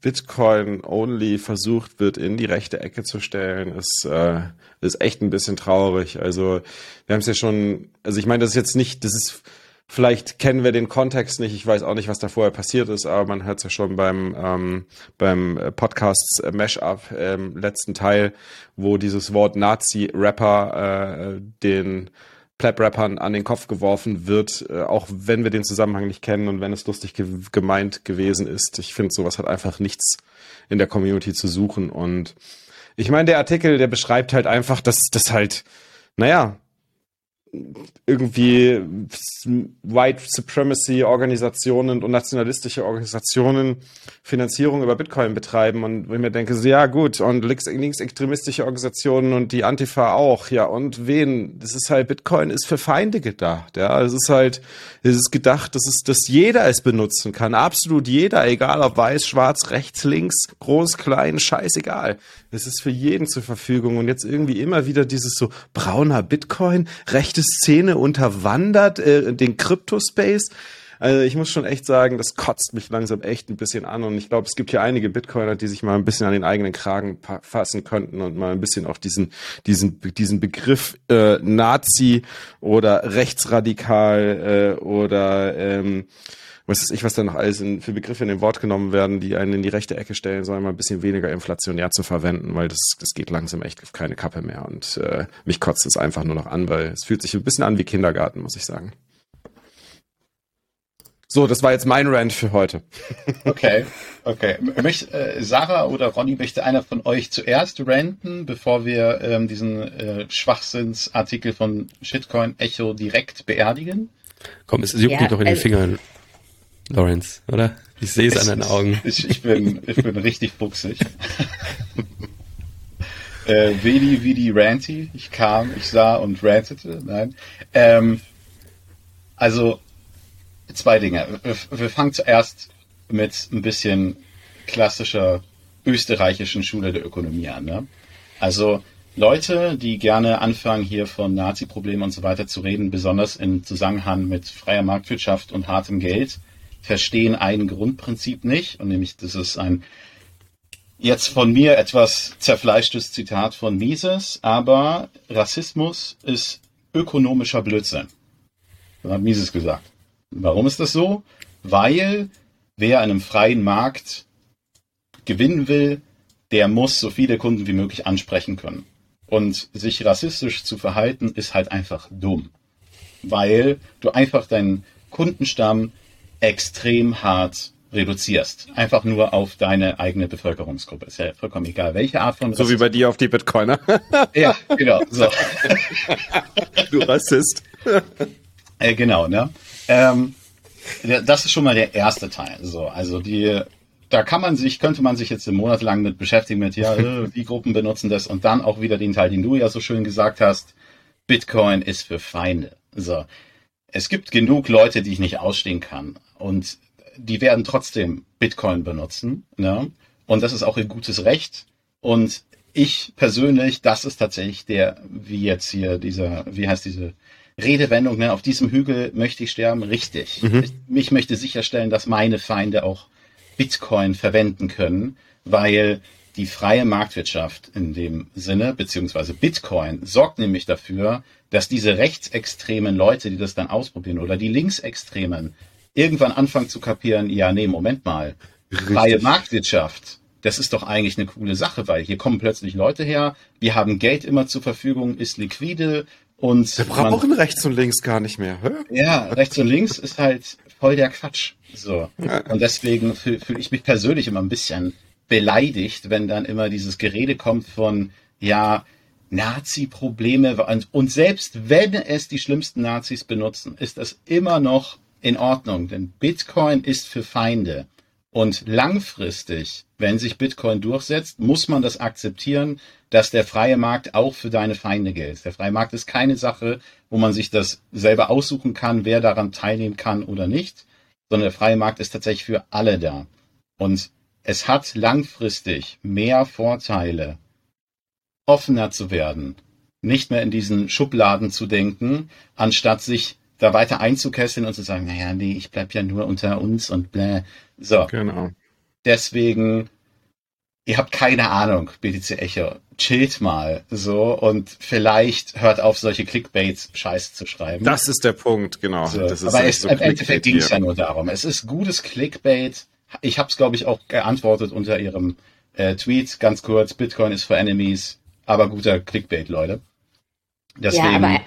Speaker 3: Bitcoin only versucht wird, in die rechte Ecke zu stellen, ist, äh, ist echt ein bisschen traurig. Also wir haben es ja schon, also ich meine, das ist jetzt nicht, das ist Vielleicht kennen wir den Kontext nicht. Ich weiß auch nicht, was da vorher passiert ist, aber man hört es ja schon beim, ähm, beim Podcast äh, Mashup ähm, letzten Teil, wo dieses Wort Nazi-Rapper äh, den Plap-Rappern an den Kopf geworfen wird, äh, auch wenn wir den Zusammenhang nicht kennen und wenn es lustig ge gemeint gewesen ist. Ich finde, sowas hat einfach nichts in der Community zu suchen. Und ich meine, der Artikel, der beschreibt halt einfach, dass das halt, naja, irgendwie White Supremacy Organisationen und nationalistische Organisationen Finanzierung über Bitcoin betreiben und wo ich mir denke, ja gut, und linksextremistische Organisationen und die Antifa auch, ja, und wen? Das ist halt, Bitcoin ist für Feinde gedacht, ja, es ist halt, es ist gedacht, dass es, dass jeder es benutzen kann, absolut jeder, egal ob weiß, schwarz, rechts, links, groß, klein, scheißegal. Es ist für jeden zur Verfügung und jetzt irgendwie immer wieder dieses so brauner Bitcoin, rechte Szene unterwandert, äh, den Crypto-Space. Also ich muss schon echt sagen, das kotzt mich langsam echt ein bisschen an und ich glaube, es gibt hier einige Bitcoiner, die sich mal ein bisschen an den eigenen Kragen fassen könnten und mal ein bisschen auch diesen diesen diesen Begriff äh, Nazi oder rechtsradikal äh, oder ähm, was weiß ich, was da noch alles in, für Begriffe in den Wort genommen werden, die einen in die rechte Ecke stellen, sondern mal ein bisschen weniger inflationär zu verwenden, weil das, das geht langsam echt auf keine Kappe mehr. Und äh, mich kotzt es einfach nur noch an, weil es fühlt sich ein bisschen an wie Kindergarten, muss ich sagen. So, das war jetzt mein Rant für heute.
Speaker 4: Okay, okay. Möcht, äh, Sarah oder Ronny, möchte einer von euch zuerst ranten, bevor wir ähm, diesen äh, Schwachsinnsartikel von Shitcoin Echo direkt beerdigen?
Speaker 5: Komm, es juckt
Speaker 2: Ja,
Speaker 5: dir doch in den
Speaker 2: also-
Speaker 5: Fingern, Lawrence, oder? Ich sehe es an deinen Augen.
Speaker 4: Ich, ich, bin, ich bin richtig fuchsig. äh, Vidi, Vidi, Ranty. Ich kam, ich sah und rantete. Nein. Ähm, also, zwei Dinge. Wir, wir fangen zuerst mit ein bisschen klassischer österreichischen Schule der Ökonomie an. Ne? Also, Leute, die gerne anfangen, hier von Nazi-Problemen und so weiter zu reden, besonders im Zusammenhang mit freier Marktwirtschaft und hartem Geld, verstehen ein Grundprinzip nicht, und nämlich das ist ein jetzt von mir etwas zerfleischtes Zitat von Mises, aber Rassismus ist ökonomischer Blödsinn. Das hat Mises gesagt. Warum ist das so? Weil wer einem freien Markt gewinnen will, der muss so viele Kunden wie möglich ansprechen können. Und sich rassistisch zu verhalten, ist halt einfach dumm. Weil du einfach deinen Kundenstamm extrem hart reduzierst. Einfach nur auf deine eigene Bevölkerungsgruppe. Ist ja vollkommen egal, welche Art von
Speaker 3: So wie bei dir auf die Bitcoiner.
Speaker 4: Ja, genau. So.
Speaker 3: du Rassist.
Speaker 4: Äh, genau, ne? Ähm, das ist schon mal der erste Teil. So, also die, da kann man sich, könnte man sich jetzt monatelang mit beschäftigen, mit ja, äh, die Gruppen benutzen das und dann auch wieder den Teil, den du ja so schön gesagt hast. Bitcoin ist für Feinde. So. Es gibt genug Leute, die ich nicht ausstehen kann. Und die werden trotzdem Bitcoin benutzen. Ne? Und das ist auch ihr gutes Recht. Und ich persönlich, das ist tatsächlich der, wie jetzt hier dieser, wie heißt diese Redewendung, ne? auf diesem Hügel möchte ich sterben, richtig. Ich, mich möchte sicherstellen, dass meine Feinde auch Bitcoin verwenden können, weil die freie Marktwirtschaft in dem Sinne, beziehungsweise Bitcoin, sorgt nämlich dafür, dass diese rechtsextremen Leute, die das dann ausprobieren, oder die linksextremen, irgendwann anfangen zu kapieren, ja, nee, Moment mal, freie Marktwirtschaft, das ist doch eigentlich eine coole Sache, weil hier kommen plötzlich Leute her, wir haben Geld immer zur Verfügung, ist liquide und
Speaker 3: Wir brauchen rechts und links gar nicht mehr. Hä?
Speaker 4: ja, rechts und links ist halt voll der Quatsch. So. Und deswegen fühle fühl ich mich persönlich immer ein bisschen beleidigt, wenn dann immer dieses Gerede kommt von, ja, Nazi-Probleme und selbst wenn es die schlimmsten Nazis benutzen, ist das immer noch in Ordnung, denn Bitcoin ist für Feinde. Und langfristig, wenn sich Bitcoin durchsetzt, muss man das akzeptieren, dass der freie Markt auch für deine Feinde gilt. Der freie Markt ist keine Sache, wo man sich das selber aussuchen kann, wer daran teilnehmen kann oder nicht, sondern der freie Markt ist tatsächlich für alle da. Und es hat langfristig mehr Vorteile, offener zu werden, nicht mehr in diesen Schubladen zu denken, anstatt sich da weiter einzukesseln und zu sagen, naja, nee, ich bleib ja nur unter uns und bläh. So,
Speaker 3: Genau.
Speaker 4: deswegen, ihr habt keine Ahnung, BTC Echo. Chillt mal so und vielleicht hört auf, solche Clickbaits Scheiß zu schreiben.
Speaker 3: Das ist der Punkt, genau.
Speaker 4: So,
Speaker 3: Das ist
Speaker 4: aber
Speaker 3: echt
Speaker 4: es,
Speaker 3: so
Speaker 4: im Endeffekt ging es ja nur darum. Es ist gutes Clickbait. Ich habe es, glaube ich, auch geantwortet unter ihrem äh, Tweet, ganz kurz, Bitcoin ist for Enemies, aber guter Clickbait, Leute. Deswegen,
Speaker 2: ja, aber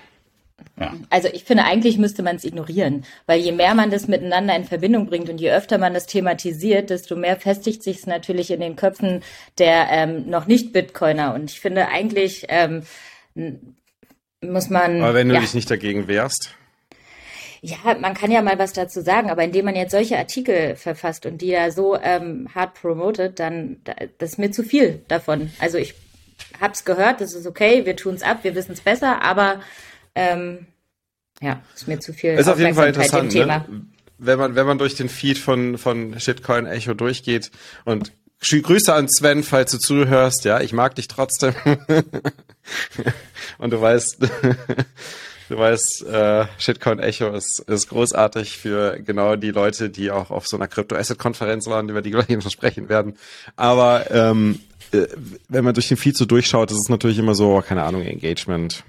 Speaker 4: ja.
Speaker 2: Also ich finde, eigentlich müsste man es ignorieren, weil je mehr man das miteinander in Verbindung bringt und je öfter man das thematisiert, desto mehr festigt sich es natürlich in den Köpfen der ähm, noch nicht Bitcoiner. Und ich finde eigentlich ähm, muss man.
Speaker 3: Aber wenn du
Speaker 2: ja,
Speaker 3: dich nicht dagegen wehrst.
Speaker 2: ja, man kann ja mal was dazu sagen, aber indem man jetzt solche Artikel verfasst und die ja so ähm, hart promotet, dann da- das ist mir zu viel davon. Also ich hab's gehört, das ist okay, wir tun's ab, wir wissen's besser, aber ähm, ja, ist mir zu viel.
Speaker 3: Ist auf jeden Fall interessant, ne? wenn man wenn man durch den Feed von von Shitcoin Echo durchgeht und Grü- Grüße an Sven, falls du zuhörst. Ja, ich mag dich trotzdem. und du weißt, du weißt, äh, Shitcoin Echo ist ist großartig für genau die Leute, die auch auf so einer Crypto Asset Konferenz waren, über die wir gleich noch sprechen werden. Aber ähm, äh, wenn man durch den Feed so durchschaut, ist es natürlich immer so, keine Ahnung, Engagement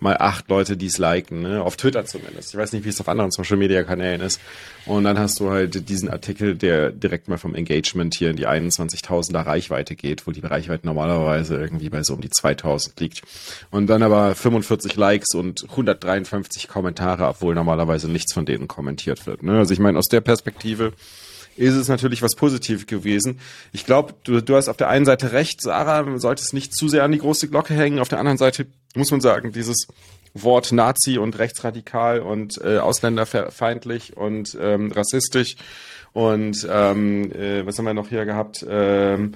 Speaker 3: mal acht Leute, die es liken, ne? auf Twitter zumindest. Ich weiß nicht, wie es auf anderen Social Media Kanälen ist. Und dann hast du halt diesen Artikel, der direkt mal vom Engagement hier in die 21.000er Reichweite geht, wo die Reichweite normalerweise irgendwie bei so um die 2000 liegt. Und dann aber 45 Likes und 153 Kommentare, obwohl normalerweise nichts von denen kommentiert wird. Ne? Also ich meine, aus der Perspektive ist es natürlich was Positives gewesen. Ich glaube, du, du hast auf der einen Seite recht, Sarah, man sollte es nicht zu sehr an die große Glocke hängen. Auf der anderen Seite muss man sagen, dieses Wort Nazi und rechtsradikal und äh, ausländerfeindlich und ähm, rassistisch und ähm, äh, was haben wir noch hier gehabt? Ähm,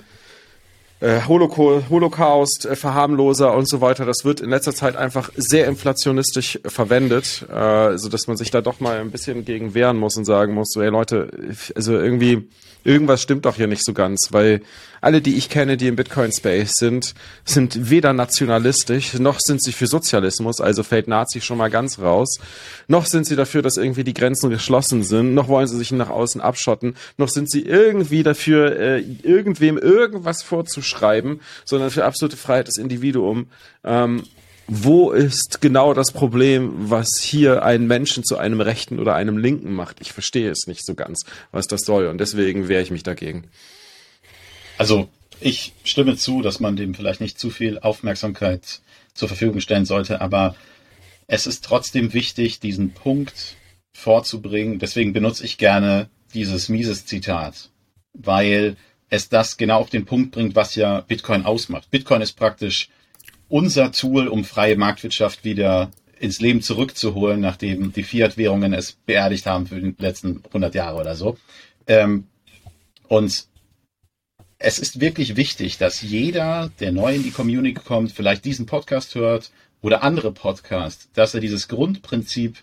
Speaker 3: äh, Holocaust, äh, Verharmloser und so weiter, das wird in letzter Zeit einfach sehr inflationistisch verwendet, äh, so dass man sich da doch mal ein bisschen gegen wehren muss und sagen muss, so, ey Leute, also irgendwie irgendwas stimmt doch hier nicht so ganz, weil alle, die ich kenne, die im Bitcoin-Space sind, sind weder nationalistisch, noch sind sie für Sozialismus, also fällt Nazi schon mal ganz raus, noch sind sie dafür, dass irgendwie die Grenzen geschlossen sind, noch wollen sie sich nach außen abschotten, noch sind sie irgendwie dafür, äh, irgendwem irgendwas vorzuschreiben, sondern für absolute Freiheit des Individuums. Ähm, wo ist genau das Problem, was hier einen Menschen zu einem Rechten oder einem Linken macht? Ich verstehe es nicht so ganz, was das soll. Und deswegen wehre ich mich dagegen.
Speaker 4: Also ich stimme zu, dass man dem vielleicht nicht zu viel Aufmerksamkeit zur Verfügung stellen sollte, aber es ist trotzdem wichtig, diesen Punkt vorzubringen. Deswegen benutze ich gerne dieses Mises Zitat, weil es das genau auf den Punkt bringt, was ja Bitcoin ausmacht. Bitcoin ist praktisch unser Tool, um freie Marktwirtschaft wieder ins Leben zurückzuholen, nachdem die Fiat-Währungen es beerdigt haben für die letzten 100 Jahre oder so. Ähm, und es ist wirklich wichtig, dass jeder, der neu in die Community kommt, vielleicht diesen Podcast hört oder andere Podcasts, dass er dieses Grundprinzip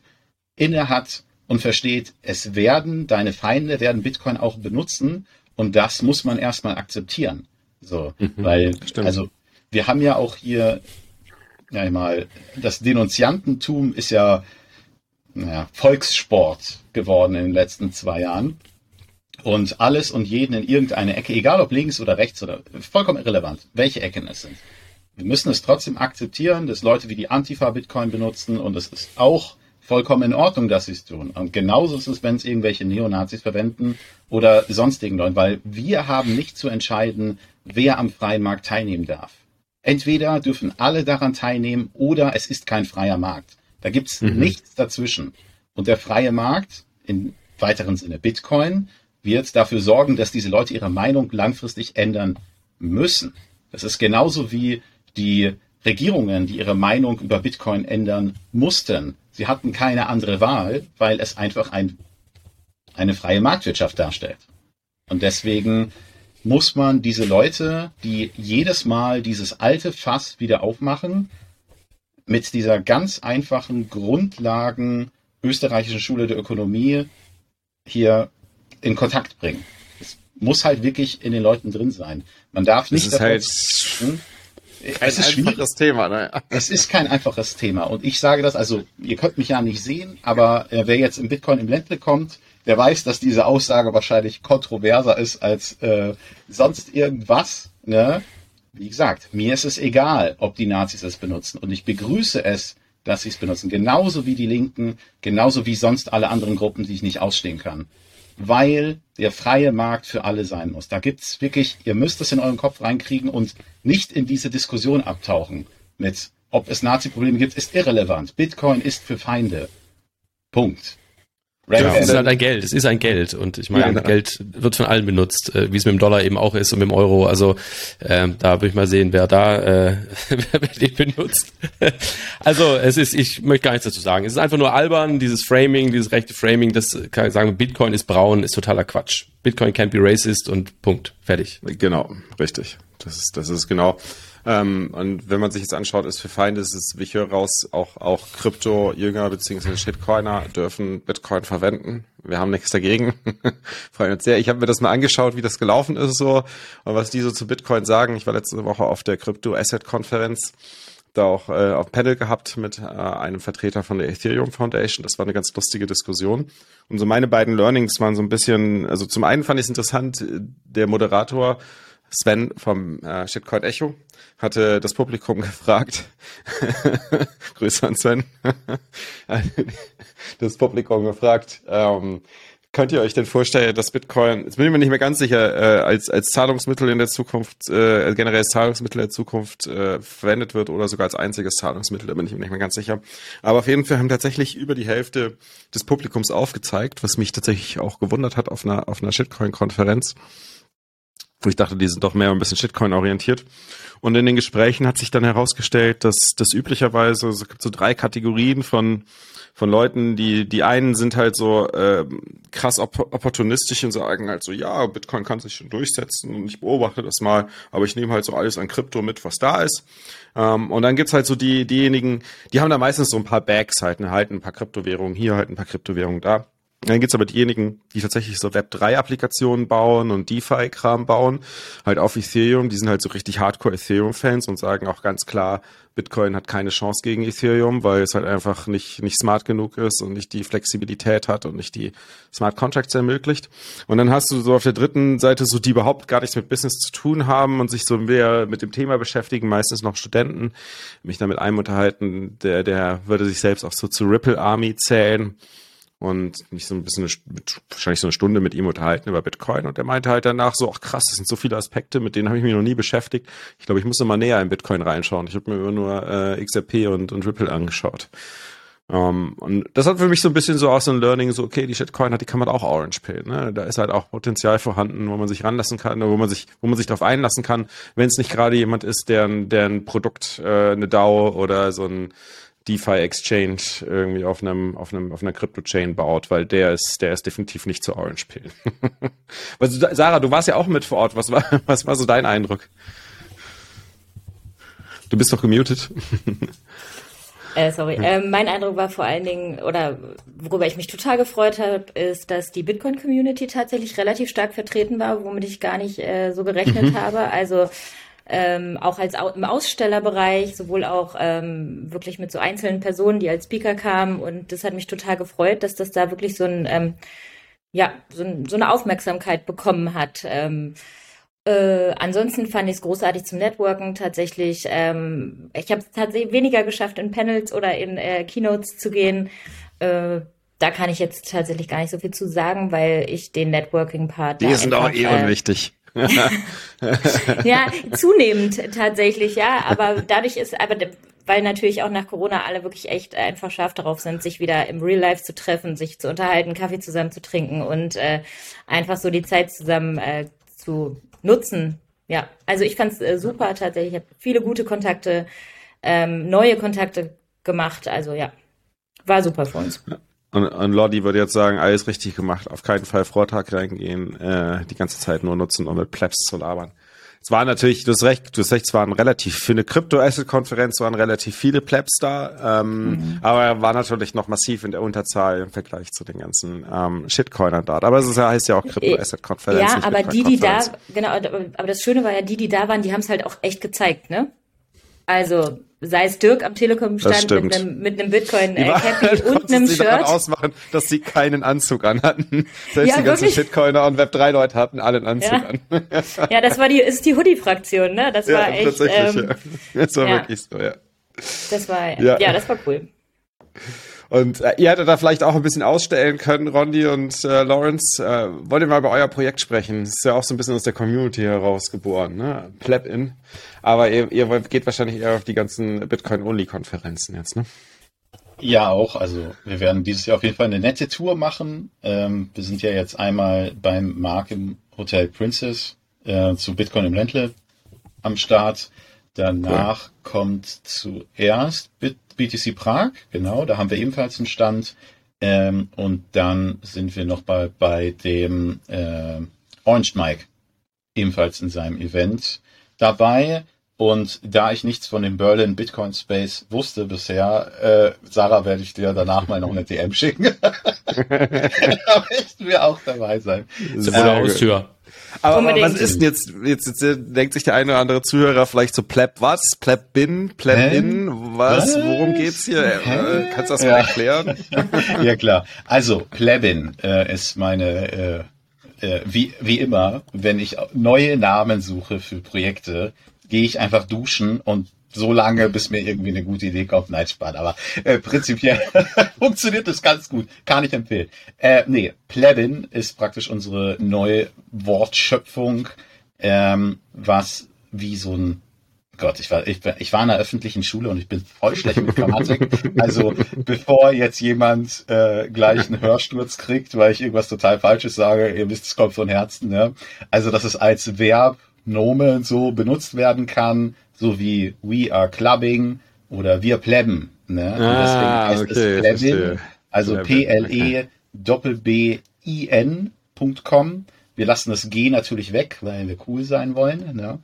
Speaker 4: inne hat und versteht, es werden, deine Feinde werden Bitcoin auch benutzen und das muss man erstmal akzeptieren. So, mhm, weil, stimmt. also wir haben ja auch hier, ja mal, das Denunziantentum ist ja naja, Volkssport geworden in den letzten zwei Jahren. Und alles und jeden in irgendeine Ecke, egal ob links oder rechts oder vollkommen irrelevant, welche Ecken es sind. Wir müssen es trotzdem akzeptieren, dass Leute wie die Antifa Bitcoin benutzen und es ist auch vollkommen in Ordnung, dass sie es tun. Und genauso ist es, wenn es irgendwelche Neonazis verwenden oder sonstigen Leute, weil wir haben nicht zu entscheiden, wer am freien Markt teilnehmen darf. Entweder dürfen alle daran teilnehmen oder es ist kein freier Markt. Da gibt's mhm. nichts dazwischen. Und der freie Markt, im weiteren Sinne Bitcoin, wird dafür sorgen, dass diese Leute ihre Meinung langfristig ändern müssen. Das ist genauso wie die Regierungen, die ihre Meinung über Bitcoin ändern mussten. Sie hatten keine andere Wahl, weil es einfach ein, eine freie Marktwirtschaft darstellt. Und deswegen muss man diese Leute, die jedes Mal dieses alte Fass wieder aufmachen, mit dieser ganz einfachen Grundlagen österreichischen Schule der Ökonomie hier in Kontakt bringen. Es muss halt wirklich in den Leuten drin sein. Man darf nicht.
Speaker 3: Es ist halt hm? kein es ist einfaches Thema. Ne?
Speaker 4: Es ist kein einfaches Thema. Und ich sage das, also ihr könnt mich ja nicht sehen, aber äh, wer jetzt im Bitcoin im Ländle kommt, der weiß, dass diese Aussage wahrscheinlich kontroverser ist als äh, sonst irgendwas. Ne? Wie gesagt, mir ist es egal, ob die Nazis es benutzen. Und ich begrüße es, dass sie es benutzen. Genauso wie die Linken, genauso wie sonst alle anderen Gruppen, die ich nicht ausstehen kann. Weil der freie Markt für alle sein muss. Da gibt's wirklich, ihr müsst es in euren Kopf reinkriegen und nicht in diese Diskussion abtauchen mit, ob es Nazi-Probleme gibt, ist irrelevant. Bitcoin ist für Feinde. Punkt.
Speaker 5: Right. Es ist halt ein Geld, es ist ein Geld und ich meine, ja, Geld wird von allen benutzt, äh, wie es mit dem Dollar eben auch ist und mit dem Euro. Also ähm, da will ich mal sehen, wer da äh, wer den benutzt. also es ist, ich möchte gar nichts dazu sagen. Es ist einfach nur albern, dieses Framing, dieses rechte Framing, das kann ich sagen, Bitcoin ist braun, ist totaler Quatsch. Bitcoin can't be racist und Punkt. Fertig.
Speaker 3: Genau, richtig. Das ist, das ist genau. Ähm, und wenn man sich jetzt anschaut, ist für Feinde, ist es, wie ich höre raus, auch, auch Krypto-Jünger bzw. Shitcoiner dürfen Bitcoin verwenden. Wir haben nichts dagegen. Freuen uns sehr. Ich habe mir das mal angeschaut, wie das gelaufen ist so und was die so zu Bitcoin sagen. Ich war letzte Woche auf der Crypto-Asset-Konferenz da auch äh, auf Panel gehabt mit äh, einem Vertreter von der Ethereum Foundation. Das war eine ganz lustige Diskussion. Und so meine beiden Learnings waren so ein bisschen, also zum einen fand ich es interessant, der Moderator Sven vom äh, Shitcoin Echo hatte das Publikum gefragt. Grüße an Sven. das Publikum gefragt, ähm, könnt ihr euch denn vorstellen, dass Bitcoin, jetzt bin ich mir nicht mehr ganz sicher, äh, als, als Zahlungsmittel in der Zukunft, äh, generell als Zahlungsmittel in der Zukunft äh, verwendet wird oder sogar als einziges Zahlungsmittel, da bin ich mir nicht mehr ganz sicher. Aber auf jeden Fall haben tatsächlich über die Hälfte des Publikums aufgezeigt, was mich tatsächlich auch gewundert hat auf einer, auf einer Shitcoin-Konferenz. Ich dachte, die sind doch mehr ein bisschen Shitcoin orientiert. Und in den Gesprächen hat sich dann herausgestellt, dass das üblicherweise, es gibt so drei Kategorien von von Leuten, die, die einen sind halt so äh, krass opp opportunistisch und sagen halt so, ja, Bitcoin kann sich schon durchsetzen und ich beobachte das mal, aber ich nehme halt so alles an Krypto mit, was da ist. Ähm, und dann gibt's halt so die, diejenigen, die haben da meistens so ein paar Bags halt, ne, halt ein paar Kryptowährungen hier, halt ein paar Kryptowährungen da. Dann gibt's aber diejenigen, die tatsächlich so Web3-Applikationen bauen und DeFi-Kram bauen, halt auf Ethereum. Die sind halt so richtig Hardcore-Ethereum-Fans und sagen auch ganz klar, Bitcoin hat keine Chance gegen Ethereum, weil es halt einfach nicht, nicht smart genug ist und nicht die Flexibilität hat und nicht die Smart Contracts ermöglicht. Und dann hast du so auf der dritten Seite so, die überhaupt gar nichts mit Business zu tun haben und sich so mehr mit dem Thema beschäftigen, meistens noch Studenten. Mich damit einem unterhalten, der, der würde sich selbst auch so zu Ripple Army zählen und mich so ein bisschen wahrscheinlich so eine Stunde mit ihm unterhalten über Bitcoin und er meinte halt danach so, ach krass, das sind so viele Aspekte, mit denen habe ich mich noch nie beschäftigt. Ich glaube, ich muss mal näher in Bitcoin reinschauen. Ich habe mir immer nur äh, XRP und, und Ripple angeschaut. Um, ähm, und das hat für mich so ein bisschen so aus so ein Learning, so okay, die Shitcoin hat, die kann man auch Orange pillen. Ne? Da ist halt auch Potenzial vorhanden, wo man sich ranlassen kann, wo man sich, wo man sich darauf einlassen kann, wenn es nicht gerade jemand ist, der, der ein Produkt, äh, eine DAO oder so ein DeFi Exchange irgendwie auf einem auf einem auf einer Crypto Chain baut, weil der ist der ist definitiv nicht zu Orange Pill. also, Sarah, du warst ja auch mit vor Ort. Was war was war so dein Eindruck? Du bist doch gemutet.
Speaker 2: Äh, sorry. Ähm, mein Eindruck war vor allen Dingen, oder worüber ich mich total gefreut habe, ist, dass die Bitcoin-Community tatsächlich relativ stark vertreten war, womit ich gar nicht äh, so gerechnet mhm. habe. Also ähm, auch als im Ausstellerbereich, sowohl auch ähm, wirklich mit so einzelnen Personen, die als Speaker kamen. Und das hat mich total gefreut, dass das da wirklich so ein ähm, ja so, ein, so eine Aufmerksamkeit bekommen hat. Ähm, äh, ansonsten fand ich es großartig zum Networken tatsächlich. Ähm, ich habe es tatsächlich weniger geschafft, in Panels oder in äh, Keynotes zu gehen. Äh, da kann ich jetzt tatsächlich gar nicht so viel zu sagen, weil ich den Networking-Part.
Speaker 3: Die sind auch eh äh, unwichtig.
Speaker 2: Ja, zunehmend tatsächlich, ja. Aber dadurch ist, aber weil natürlich auch nach Corona alle wirklich echt einfach scharf darauf sind, sich wieder im Real Life zu treffen, sich zu unterhalten, Kaffee zusammen zu trinken und äh, einfach so die Zeit zusammen äh, zu nutzen. Ja, also ich fand es äh, super tatsächlich. Ich habe viele gute Kontakte, ähm, neue Kontakte gemacht. Also ja, war super für uns.
Speaker 3: Und, und Lodi würde jetzt sagen, alles richtig gemacht, auf keinen Fall Vortag reingehen, äh, die ganze Zeit nur nutzen, um mit Plebs zu labern. Es war natürlich, du hast recht, du hast recht, es waren relativ, für eine Crypto-Asset-Konferenz waren relativ viele Plebs da, ähm, mhm. aber er war natürlich noch massiv in der Unterzahl im Vergleich zu den ganzen ähm, Shitcoinern dort. Aber es ist, heißt ja auch Crypto-Asset-Konferenz.
Speaker 2: Ja, aber die, die da, genau, aber das Schöne war ja, die, die da waren, die haben es halt auch echt gezeigt, ne? Also sei es Dirk am Telekom stand mit einem, mit einem Bitcoin äh, und einem Shirt.
Speaker 3: ausmachen, dass sie keinen Anzug anhatten. Selbst ja, die ganzen Shitcoiner und Web3 Leute hatten alle einen Anzug
Speaker 2: ja.
Speaker 3: an.
Speaker 2: ja, das war die ist die Hoodie Fraktion, ne? Das war ja, echt tatsächlich, ähm,
Speaker 3: ja. Das war wirklich so, ja.
Speaker 2: Das war ja, ja das war cool.
Speaker 3: Und äh, ihr hättet da vielleicht auch ein bisschen ausstellen können, Rondi und äh, Lawrence. Äh, wollt ihr mal über euer Projekt sprechen? Das ist ja auch so ein bisschen aus der Community heraus geboren, ne? Pleb-in. Aber ihr, ihr geht wahrscheinlich eher auf die ganzen Bitcoin-Only-Konferenzen jetzt, ne?
Speaker 4: Ja, auch. Also wir werden dieses Jahr auf jeden Fall eine nette Tour machen. Ähm, wir sind ja jetzt einmal beim Mark im Hotel Princess äh, zu Bitcoin im Ländle am Start. Danach cool. kommt zuerst Bit BTC Prag, genau, da haben wir ebenfalls einen Stand. Ähm, und dann sind wir noch bei, bei dem äh, Orange Mike, ebenfalls in seinem Event dabei. Und da ich nichts von dem Berlin Bitcoin Space wusste bisher, äh, Sarah werde ich dir danach mal noch eine DM schicken. da möchten wir auch dabei sein.
Speaker 5: Sehr Haustür.
Speaker 3: Aber, aber, was ist denn jetzt, jetzt, jetzt, denkt sich der eine oder andere Zuhörer vielleicht so Pleb was? Pleb bin? Pleb in? Was? was? Worum geht's hier? Äh, kannst du das ja. mal erklären?
Speaker 4: ja klar. Also Plebin äh, ist meine äh, äh, wie, wie immer, wenn ich neue Namen suche für Projekte, gehe ich einfach duschen und so lange, bis mir irgendwie eine gute Idee kommt. Nein, Spaß. Aber äh, prinzipiell funktioniert das ganz gut. Kann ich empfehlen. Äh, nee, Plebin ist praktisch unsere neue Wortschöpfung, ähm, was wie so ein Gott, ich war, ich, ich war in einer öffentlichen Schule und ich bin voll schlecht mit Grammatik. Also bevor jetzt jemand äh, gleich einen Hörsturz kriegt, weil ich irgendwas total Falsches sage, ihr wisst, es kommt von Herzen. Ne? Also dass es als Verb, Nomen so benutzt werden kann, so wie we are clubbing oder wir plebben. Ne? Und
Speaker 3: Ah,
Speaker 4: deswegen heißt
Speaker 3: okay,
Speaker 4: es
Speaker 3: verstehe.
Speaker 4: also
Speaker 3: Plebin,
Speaker 4: P-L-E Doppel-B-I-N.com. Wir lassen das G natürlich weg, weil wir cool sein wollen. Ne?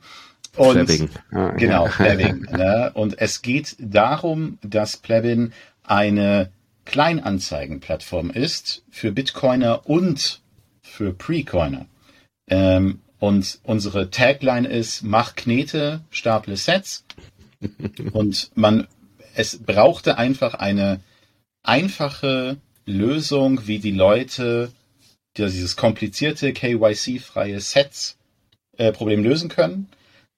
Speaker 4: Und
Speaker 3: Plebbing. Ah,
Speaker 4: Genau. Plebin. ne? Und es geht darum, dass Plebin eine Kleinanzeigenplattform ist für Bitcoiner und für Precoiner. Ähm, und unsere Tagline ist, mach Knete, staple Sets. und man, es brauchte einfach eine einfache Lösung, wie die Leute dieses komplizierte KYC-freie Sets-Problem lösen können.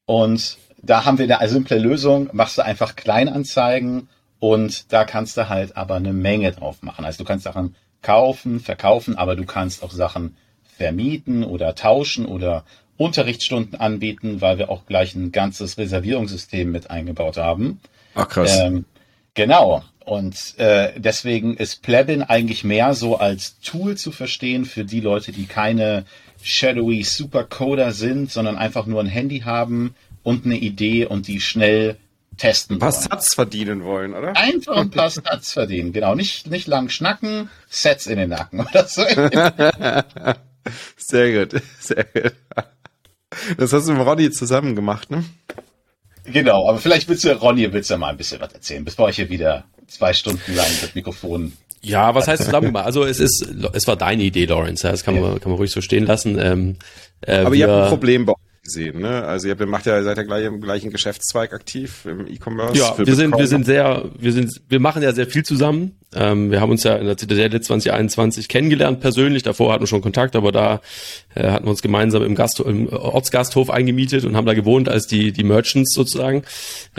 Speaker 4: Und da haben wir eine simple Lösung, machst du einfach Kleinanzeigen und da kannst du halt aber eine Menge drauf machen. Also du kannst Sachen kaufen, verkaufen, aber du kannst auch Sachen vermieten oder tauschen oder Unterrichtsstunden anbieten, weil wir auch gleich ein ganzes Reservierungssystem mit eingebaut haben.
Speaker 3: Ach krass.
Speaker 4: Ähm, genau. Und äh, deswegen ist Plebin eigentlich mehr so als Tool zu verstehen für die Leute, die keine shadowy Supercoder sind, sondern einfach nur ein Handy haben und eine Idee und die schnell testen
Speaker 3: ein paar
Speaker 4: wollen.
Speaker 3: Satz verdienen wollen, oder?
Speaker 4: Einfach ein paar Stats verdienen, genau. Nicht, nicht lang schnacken, Sets in den Nacken oder so.
Speaker 3: Sehr gut, sehr gut. Das hast du mit Roddy zusammen gemacht, ne?
Speaker 4: genau, aber vielleicht willst du, Ronny, willst du mal ein bisschen was erzählen, bevor ich hier wieder zwei Stunden lang das Mikrofon
Speaker 5: Ja, was heißt zusammen gemacht? Also es ist, es war deine Idee, Lawrence. Das kann man, kann man ruhig so stehen lassen. Ähm, äh,
Speaker 3: Aber ihr habt ein Problem bei euch gesehen, ne? Also ihr macht ja, seid ja gleich im gleichen Geschäftszweig aktiv im E-Commerce.
Speaker 5: Ja,
Speaker 3: für
Speaker 5: wir sind, wir sind sehr, wir sind, wir machen ja sehr viel zusammen. Ähm, wir haben uns ja in der Zitadelle 2021 kennengelernt persönlich. Davor hatten wir schon Kontakt, aber da äh, hatten wir uns gemeinsam im, Gast, im Ortsgasthof eingemietet und haben da gewohnt als die die Merchants sozusagen.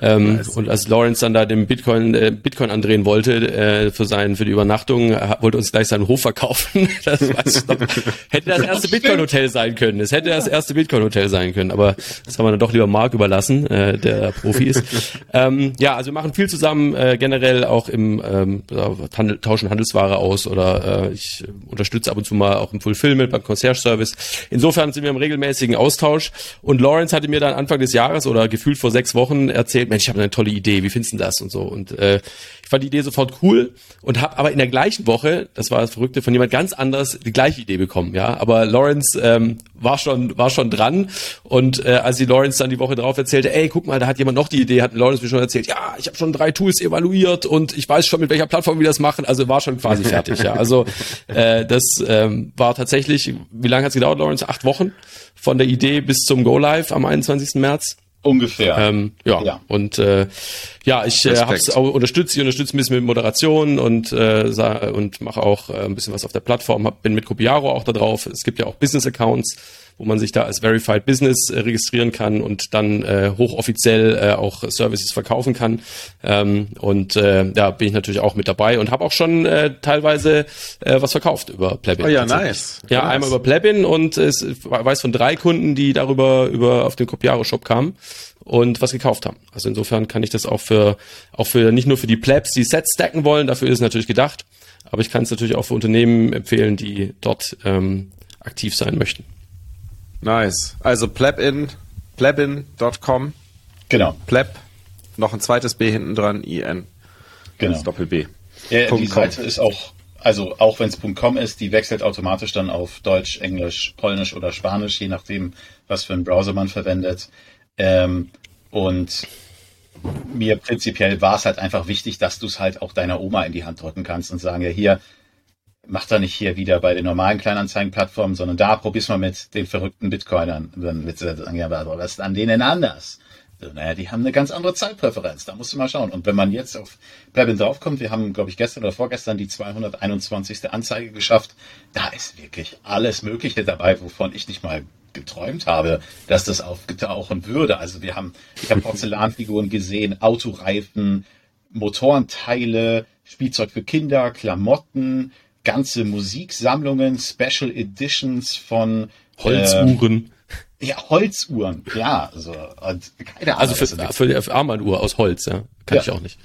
Speaker 5: Ähm, Und als Lawrence dann da den Bitcoin äh, Bitcoin andrehen wollte äh, für sein für die Übernachtung, äh, wollte uns gleich seinen Hof verkaufen. das. Hätte das erste Bitcoin Hotel sein können. Es hätte das erste Bitcoin Hotel sein können, aber das haben wir dann doch lieber Mark überlassen, äh, der Profi ist. ähm, ja, also wir machen viel zusammen, äh, generell auch im ähm, Handel, tauschen Handelsware aus oder äh, ich unterstütze ab und zu mal auch im Fulfillment beim Concierge Service. Insofern sind wir im regelmäßigen Austausch und Lawrence hatte mir dann Anfang des Jahres oder gefühlt vor sechs Wochen erzählt, Mensch, ich habe eine tolle Idee, wie findest du das und so und äh, ich fand die Idee sofort cool und habe aber in der gleichen Woche, das war das Verrückte, von jemand ganz anders die gleiche Idee bekommen, ja. Aber Lawrence ähm, war schon war schon dran und äh, als die Lawrence dann die Woche drauf erzählte, ey, guck mal, da hat jemand noch die Idee, hat Lawrence mir schon erzählt, ja, ich habe schon drei Tools evaluiert und ich weiß schon mit welcher Plattform das machen, also war schon quasi fertig, ja. Also äh, das ähm, war tatsächlich, wie lange hat's gedauert, Lawrence? Acht Wochen von der Idee bis zum Go Live am 21. März.
Speaker 4: ungefähr.
Speaker 5: Ähm, ja.
Speaker 4: Ja.
Speaker 5: und äh, ja, ich äh, hab's auch unterstützt, ich unterstütze ein bisschen mit Moderation und äh, sa- und mache auch äh, ein bisschen was auf der Plattform, hab, bin mit Copiaro auch da drauf. Es gibt ja auch Business Accounts, wo man sich da als Verified Business äh, registrieren kann und dann äh, hochoffiziell äh, auch Services verkaufen kann. Ähm, und äh, da bin ich natürlich auch mit dabei und habe auch schon äh, teilweise äh, was verkauft über Plebin.
Speaker 3: Oh ja, nice.
Speaker 5: Ja,
Speaker 3: Nice.
Speaker 5: einmal über Plebin und es ich weiß von drei Kunden, die darüber über auf den Copiaro Shop kamen und was gekauft haben. Also insofern kann ich das auch für auch für nicht nur für die Plebs, die Sets stacken wollen, dafür ist es natürlich gedacht, aber ich kann es natürlich auch für Unternehmen empfehlen, die dort ähm, aktiv sein möchten.
Speaker 3: Nice. Also plebin, plebin.com,
Speaker 4: genau,
Speaker 3: pleb, noch ein zweites B hinten dran, IN.
Speaker 4: genau.
Speaker 3: Das Doppel B.
Speaker 4: Ja, die. Seite ist auch, also auch wenn es .com ist, die wechselt automatisch dann auf Deutsch, Englisch, Polnisch oder Spanisch, je nachdem, was für einen Browser man verwendet. Ähm, und mir prinzipiell war es halt einfach wichtig, dass du es halt auch deiner Oma in die Hand drücken kannst und sagen, ja hier, mach da nicht hier wieder bei den normalen Kleinanzeigenplattformen, sondern da probier's mal mit den verrückten Bitcoinern. Und dann wird sie sagen, ja, aber was ist an denen anders? naja, die haben eine ganz andere Zeitpräferenz. Da musst du mal schauen. Und wenn man jetzt auf Plebin draufkommt, wir haben, glaube ich, gestern oder vorgestern die 221. Anzeige geschafft. Da ist wirklich alles Mögliche dabei, wovon ich nicht mal geträumt habe, dass das aufgetauchen würde. Also wir haben, ich habe Porzellanfiguren gesehen, Autoreifen, Motorenteile, Spielzeug für Kinder, Klamotten, ganze Musiksammlungen, Special Editions von
Speaker 5: Holzuhren.
Speaker 4: Äh, ja, Holzuhren, klar. Also,
Speaker 5: keine Ahnung, also für, für, für Armbanduhr aus Holz, ja. Kann ja. ich auch nicht.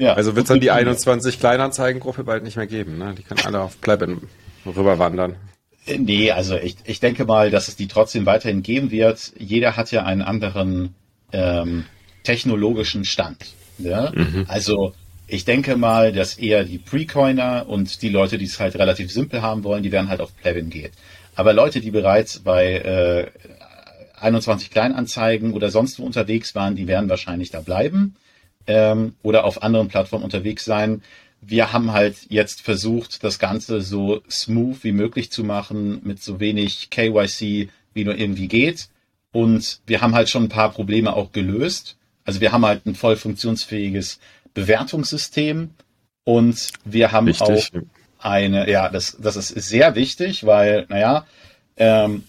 Speaker 3: Ja. Also wird es dann die 21 Kleinanzeigengruppe bald nicht mehr geben, ne? Die können alle auf Plebin rüberwandern.
Speaker 4: Nee, also ich, ich denke mal, dass es die trotzdem weiterhin geben wird. Jeder hat ja einen anderen ähm, technologischen Stand. Ja? Mhm. Also ich denke mal, dass eher die Precoiner und die Leute, die es halt relativ simpel haben wollen, die werden halt auf Plebin gehen. Aber Leute, die bereits bei äh, 21 Kleinanzeigen oder sonst wo unterwegs waren, die werden wahrscheinlich da bleiben ähm, oder auf anderen Plattformen unterwegs sein wir haben halt jetzt versucht, das Ganze so smooth wie möglich zu machen, mit so wenig KYC wie nur irgendwie geht. Und wir haben halt schon ein paar Probleme auch gelöst. Also wir haben halt ein voll funktionsfähiges Bewertungssystem und wir haben wichtig. auch eine, ja, das, das ist sehr wichtig, weil, naja, ähm,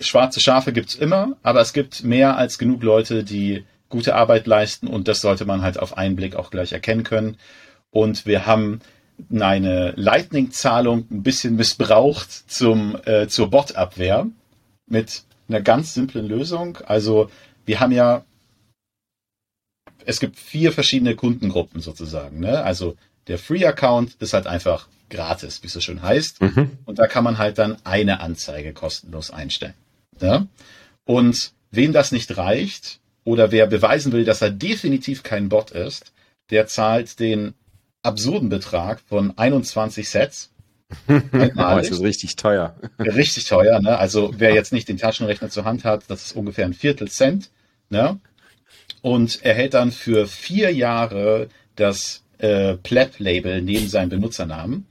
Speaker 4: schwarze Schafe gibt's immer, aber es gibt mehr als genug Leute, die gute Arbeit leisten und das sollte man halt auf einen Blick auch gleich erkennen können und wir haben eine Lightning-Zahlung ein bisschen missbraucht zum, äh, zur Bot-Abwehr mit einer ganz simplen Lösung. Also wir haben ja, es gibt vier verschiedene Kundengruppen sozusagen. Ne? Also der Free-Account ist halt einfach gratis, wie es so schön heißt. Mhm. Und da kann man halt dann eine Anzeige kostenlos einstellen. Ja? Und wem das nicht reicht oder wer beweisen will, dass er definitiv kein Bot ist, der zahlt den absurden Betrag von 21 Sets.
Speaker 3: das ist richtig teuer.
Speaker 4: Richtig teuer, ne? Also wer jetzt nicht den Taschenrechner zur Hand hat, das ist ungefähr ein Viertel Cent, ne? Und erhält dann für vier Jahre das äh, Pleb-Label neben seinem Benutzernamen.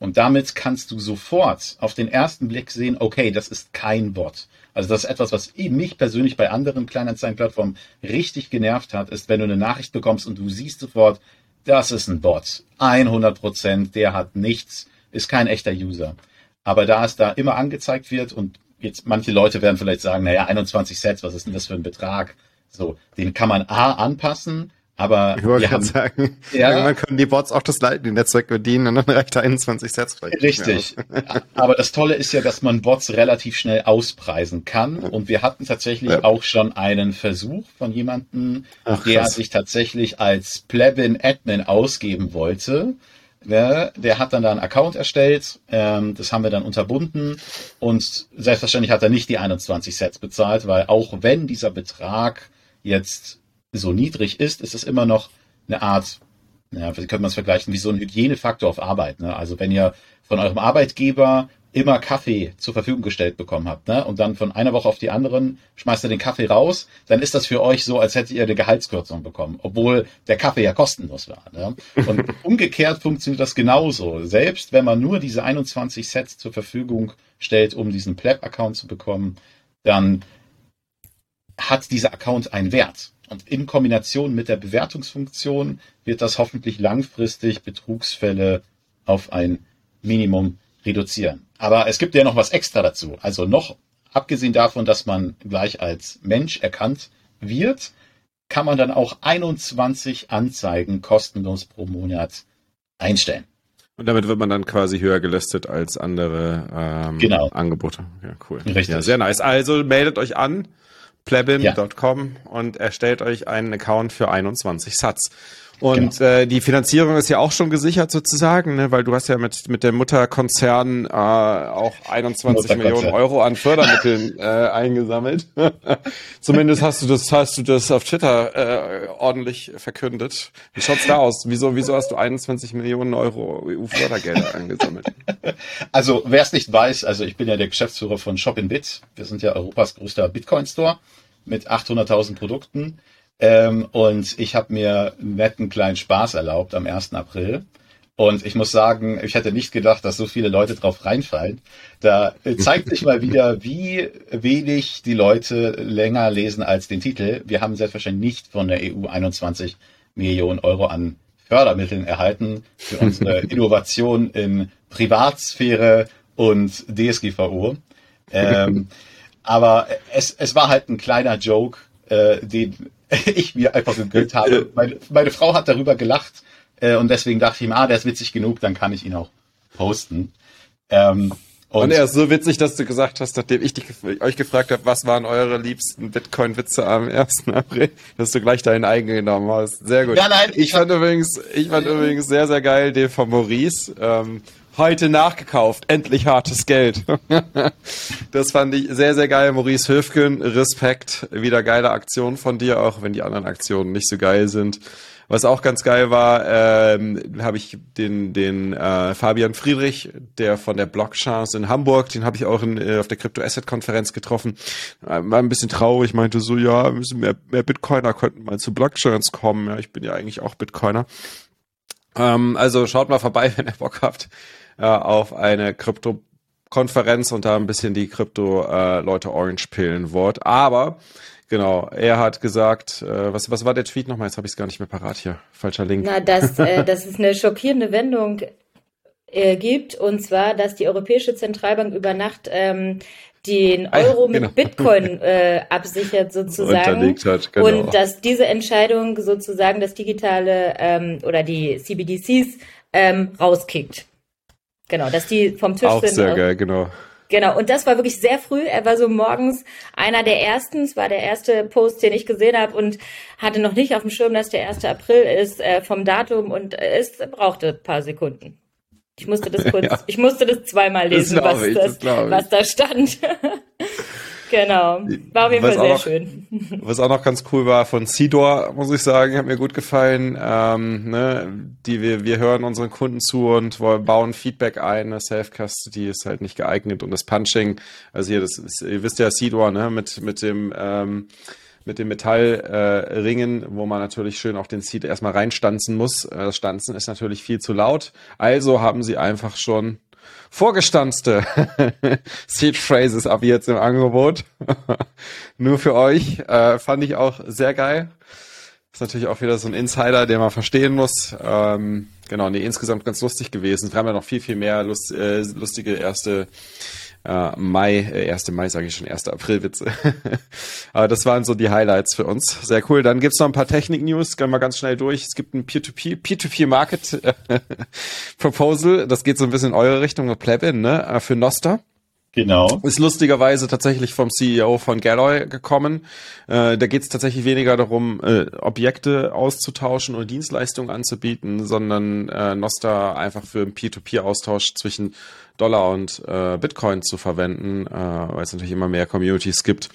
Speaker 4: Und damit kannst du sofort auf den ersten Blick sehen, okay, das ist kein Bot. Also das ist etwas, was mich persönlich bei anderen Kleinanzeigenplattformen richtig genervt hat, ist, wenn du eine Nachricht bekommst und du siehst sofort, das ist ein Bot. 100 Prozent, der hat nichts, ist kein echter User. Aber da es da immer angezeigt wird und jetzt manche Leute werden vielleicht sagen, naja, 21 Sets, was ist denn das für ein Betrag? So, den kann man A anpassen, aber
Speaker 3: ich wollte gerade sagen, ja, irgendwann können die Bots auch das Lightning-Netzwerk bedienen und dann reicht 21 Sets
Speaker 4: vielleicht. Richtig. aber das Tolle ist ja, dass man Bots relativ schnell auspreisen kann. Und wir hatten tatsächlich ja. auch schon einen Versuch von jemandem, Ach, der sich tatsächlich als Plebin-Admin ausgeben wollte. Der, der hat dann da einen Account erstellt, ähm, das haben wir dann unterbunden und selbstverständlich hat er nicht die 21 Sets bezahlt, weil auch wenn dieser Betrag jetzt so niedrig ist, ist es immer noch eine Art, ja, wie könnte man es vergleichen, wie so ein Hygienefaktor auf Arbeit. Ne? Also wenn ihr von eurem Arbeitgeber immer Kaffee zur Verfügung gestellt bekommen habt, ne? Und dann von einer Woche auf die anderen schmeißt ihr den Kaffee raus, dann ist das für euch so, als hättet ihr eine Gehaltskürzung bekommen, obwohl der Kaffee ja kostenlos war. Ne? Und umgekehrt funktioniert das genauso. Selbst wenn man nur diese 21 Sets zur Verfügung stellt, um diesen Pleb-Account zu bekommen, dann hat dieser Account einen Wert. Und in Kombination mit der Bewertungsfunktion wird das hoffentlich langfristig Betrugsfälle auf ein Minimum reduzieren. Aber es gibt ja noch was extra dazu. Also noch abgesehen davon, dass man gleich als Mensch erkannt wird, kann man dann auch 21 Anzeigen kostenlos pro Monat einstellen.
Speaker 3: Und damit wird man dann quasi höher gelistet als andere ähm, genau. Angebote. Ja, cool. Richtig. Ja, sehr nice. Also meldet euch an plebin.com ja. und erstellt euch einen Account für 21 Satz. Und genau. äh, die Finanzierung ist ja auch schon gesichert sozusagen, ne? weil du hast ja mit mit dem Mutterkonzern äh, auch 21 Millionen Euro an Fördermitteln äh, eingesammelt. Zumindest hast du das hast du das auf Twitter äh, ordentlich verkündet. Wie schaut's da aus? Wieso wieso hast du 21 Millionen Euro EU Fördergelder eingesammelt?
Speaker 4: Also wer es nicht weiß, also ich bin ja der Geschäftsführer von Shopinbit. Wir sind ja Europas größter Bitcoin Store mit 800.000 Produkten. Ähm, und ich habe mir einen netten kleinen Spaß erlaubt am 1. April Und ich muss sagen, ich hätte nicht gedacht, dass so viele Leute drauf reinfallen. Da zeigt sich mal wieder, wie wenig die Leute länger lesen als den Titel. Wir haben selbstverständlich nicht von der EU 21 Millionen Euro an Fördermitteln erhalten für unsere Innovation in Privatsphäre und DSGVO. Ähm, aber es, es war halt ein kleiner Joke, äh, den ich mir einfach gegönnt habe. Meine, meine Frau hat darüber gelacht äh, und deswegen dachte ich mir, ah, der ist witzig genug, dann kann ich ihn auch posten.
Speaker 3: Ähm, und, und, er ist so witzig, dass du gesagt hast, nachdem ich dich, euch gefragt habe, was waren eure liebsten Bitcoin-Witze am 1. April, dass du gleich deinen eigenen genommen hast. Sehr gut. Ja, nein, ich, ich fand übrigens, ich fand übrigens sehr, sehr geil den von Maurice. Ähm, heute nachgekauft, endlich hartes Geld. das fand ich sehr, sehr geil. Maurice Höfgen, Respekt. Wieder geile Aktion von dir, auch wenn die anderen Aktionen nicht so geil sind. Was auch ganz geil war, ähm, habe ich den, den äh, Fabian Friedrich, der von der Blockchance in Hamburg, den habe ich auch in, äh, auf der Crypto Asset Konferenz getroffen. Äh, war ein bisschen traurig, meinte so, ja, müssen mehr, mehr Bitcoiner könnten mal zu Blockchance kommen. Ja, ich bin ja eigentlich auch Bitcoiner. Ähm, also schaut mal vorbei, wenn ihr Bock habt, äh, auf eine Krypto Konferenz und da ein bisschen die Krypto-Leute äh, Orange pillen wollt. Aber Genau, er hat gesagt, äh, was, was war der Tweet nochmal? Jetzt habe ich es gar nicht mehr parat hier. Falscher Link.
Speaker 2: Na, dass, äh, dass es eine schockierende Wendung äh, gibt, und zwar, dass die Europäische Zentralbank über Nacht ähm, den ah Euro genau. mit Bitcoin äh, absichert sozusagen. Hat, genau. Und dass diese Entscheidung sozusagen das digitale ähm, oder die CBDCs ähm, rauskickt. Genau, dass die vom Tisch
Speaker 3: Auch
Speaker 2: sind.
Speaker 3: Sehr geil, genau.
Speaker 2: Genau, und das war wirklich sehr früh. Er war so morgens einer der ersten. Es war der erste Post, den ich gesehen habe und hatte noch nicht auf dem Schirm, dass der 1. April ist äh, vom Datum und es brauchte ein paar Sekunden. Ich musste das kurz, ja. ich musste das zweimal lesen, das was, ich, das, das was da stand. Genau. War auf jeden Fall sehr noch, schön.
Speaker 3: Was auch noch ganz cool war von Sidor, muss ich sagen, hat mir gut gefallen. Ähm, ne, die wir, wir hören unseren Kunden zu und bauen Feedback ein. Das Self-Custody ist halt nicht geeignet und das Punching, also hier, das ist, ihr wisst ja Sidor, ne, mit, mit dem, ähm, mit dem Metallringen, äh, wo man natürlich schön auf den Seed erstmal reinstanzen muss. Äh, das Stanzen ist natürlich viel zu laut. Also haben sie einfach schon vorgestanzte Seed Phrases ab jetzt im Angebot. Nur für euch. Äh, fand ich auch sehr geil. Ist natürlich auch wieder so ein Insider, den man verstehen muss. Ähm, genau, nee, insgesamt ganz lustig gewesen. Wir haben ja noch viel, viel mehr Lust, äh, lustige erste äh, Mai, äh, 1. Mai sage ich schon, 1. April-Witze. Aber das waren so die Highlights für uns. Sehr cool. Dann gibt's noch ein paar Technik-News, gehen wir ganz schnell durch. Es gibt ein Peer-to-Peer, Peer-to-Peer-Market-Proposal. Das geht so ein bisschen in eure Richtung, Plebin, ne? Äh, für Noster.
Speaker 4: Genau.
Speaker 3: Ist lustigerweise tatsächlich vom CEO von Galloy gekommen. Äh, da geht es tatsächlich weniger darum, äh, Objekte auszutauschen oder Dienstleistungen anzubieten, sondern äh, Noster einfach für einen Peer-to-Peer-Austausch zwischen Dollar und äh, Bitcoin zu verwenden, äh, weil es natürlich immer mehr Communities gibt,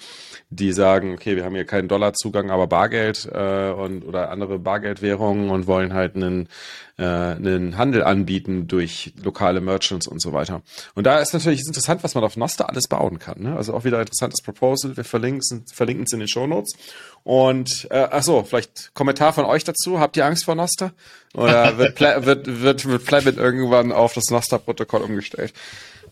Speaker 3: die sagen, okay, wir haben hier keinen Dollarzugang, aber Bargeld äh, und oder andere Bargeldwährungen und wollen halt einen, äh, einen Handel anbieten durch lokale Merchants und so weiter. Und da ist natürlich interessant, was man auf Noster alles bauen kann. Ne? Also auch wieder interessantes Proposal. Wir verlinken es in den Show Notes. Und äh, ach so, vielleicht Kommentar von euch dazu. Habt ihr Angst vor Noster? Oder wird Pla wird wird wird Plebit irgendwann auf das Noster-Protokoll umgestellt?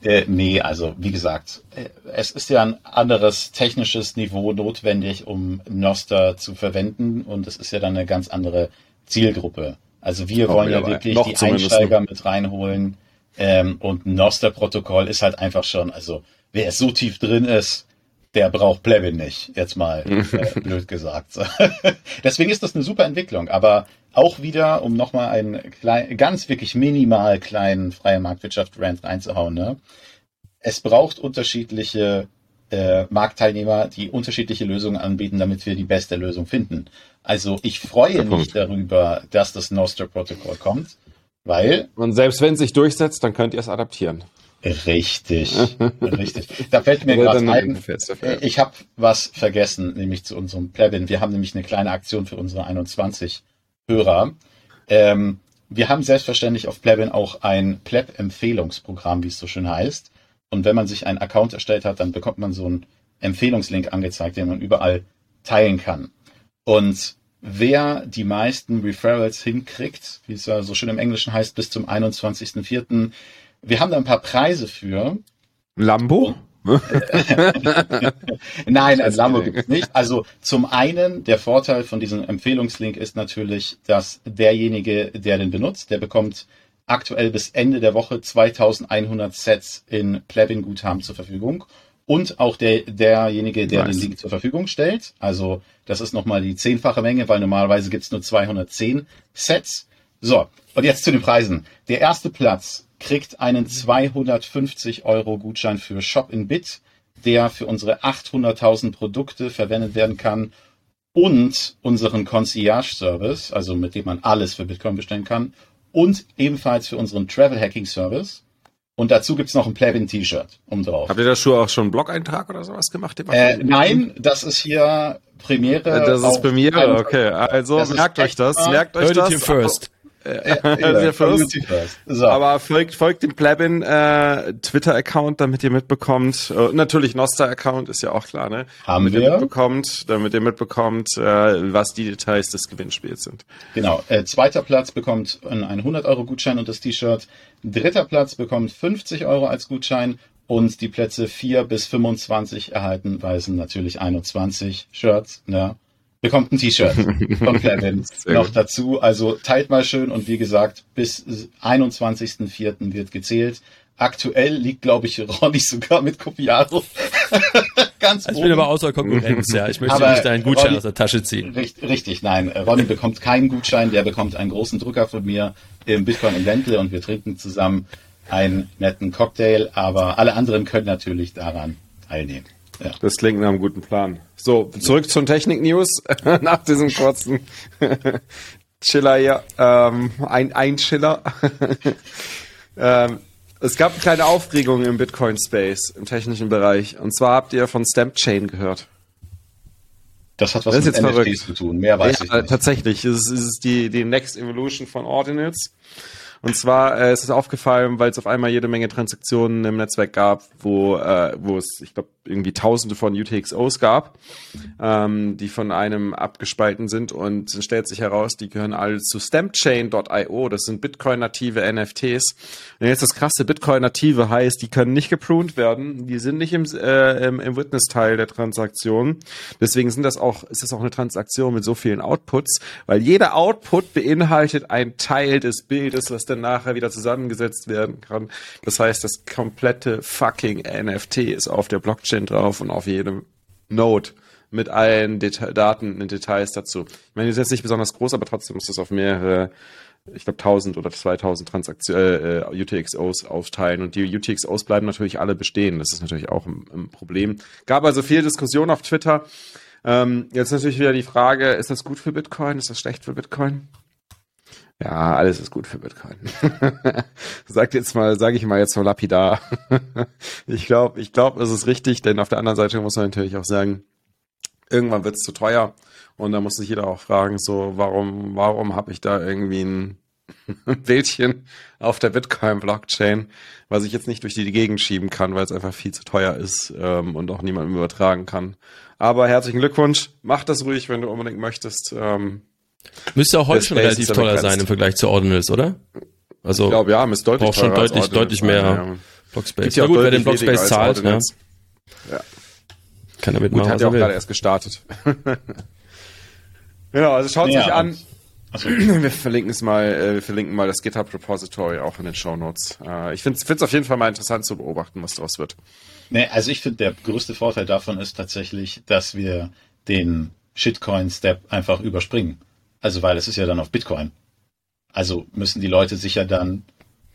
Speaker 4: Äh, nee, also wie gesagt, äh, es ist ja ein anderes technisches Niveau notwendig, um Noster zu verwenden und es ist ja dann eine ganz andere Zielgruppe. Also wir wollen ja wirklich die Einsteiger mit reinholen ähm, und Noster-Protokoll ist halt einfach schon, also wer so tief drin ist, der braucht Plebin nicht, jetzt mal äh, blöd gesagt. Deswegen ist das eine super Entwicklung, aber auch wieder, um nochmal einen klein, ganz wirklich minimal kleinen freie Marktwirtschaft-Rand reinzuhauen, ne? es braucht unterschiedliche äh, Marktteilnehmer, die unterschiedliche Lösungen anbieten, damit wir die beste Lösung finden. Also ich freue mich darüber, dass das Nostr-Protokoll kommt, weil...
Speaker 3: Und selbst wenn es sich durchsetzt, dann könnt ihr es adaptieren.
Speaker 4: Richtig, richtig. Da fällt mir gerade ein, ich habe was vergessen, nämlich zu unserem Plebin. Wir haben nämlich eine kleine Aktion für unsere 21 Hörer. Ähm, wir haben selbstverständlich auf Plebin auch ein Pleb-Empfehlungsprogramm, wie es so schön heißt. Und wenn man sich einen Account erstellt hat, dann bekommt man so einen Empfehlungslink angezeigt, den man überall teilen kann. Und wer die meisten Referrals hinkriegt, wie es ja so schön im Englischen heißt, bis zum 21.04. Wir haben da ein paar Preise für.
Speaker 3: Lambo?
Speaker 4: Nein, ein Lambo gibt es nicht. Also zum einen, der Vorteil von diesem Empfehlungslink ist natürlich, dass derjenige, der den benutzt, der bekommt aktuell bis Ende der Woche 2100 Sets in Plebin-Guthaben zur Verfügung. Und auch der, derjenige, der nice. den Link zur Verfügung stellt. Also das ist nochmal die zehnfache Menge, weil normalerweise gibt's nur 210 Sets. So, und jetzt zu den Preisen. Der erste Platz kriegt einen 250 Euro Gutschein für Shop in Bit, der für unsere 800.000 Produkte verwendet werden kann und unseren Concierge Service, also mit dem man alles für Bitcoin bestellen kann und ebenfalls für unseren Travel Hacking Service. Und dazu gibt's noch ein Plebin T-Shirt um drauf.
Speaker 3: Habt ihr da schon auch schon einen Blog-Eintrag oder sowas gemacht?
Speaker 4: Äh, nein, das ist hier Premiere.
Speaker 3: Das ist Premiere, okay. Also merkt euch das, merkt euch das.
Speaker 5: First.
Speaker 3: First. So. Aber folgt, folgt dem Plebin äh, Twitter-Account, damit ihr mitbekommt. Äh, natürlich Noster-Account ist ja auch klar, ne?
Speaker 4: Haben
Speaker 3: damit
Speaker 4: wir.
Speaker 3: Ihr mitbekommt, damit ihr mitbekommt, äh, was die Details des Gewinnspiels sind.
Speaker 4: Genau. Äh, zweiter Platz bekommt einen 100 Euro Gutschein und das T-Shirt. Dritter Platz bekommt 50 Euro als Gutschein und die Plätze 4 bis 25 erhalten weisen natürlich 21 Shirts, ne? Bekommt ein T-Shirt von Plebin noch gut. dazu. Also teilt mal schön und wie gesagt, bis 21.04. wird gezählt. Aktuell liegt, glaube ich, Ronny sogar mit Copiaro
Speaker 5: ganz also Ich bin aber außer Konkurrenz, ja. Ich möchte aber nicht deinen Gutschein Ronny, aus der Tasche ziehen.
Speaker 4: Richtig, richtig, nein. Ronny bekommt keinen Gutschein, der bekommt einen großen Drucker von mir im Bitcoin im Ländle und wir trinken zusammen einen netten Cocktail, aber alle anderen können natürlich daran teilnehmen.
Speaker 3: Ja. Das klingt nach einem guten Plan. So, zurück zum Technik-News. nach diesem kurzen Chiller hier. Ähm, ein, ein Chiller. ähm, es gab eine kleine Aufregung im Bitcoin-Space, im technischen Bereich. Und zwar habt ihr von Stamp Chain gehört.
Speaker 4: Das hat was das mit NFTs verrückt. zu tun. Mehr weiß ja, ich nicht.
Speaker 3: Tatsächlich. Es ist die, die Next Evolution von Ordinals. Und zwar äh, ist es aufgefallen, weil es auf einmal jede Menge Transaktionen im Netzwerk gab, wo, äh, wo es, ich glaube, irgendwie tausende von UTXOs gab, ähm, die von einem abgespalten sind und es stellt sich heraus, die gehören alle zu stampchain.io, das sind Bitcoin-native NFTs. Und jetzt das krasse Bitcoin-native heißt, die können nicht gepruned werden, die sind nicht im, äh, im, im Witness-Teil der Transaktion. Deswegen sind das auch, ist das auch eine Transaktion mit so vielen Outputs, weil jeder Output beinhaltet ein Teil des Bildes, was dann nachher wieder zusammengesetzt werden kann. Das heißt, das komplette fucking NFT ist auf der Blockchain drauf und auf jedem Node mit allen Deta Daten und Details dazu. Ich meine, die ist jetzt nicht besonders groß, aber trotzdem muss das auf mehrere, ich glaube 1000 oder 2000 Transaktionen, äh, äh UTXOs aufteilen und die UTXOs bleiben natürlich alle bestehen. Das ist natürlich auch ein, ein Problem. Gab also viel Diskussion auf Twitter. Ähm, jetzt natürlich wieder die Frage, ist das gut für Bitcoin? Ist das schlecht für Bitcoin? Ja, alles ist gut für Bitcoin. Sagt jetzt mal, sage ich mal jetzt so lapidar. ich glaube, ich glaube, es ist richtig, denn auf der anderen Seite muss man natürlich auch sagen, irgendwann wird es zu teuer und da muss sich jeder auch fragen, so warum, warum habe ich da irgendwie ein Bildchen auf der Bitcoin-Blockchain, was ich jetzt nicht durch die Gegend schieben kann, weil es einfach viel zu teuer ist ähm, und auch niemandem übertragen kann. Aber herzlichen Glückwunsch, mach das ruhig, wenn du unbedingt möchtest. Ähm,
Speaker 5: Müsste auch heute schon relativ teuer sein im Vergleich zu Ordinals, oder?
Speaker 3: Also ich glaube ja, müsste deutlich
Speaker 5: braucht schon deutlich, deutlich mehr ja. Blockspace. Ja, gut, wer den Blockspace zahlt, ne?
Speaker 3: ja. Kann damit gut, machen, hat ja auch gerade erst gestartet. genau, also schaut ja, sich an. Also. Wir verlinken es mal, äh, wir verlinken mal das GitHub Repository auch in den Show Notes. Äh, ich finde es auf jeden Fall mal interessant zu beobachten, was daraus wird.
Speaker 4: Nee, also ich finde, der größte Vorteil davon ist tatsächlich, dass wir den Shitcoin-Step einfach überspringen. Also, weil es ist ja dann auf Bitcoin. Also müssen die Leute sich ja dann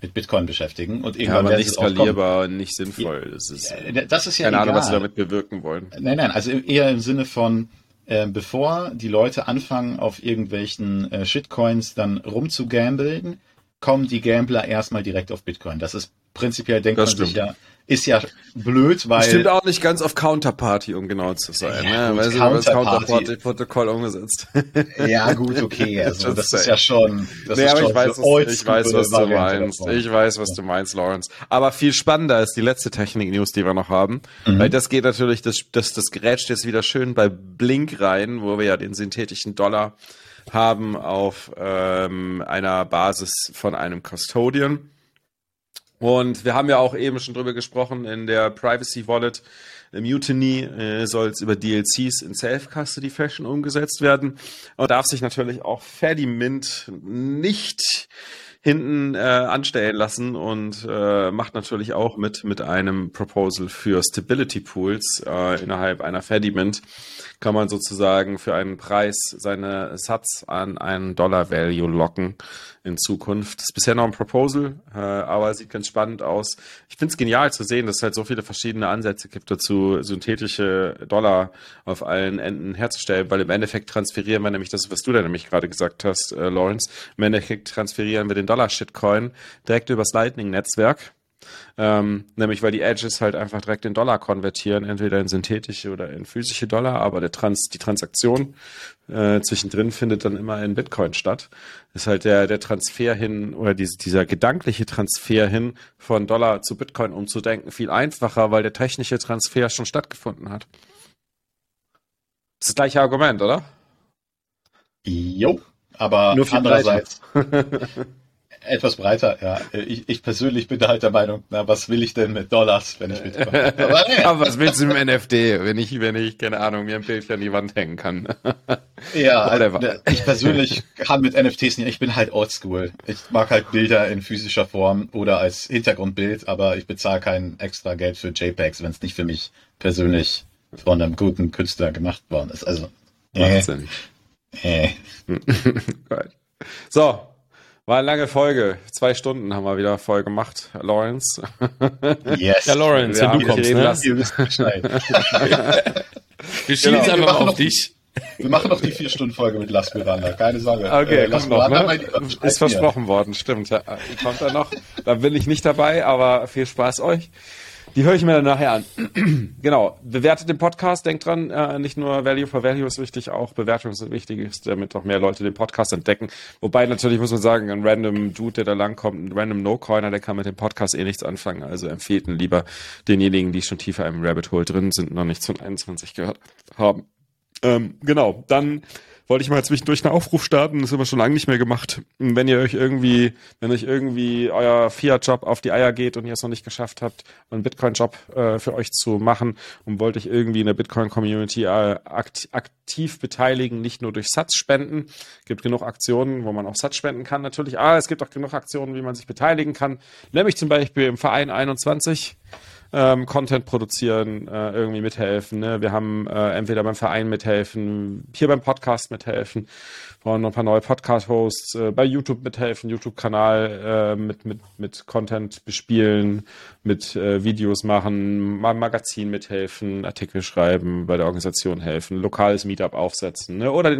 Speaker 4: mit Bitcoin beschäftigen und
Speaker 3: irgendwann ja, aber nicht skalierbar, nicht sinnvoll. Das ist,
Speaker 4: das ist ja
Speaker 3: keine egal. Ahnung, was sie damit bewirken wollen.
Speaker 4: Nein, nein, also eher im Sinne von, äh, bevor die Leute anfangen, auf irgendwelchen äh, Shitcoins dann rumzugambeln, kommen die Gambler erstmal direkt auf Bitcoin. Das ist prinzipiell, denkt
Speaker 3: Das
Speaker 4: man sich
Speaker 3: stimmt.
Speaker 4: ja, ist ja blöd, weil
Speaker 3: Stimmt auch nicht ganz auf Counterparty, um genau zu sein.
Speaker 4: Ja,
Speaker 3: ne? Weil sie das
Speaker 4: Counterparty.
Speaker 3: Counterparty-Protokoll umgesetzt.
Speaker 4: Ja, gut, okay. Also das ist ja schon. Das
Speaker 3: nee,
Speaker 4: ist
Speaker 3: aber
Speaker 4: schon
Speaker 3: ich weiß, was, ich weiß, was du meinst.
Speaker 4: davon.
Speaker 3: Ich weiß, was du meinst, Lawrence. Aber viel spannender ist die letzte Technik-News, die wir noch haben.
Speaker 4: Mhm.
Speaker 3: Weil das geht natürlich, das, das, das gerätscht jetzt wieder schön bei Blink rein, wo wir ja den synthetischen Dollar haben auf ähm, einer Basis von einem Custodian. Und wir haben ja auch eben schon drüber gesprochen in der Privacy Wallet. Mutiny äh, soll es über DLCs in Self-Custody-Fashion umgesetzt werden. Und darf sich natürlich auch Fedimint nicht hinten äh, anstellen lassen und äh, macht natürlich auch mit mit einem Proposal für Stability Pools äh, innerhalb einer Fediment kann man sozusagen für einen Preis seine Satz an einen Dollar Value locken in Zukunft. Das ist bisher noch ein Proposal, äh, aber sieht ganz spannend aus. Ich finde es genial zu sehen, dass es halt so viele verschiedene Ansätze gibt dazu, synthetische Dollar auf allen Enden herzustellen, weil im Endeffekt transferieren wir nämlich das, was du da nämlich gerade gesagt hast, äh, Lawrence. Im Endeffekt transferieren wir den Dollar-Shitcoin direkt übers Lightning-Netzwerk. Ähm, nämlich weil die Edges halt einfach direkt in Dollar konvertieren, entweder in synthetische oder in physische Dollar, aber der Trans die Transaktion äh, zwischendrin findet dann immer in Bitcoin statt. Ist halt der, der Transfer hin oder diese, dieser gedankliche Transfer hin von Dollar zu Bitcoin umzudenken viel einfacher, weil der technische Transfer schon stattgefunden hat. Das ist das gleiche Argument, oder?
Speaker 4: Jo, aber andererseits etwas breiter, ja. Ich, ich persönlich bin da halt der Meinung, na, was will ich denn mit Dollars, wenn ich habe? Aber nee.
Speaker 3: Aber was willst du mit dem NFT, wenn ich, wenn ich, keine Ahnung, mir ein Bild an die Wand hängen kann?
Speaker 4: Ja,
Speaker 3: Whatever.
Speaker 4: also, ich persönlich kann mit NFTs nicht, ich bin halt oldschool. Ich mag halt Bilder in physischer Form oder als Hintergrundbild, aber ich bezahle kein extra Geld für JPEGs, wenn es nicht für mich persönlich von einem guten Künstler gemacht worden ist. Also, äh,
Speaker 3: Macht Sinn.
Speaker 4: äh.
Speaker 3: Geil. So, war eine lange Folge. Zwei Stunden haben wir wieder voll gemacht, Lawrence.
Speaker 4: Yes.
Speaker 5: Ja, Lawrence,
Speaker 3: Wir
Speaker 5: wenn
Speaker 3: haben
Speaker 5: du
Speaker 3: dich
Speaker 5: kommst,
Speaker 3: reden
Speaker 5: ne?
Speaker 3: lassen.
Speaker 4: Ihr wisst Bescheid.
Speaker 5: Wir schieben
Speaker 4: Genau. Wir
Speaker 5: einfach mal
Speaker 4: machen
Speaker 5: auf
Speaker 4: noch-
Speaker 5: dich.
Speaker 4: Wir machen noch die vier Stunden Folge mit Las Miranda, keine Sorge.
Speaker 3: Okay,
Speaker 4: Äh, Las
Speaker 3: kommt noch, ne? Ist versprochen worden, stimmt. Ja, kommt da noch. Da bin ich nicht dabei, aber viel Spaß euch. Die höre ich mir dann nachher an. genau. Bewertet den Podcast, denkt dran, äh, nicht nur Value for Value ist wichtig, auch Bewertungen sind wichtig, damit auch mehr Leute den Podcast entdecken. Wobei natürlich muss man sagen, ein random Dude, der da langkommt, ein random No-Coiner, der kann mit dem Podcast eh nichts anfangen. Also empfehlt ihn lieber denjenigen, die schon tiefer im Rabbit Hole drin sind, noch nichts von 21 gehört haben. Ähm, genau, dann wollte ich mal zwischendurch einen Aufruf starten, das haben wir schon lange nicht mehr gemacht. Wenn ihr euch irgendwie, wenn euch irgendwie euer Fiat-Job auf die Eier geht und ihr es noch nicht geschafft habt, einen Bitcoin-Job äh, für euch zu machen und wollt euch irgendwie in der Bitcoin-Community äh, akt aktiv beteiligen, nicht nur durch Satzspenden, gibt genug Aktionen, wo man auch Satz spenden kann natürlich, aber es gibt auch genug Aktionen, wie man sich beteiligen kann, nämlich zum Beispiel im Verein 21 ähm, Content produzieren, äh, irgendwie mithelfen. Ne? Wir haben äh, entweder beim Verein mithelfen, hier beim Podcast mithelfen, brauchen noch ein paar neue Podcast-Hosts, äh, bei YouTube mithelfen, YouTube-Kanal äh, mit, mit, mit Content bespielen, mit äh, Videos machen, mal Magazin mithelfen, Artikel schreiben, bei der Organisation helfen, lokales Meetup aufsetzen. Ne? Oder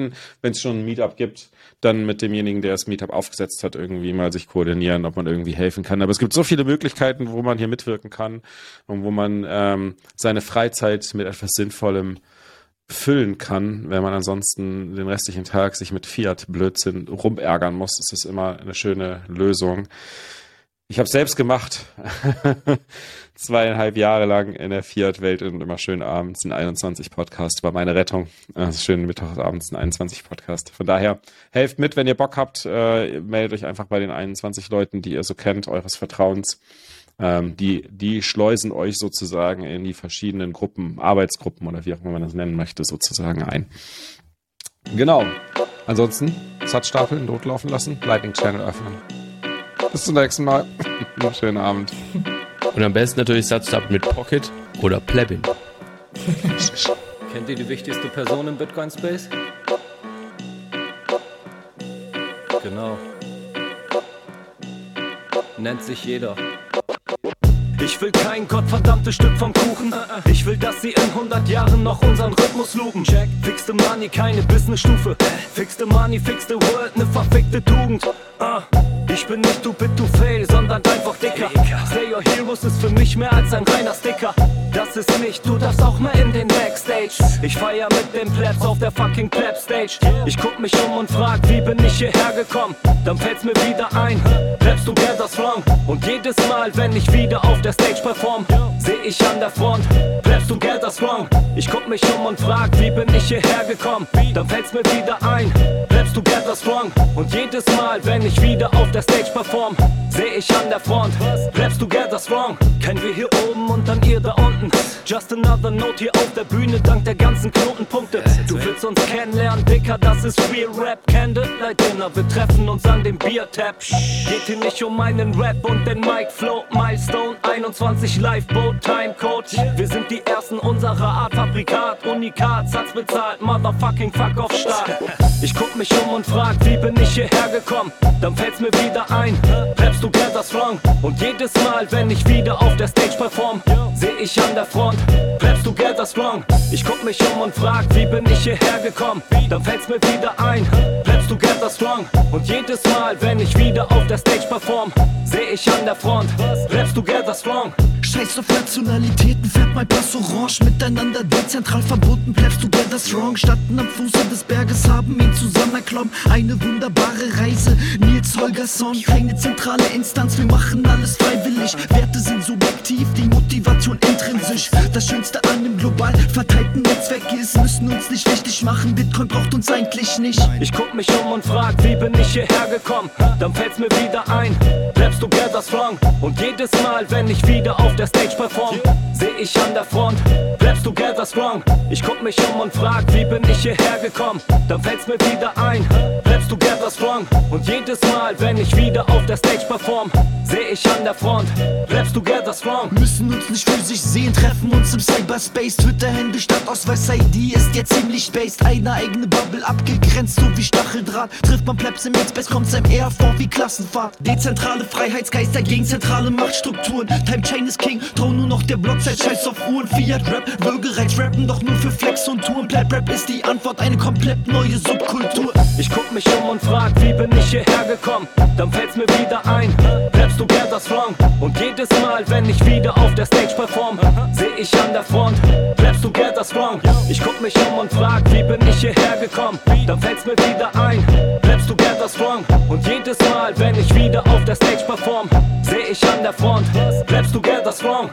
Speaker 3: wenn es schon ein Meetup gibt, dann mit demjenigen, der das Meetup aufgesetzt hat, irgendwie mal sich koordinieren, ob man irgendwie helfen kann. Aber es gibt so viele Möglichkeiten, wo man hier mitwirken kann und wo man ähm, seine Freizeit mit etwas Sinnvollem füllen kann, wenn man ansonsten den restlichen Tag sich mit Fiat-Blödsinn rumärgern muss, ist das immer eine schöne Lösung. Ich habe selbst gemacht, zweieinhalb Jahre lang in der Fiat-Welt und immer schön abends ein 21 Podcast war meine Rettung. Also schön mittags abends ein 21 Podcast. Von daher helft mit, wenn ihr Bock habt, äh, meldet euch einfach bei den 21 Leuten, die ihr so kennt, eures Vertrauens. Ähm, die, die schleusen euch sozusagen in die verschiedenen Gruppen, Arbeitsgruppen oder wie auch immer man das nennen möchte, sozusagen ein. Genau. Ansonsten Satzstapeln notlaufen lassen, Lightning Channel öffnen. Bis zum nächsten Mal. Schönen Abend.
Speaker 5: Und am besten natürlich Satzstab mit Pocket oder Plebin.
Speaker 1: Kennt ihr die wichtigste Person im Bitcoin Space? Genau. Nennt sich jeder. Ich will kein gottverdammtes Stück vom Kuchen. Ich will, dass sie in 100 Jahren noch unseren Rhythmus lupen. Check, fix the money, keine Businessstufe. Fix the money, fix the world, ne verfickte Tugend. Ah. Ich bin nicht du bit to fail, sondern einfach dicker. Say Your Heroes ist für mich mehr als ein reiner Sticker. Das ist nicht, du darfst auch mal in den Backstage. Ich feier mit den Plebs auf der fucking Pleb Stage. Ich guck mich um und frag, wie bin ich hierher gekommen? Dann fällt's mir wieder ein, Plebs together strong. Und jedes Mal, wenn ich wieder auf der Stage perform, seh ich an der Front, Plebs together strong. Ich guck mich um und frag, wie bin ich hierher gekommen? Dann fällt's mir wieder ein, Plebs together strong. Und jedes Mal, wenn ich wieder auf der Stage perform, seh ich an der Front, Plebs together strong. Kennen wir hier oben und dann ihr da unten. Just another note hier auf der Bühne, dank der ganzen Knotenpunkte. Du willst uns kennenlernen, Dicker, das ist Real Rap. Candlelight Dinner, wir treffen uns an dem Biertap. Geht hier nicht um meinen Rap und den Mic Flow. Milestone 21 Lifeboat Timecode. Wir sind die ersten unserer Art, Fabrikat, Unikat, Satz bezahlt, Motherfucking Fuck off Start. Ich guck mich um und frag, wie bin ich hierher gekommen? Dann fällt's mir wieder ein, Raps together strong. Und jedes Mal, wenn ich wieder auf der Stage perform, seh ich an der Front, Raps together strong. Ich guck mich um und frag, wie bin ich hierher gekommen? Dann fällt's mir wieder ein, Raps together strong. Und jedes Mal, wenn ich wieder auf der Stage perform, seh ich an der Front, Raps together strong.
Speaker 6: Scheiß auf Nationalitäten, fährt mein Pass orange Miteinander dezentral verbunden, bleibst together strong Standen am Fuße des Berges, haben ihn zusammen erklommen Eine wunderbare Reise, Nils Holgersson Keine zentrale Instanz, wir machen alles freiwillig Werte sind subjektiv, die Motivation intrinsisch Das Schönste dem global verteilten Netzwerk ist Müssen uns nicht wichtig machen, Bitcoin braucht uns eigentlich nicht
Speaker 1: Ich guck mich um und frag, wie bin ich hierher gekommen? Dann fällt's mir wieder ein, bleibst together strong. Und jedes Mal, wenn ich wieder auf der Stage perform, seh ich an der Front, bleibst together strong. Ich guck mich um und frag, wie bin ich hierher gekommen? Dann fällt's mir wieder ein, bleibst together strong. Und jedes Mal, wenn ich wieder auf der Stage perform, seh ich an der Front, bleibst together strong.
Speaker 6: Müssen uns nicht physisch sehen, treffen uns im Cyberspace Twitter-Handy statt Ausweis-ID ist jetzt ziemlich based. Eine eigene Bubble abgegrenzt, so wie Stacheldraht. Trifft man Plebs im Space, kommt's einem eher vor wie Klassenfahrt. Dezentrale Freiheitsgeister gegen zentrale Machtstrukturen. Time Chain ist King, trau nur noch der Blockzeit Scheiß auf Uhren, Fiat Rap, Würgereiz rappen Doch nur für Flex und Touren. Bleib Rap ist die Antwort, eine komplett neue Subkultur.
Speaker 1: Ich guck mich um und frag, wie bin ich hierher gekommen? Dann fällt's mir wieder ein, bleibst together strong. Und jedes Mal, wenn ich wieder auf der Stage perform, seh ich an der Front, bleibst together strong. Ich guck mich um und frag, wie bin ich hierher gekommen? Dann fällt's mir wieder ein, bleibst together strong. Und jedes Mal, wenn ich wieder auf der Stage perform, seh ich an der Front, bleibst together strong.